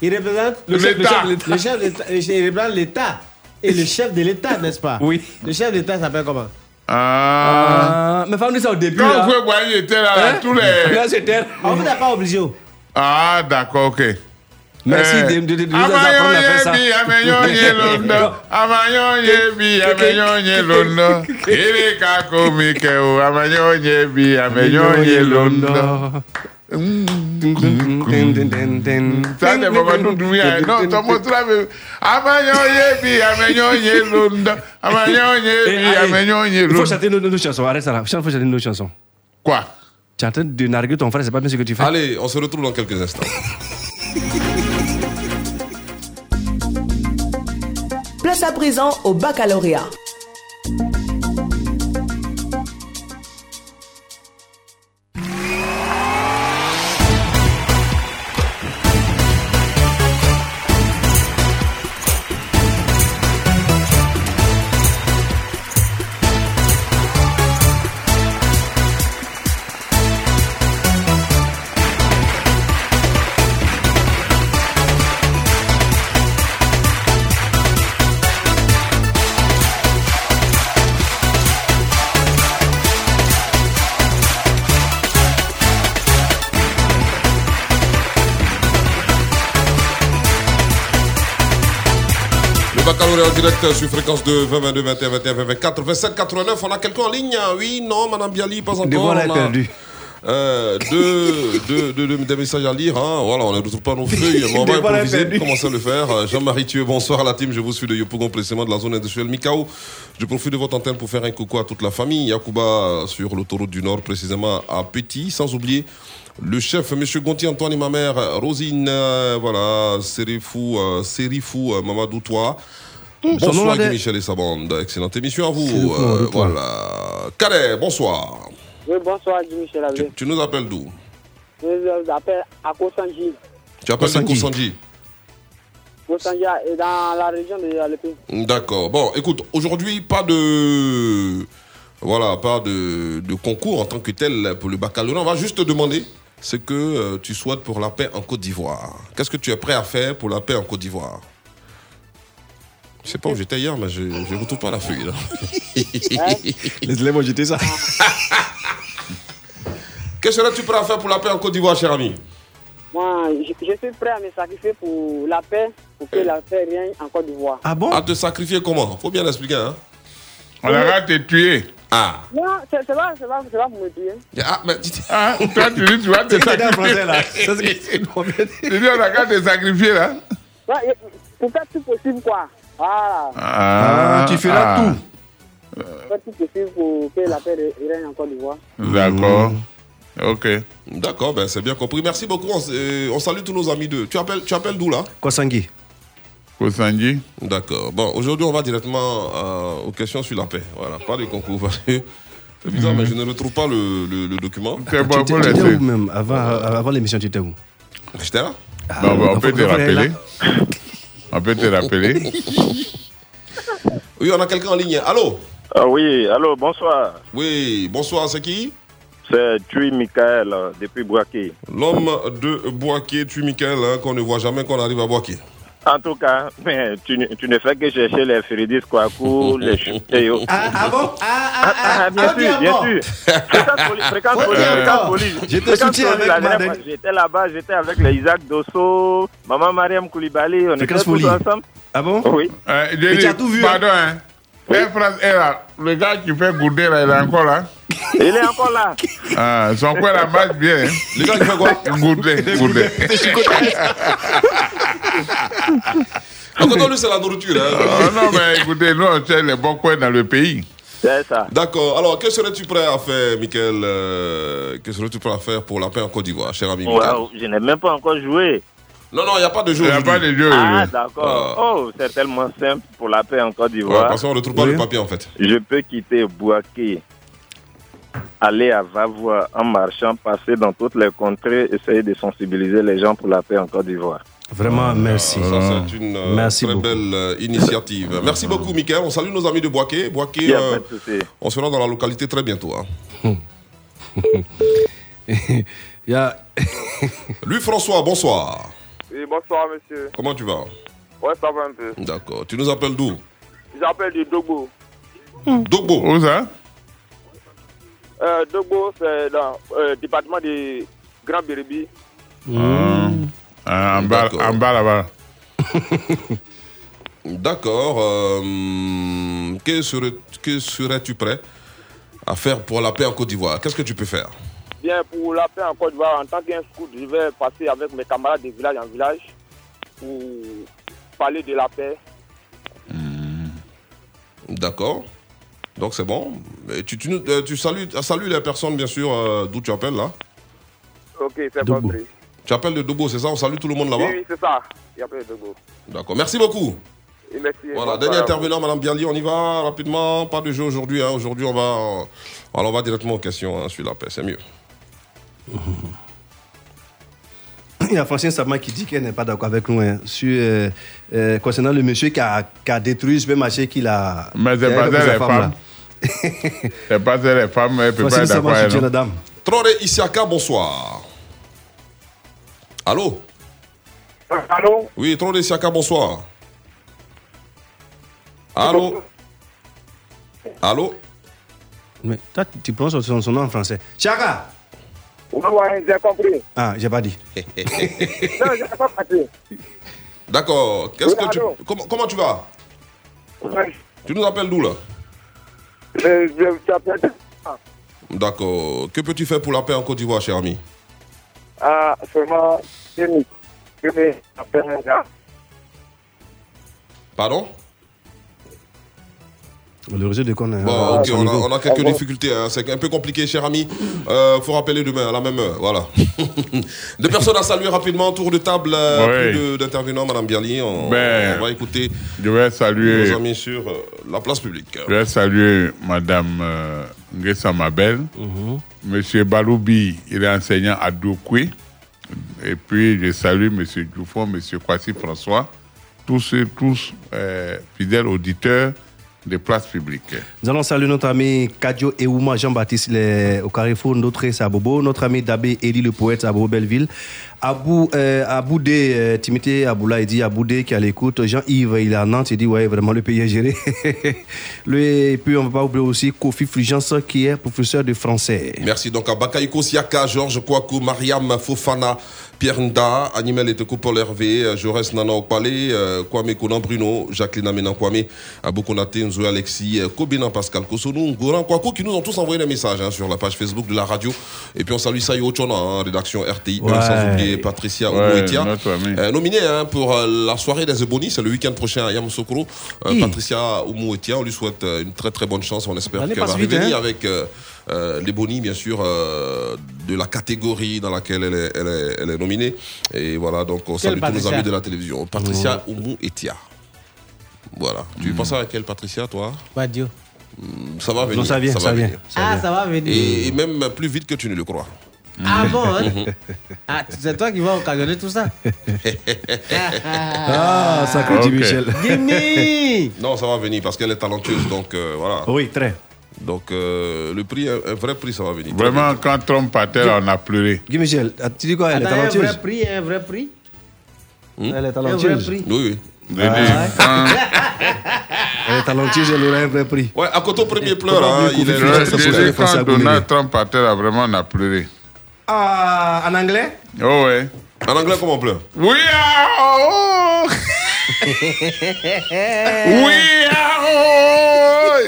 Il représente Le chef- le chef de l'État. Le chef de l'État. Il représente l'État. Et le chef de l'État, n'est-ce pas? Oui. Le chef de l'État s'appelle comment? Ah. Ah, mais femme dit ça au début. Quand là. Fouet Boigny était là, là, Hein? tous les. Là, c'était. On vous n'a pas obligé. Ah, d'accord, ok. Merci Eh. de, de, de nous apprendre à faire ça. yebi, amayo yelondo. Amayo yebi, amayo yelondo. Iri kako mikeo, amayo yebi, amayo yelondo. Ça, c'est Mamadou Doumbia. Non, ton mot, tu l'avais. Amayo yebi, amayo yelondo. Amayo yebi, Eh, allez, amayo Il faut yelondo. chanter nos, nos chansons. Arrête ça là. Il faut chanter nos chansons. Quoi? Tu es en train de narguer ton frère, c'est pas bien ce que tu fais. Allez, on se retrouve dans quelques instants. Place à présent au baccalauréat. Le baccalauréat en direct sur fréquence de 20, 22, 21, 21, 24, 27, 89. On a quelqu'un en ligne Oui, non, Madame Bialy, pas encore. Devant On a, perdu. euh, deux, deux, deux, messages à lire. hein. Voilà, on ne retrouve pas nos feuilles. mais on va improviser. Commencer à le faire. Euh, Jean-Marie Thieu, bonsoir à la team. Je vous suis de Yopougon, précisément de la zone industrielle Mikao. Je profite de votre antenne pour faire un coucou à toute la famille. Yakuba sur l'autoroute du Nord, précisément à Petit, sans oublier. Le chef, M. Gonti Antoine et ma mère, euh, Rosine, euh, voilà, Serifou, euh, Serifou, euh, Mamadou Toa. son nom, Bonsoir Guy Michel et sa bande. Excellente émission à vous. Euh, Toa. voilà. Calais, bonsoir. Oui, bonsoir, Michel Ablé. Tu nous appelles d'où? Je vous appelle à Kosanji. Tu appelles Kosanji. Kosanji Kosanji est dans la région de Aleppo. D'accord. Bon, écoute, aujourd'hui, pas de. Voilà, pas de, de concours en tant que tel pour le baccalauréat. On va juste te demander ce que euh, tu souhaites pour la paix en Côte d'Ivoire. Qu'est-ce que tu es prêt à faire pour la paix en Côte d'Ivoire? Je sais pas où j'étais hier, mais je ne retrouve pas la feuille. là. Laisse-les moi jeter ça. que serais-tu prêt à faire pour la paix en Côte d'Ivoire, cher ami? Moi, je, je suis prêt à me sacrifier pour la paix, pour que la paix règne en Côte d'Ivoire. Ah bon? À te sacrifier comment? Faut bien l'expliquer. Hein On a te tuer. Ah. Non, c'est pas, c'est pas, c'est pas pour me tuer. Ah, mais Ah, toi, tu dis, tu vas te là. sacrifier. C'est- Tu dis, on a qu'à te sacrifier, là. Ouais, pour faire tout possible, quoi. Voilà. Ah, tu feras tout. Faire tout possible pour que la paix règne en Côte d'Ivoire. D'accord. Ok. D'accord, ben c'est bien compris. Merci beaucoup. On, euh, on salue tous nos amis de. Tu appelles, tu appelles d'où là? Kosangi. Kosangi. D'accord. Bon, aujourd'hui, on va directement euh, aux questions sur la paix. Voilà, pas de concours. C'est bizarre, mais je ne retrouve pas le, le- le document. C'est Tu étais- tu étais où même Avant, avant l'émission, tu étais où? J'étais là Bon, bon, on peut te rappeler. On peut te rappeler. Oui, on a quelqu'un en ligne. Allô? Ah oui, allô, bonsoir. Oui, bonsoir, c'est qui? C'est Tui Michael euh, depuis Boaké. L'homme de Boaké, tu Michael, hein, qu'on ne voit jamais qu'on arrive à Boaké. En tout cas, mais tu, ne- tu ne fais que chercher les Frédis Kwaku, les Chuteyo. Ah, ah bon? Ah, ah, Ah, bien ah, sûr, ah, bien sûr. Fréquence Poli, fréquence Ouais, Poli, d'accord. fréquence Poli. Je te Fréquence soutiens Poli, avec la ma dernière fois, J'étais là-bas, j'étais avec les Isaac Dosso, Maman Mariam Koulibaly, on était Fréquence tous ensemble. Ah bon? Oui. Euh, Mais dis, tu as tout vu, Pardon, hein. France est là. Le gars qui fait gourder là, il est encore là. Il est encore là. Ah, son coin la marche bien. Hein? Le gars qui fait quoi? Gourder, gourder. Encore lui, c'est la nourriture. Hein. Oh, non, mais écoutez, nous, on sait les bons coins dans le pays. C'est ça. D'accord. Alors, que serais-tu prêt à faire, Michael euh, Que serais-tu prêt à faire pour la paix en Côte d'Ivoire, cher ami Michael? Wow, je n'ai même pas encore joué. Non, non, il n'y a pas de jeu. Il n'y a pas de jeu. Ah, d'accord. Oh, c'est tellement simple pour la paix en Côte Ouais, d'Ivoire. parce qu'on ne retrouve pas le papier en fait. Je peux quitter Bouaké, aller à Vavois en marchant, passer dans toutes les contrées, essayer de sensibiliser les gens pour la paix en Côte d'Ivoire. Vraiment, merci. Ça, c'est une euh, Merci très beaucoup. belle euh, initiative. Merci beaucoup, Michael. On salue nos amis de Boaké. Boaké, euh, de on sera dans la localité très bientôt. hein. Il y a... Louis François, bonsoir. Oui, bonsoir, monsieur. Comment tu vas? Ouais, ça va un peu. D'accord. Tu nous appelles d'où? J'appelle du Dogbo. Dogbo. Où ça? Euh, Dogbo, c'est dans le département de Grand Bérébi. Ah, en bas, en bas là-bas. D'accord. euh, que serais- que serais-tu prêt à faire pour la paix en Côte d'Ivoire? Qu'est-ce que tu peux faire? Bien, pour la paix en Côte d'Ivoire, en tant qu'un scout, je vais passer avec mes camarades de village en village pour parler de la paix. D'accord. Donc c'est bon. Et tu, tu, nous- euh, tu salues, euh, salues les personnes, bien sûr, euh, d'où tu appelles là. Ok, c'est compris. Tu appelles de Dobo, c'est ça? On salue tout le monde Oui, là-bas? Oui, c'est ça. Il appelle Dogbo. D'accord. Merci beaucoup. Et merci. Voilà, dernier intervenant, Madame Bialy, on y va rapidement. Pas de jeu aujourd'hui. hein. Aujourd'hui, on va, alors, on va directement aux questions hein, sur la paix. C'est mieux. Il y a Francine Sabma qui dit qu'elle n'est pas d'accord avec nous hein, sur, euh, euh, concernant le monsieur qui a, qui a détruit le supermarché qu'il a. Mais c'est pas sa les femme, femmes. là. C'est pas ça les femmes, elles peuvent pas être la dame. Troré Isiaka, bonsoir. Allô? Allô? Oui, Troré Isiaka, bonsoir. Allô? Allô? Mais toi, tu- prononces son, son nom en français. Chaka Ouais, ouais, j'ai compris. Ah, j'ai pas dit. non, j'ai pas compris. D'accord. Qu'est-ce Oui, que tu, comment, comment tu vas? Ouais, Tu nous appelles d'où là? Je. D'accord. Que peux-tu faire pour la paix en Côte d'Ivoire, cher ami? Ah, seulement, je me appelle un gars. Pardon? Le réseau de Bon, ok, son on a, niveau. on a quelques difficultés. hein. C'est un peu compliqué, cher ami. Euh, faut rappeler demain à la même heure. Voilà. Deux personnes à saluer rapidement. Tour de table. euh, Oui. Plus de- d'intervenants, Madame Bialy. On, Ben, on va écouter Je vais saluer, nos amis sur euh, la place publique. je vais saluer Madame euh, Ngessa Mabel, Monsieur Baloubi, il est enseignant à Doukoui. Et puis je salue Monsieur Dufon, Monsieur Kwasi François, tous ceux, tous euh, fidèles auditeurs des places publiques. Nous allons saluer notre ami Kadio Eouma Jean-Baptiste au Carrefour Notre notre ami Dabé Eli le poète à Belleville, Abou, euh, Aboudé, euh, Timothée Aboula, il dit Aboudé qui est à l'écoute, Jean-Yves, il est à Nantes, il dit ouais, vraiment le pays est géré. Et puis on ne va pas oublier aussi Kofi Fulgence qui est professeur de français. Merci donc à Bakaïko Siaka, Georges Kouakou, Mariam Fofana, Pierre Nda, Animel et Paul Hervé, Jaurès Nana Okpale, euh, Kwame Kounan Bruno, Jacqueline Amena Kwame, Abou Konate, Nzo Alexis, euh, Kobina Pascal Kosonou, Goran Kouakou qui nous ont tous envoyé des messages hein, sur la page Facebook de la radio. Et puis on salue Sayo Chona, hein, rédaction RTI, Ouais. sans oublier Patricia Oumouetia. notre ami. Euh, nominée hein, pour euh, la soirée des Ebony, c'est le week-end prochain à Yamoussoukro. Euh, Oui. Patricia Oumouetia, on lui souhaite euh, une très très bonne chance. On espère qu'elle va vite, revenir hein. avec euh, les Bonnie, bien sûr, euh, de la catégorie dans laquelle elle est, elle est, elle est nominée. Et voilà, donc on salue tous nos Patricia amis de la télévision. Patricia Oumou Etia. Voilà. Tu penses à quelle Patricia, toi? Dieu. Hmm, Ça va venir. Non, ça vient, va ça vient. venir. Ah, ça va venir. Et, et même plus vite que tu ne le crois. Ah bon hein? Ah, c'est toi qui vas occasionner tout ça Ah, sacré. Jimmy Michel. Jimmy Non, ça va venir parce qu'elle est talentueuse. Donc euh, voilà. Oui, très. Donc euh, le prix, un, vrai prix, ça va venir. Très Vraiment, quand Trump partait, là, on a pleuré. Guy Michel, ah, tu dis quoi Elle est Attends, un vrai talentueuse? prix, un vrai prix? Elle est Un vrai talentueuse. prix Oui, oui. Quand- Elle est talentueuse, elle aura un vrai prix. Ouais, à côté au premier pleure, hein, il est. François quand. Donald Trump partait, là, vraiment, on a pleuré. Ah, en anglais? Oh, ouais. En anglais, comment on pleure? Oui, oh, Oui, ah, oh,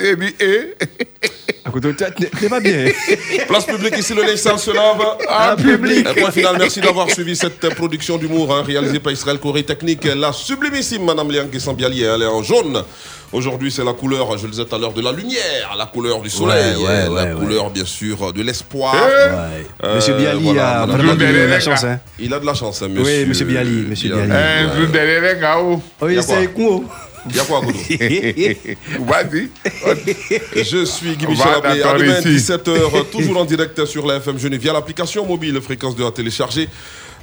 et puis, et. T'es pas bien. Place publique ici, le linge sale se lave En public. Un point final, merci d'avoir suivi cette production d'humour hein, réalisée par Israël Corée Technique. La sublimissime Madame Léon Sambiali, elle est en jaune. Aujourd'hui, c'est la couleur, je le disais tout à l'heure, de la lumière, la couleur du soleil, Ouais, ouais, la ouais, couleur, bien sûr, de l'espoir. Ouais. Monsieur Bialy a Madame vraiment de la chance, hein. Il a de la chance, hein, Oui, monsieur. monsieur Bialy, monsieur jour derrière les gars, oh. Oui, a c'est cool. Il y a quoi, Goudou Vas-y. Je suis Guy Michel Abbé. À demain, ici. 17h, toujours en direct sur la FM Genève via l'application mobile fréquence de à télécharger.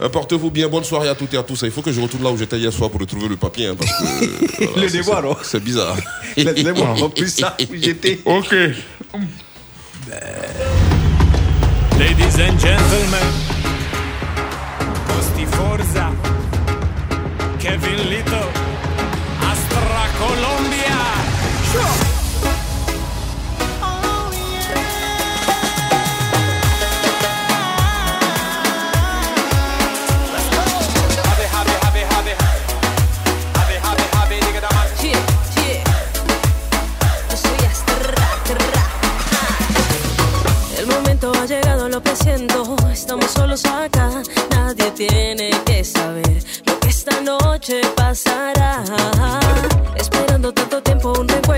Euh, Portez-vous bien, bonne soirée à toutes et à tous. Il faut que je retourne là où j'étais hier soir pour retrouver le papier. hein, parce que, euh, voilà, Le non C'est bizarre. Laissez-moi remplir ça, j'étais. Ok. Ladies and gentlemen, Costi Forza, Kevin Lito, lo presiento, estamos solos acá. Nadie tiene que saber lo que esta noche pasará. Esperando tanto tiempo un recuerdo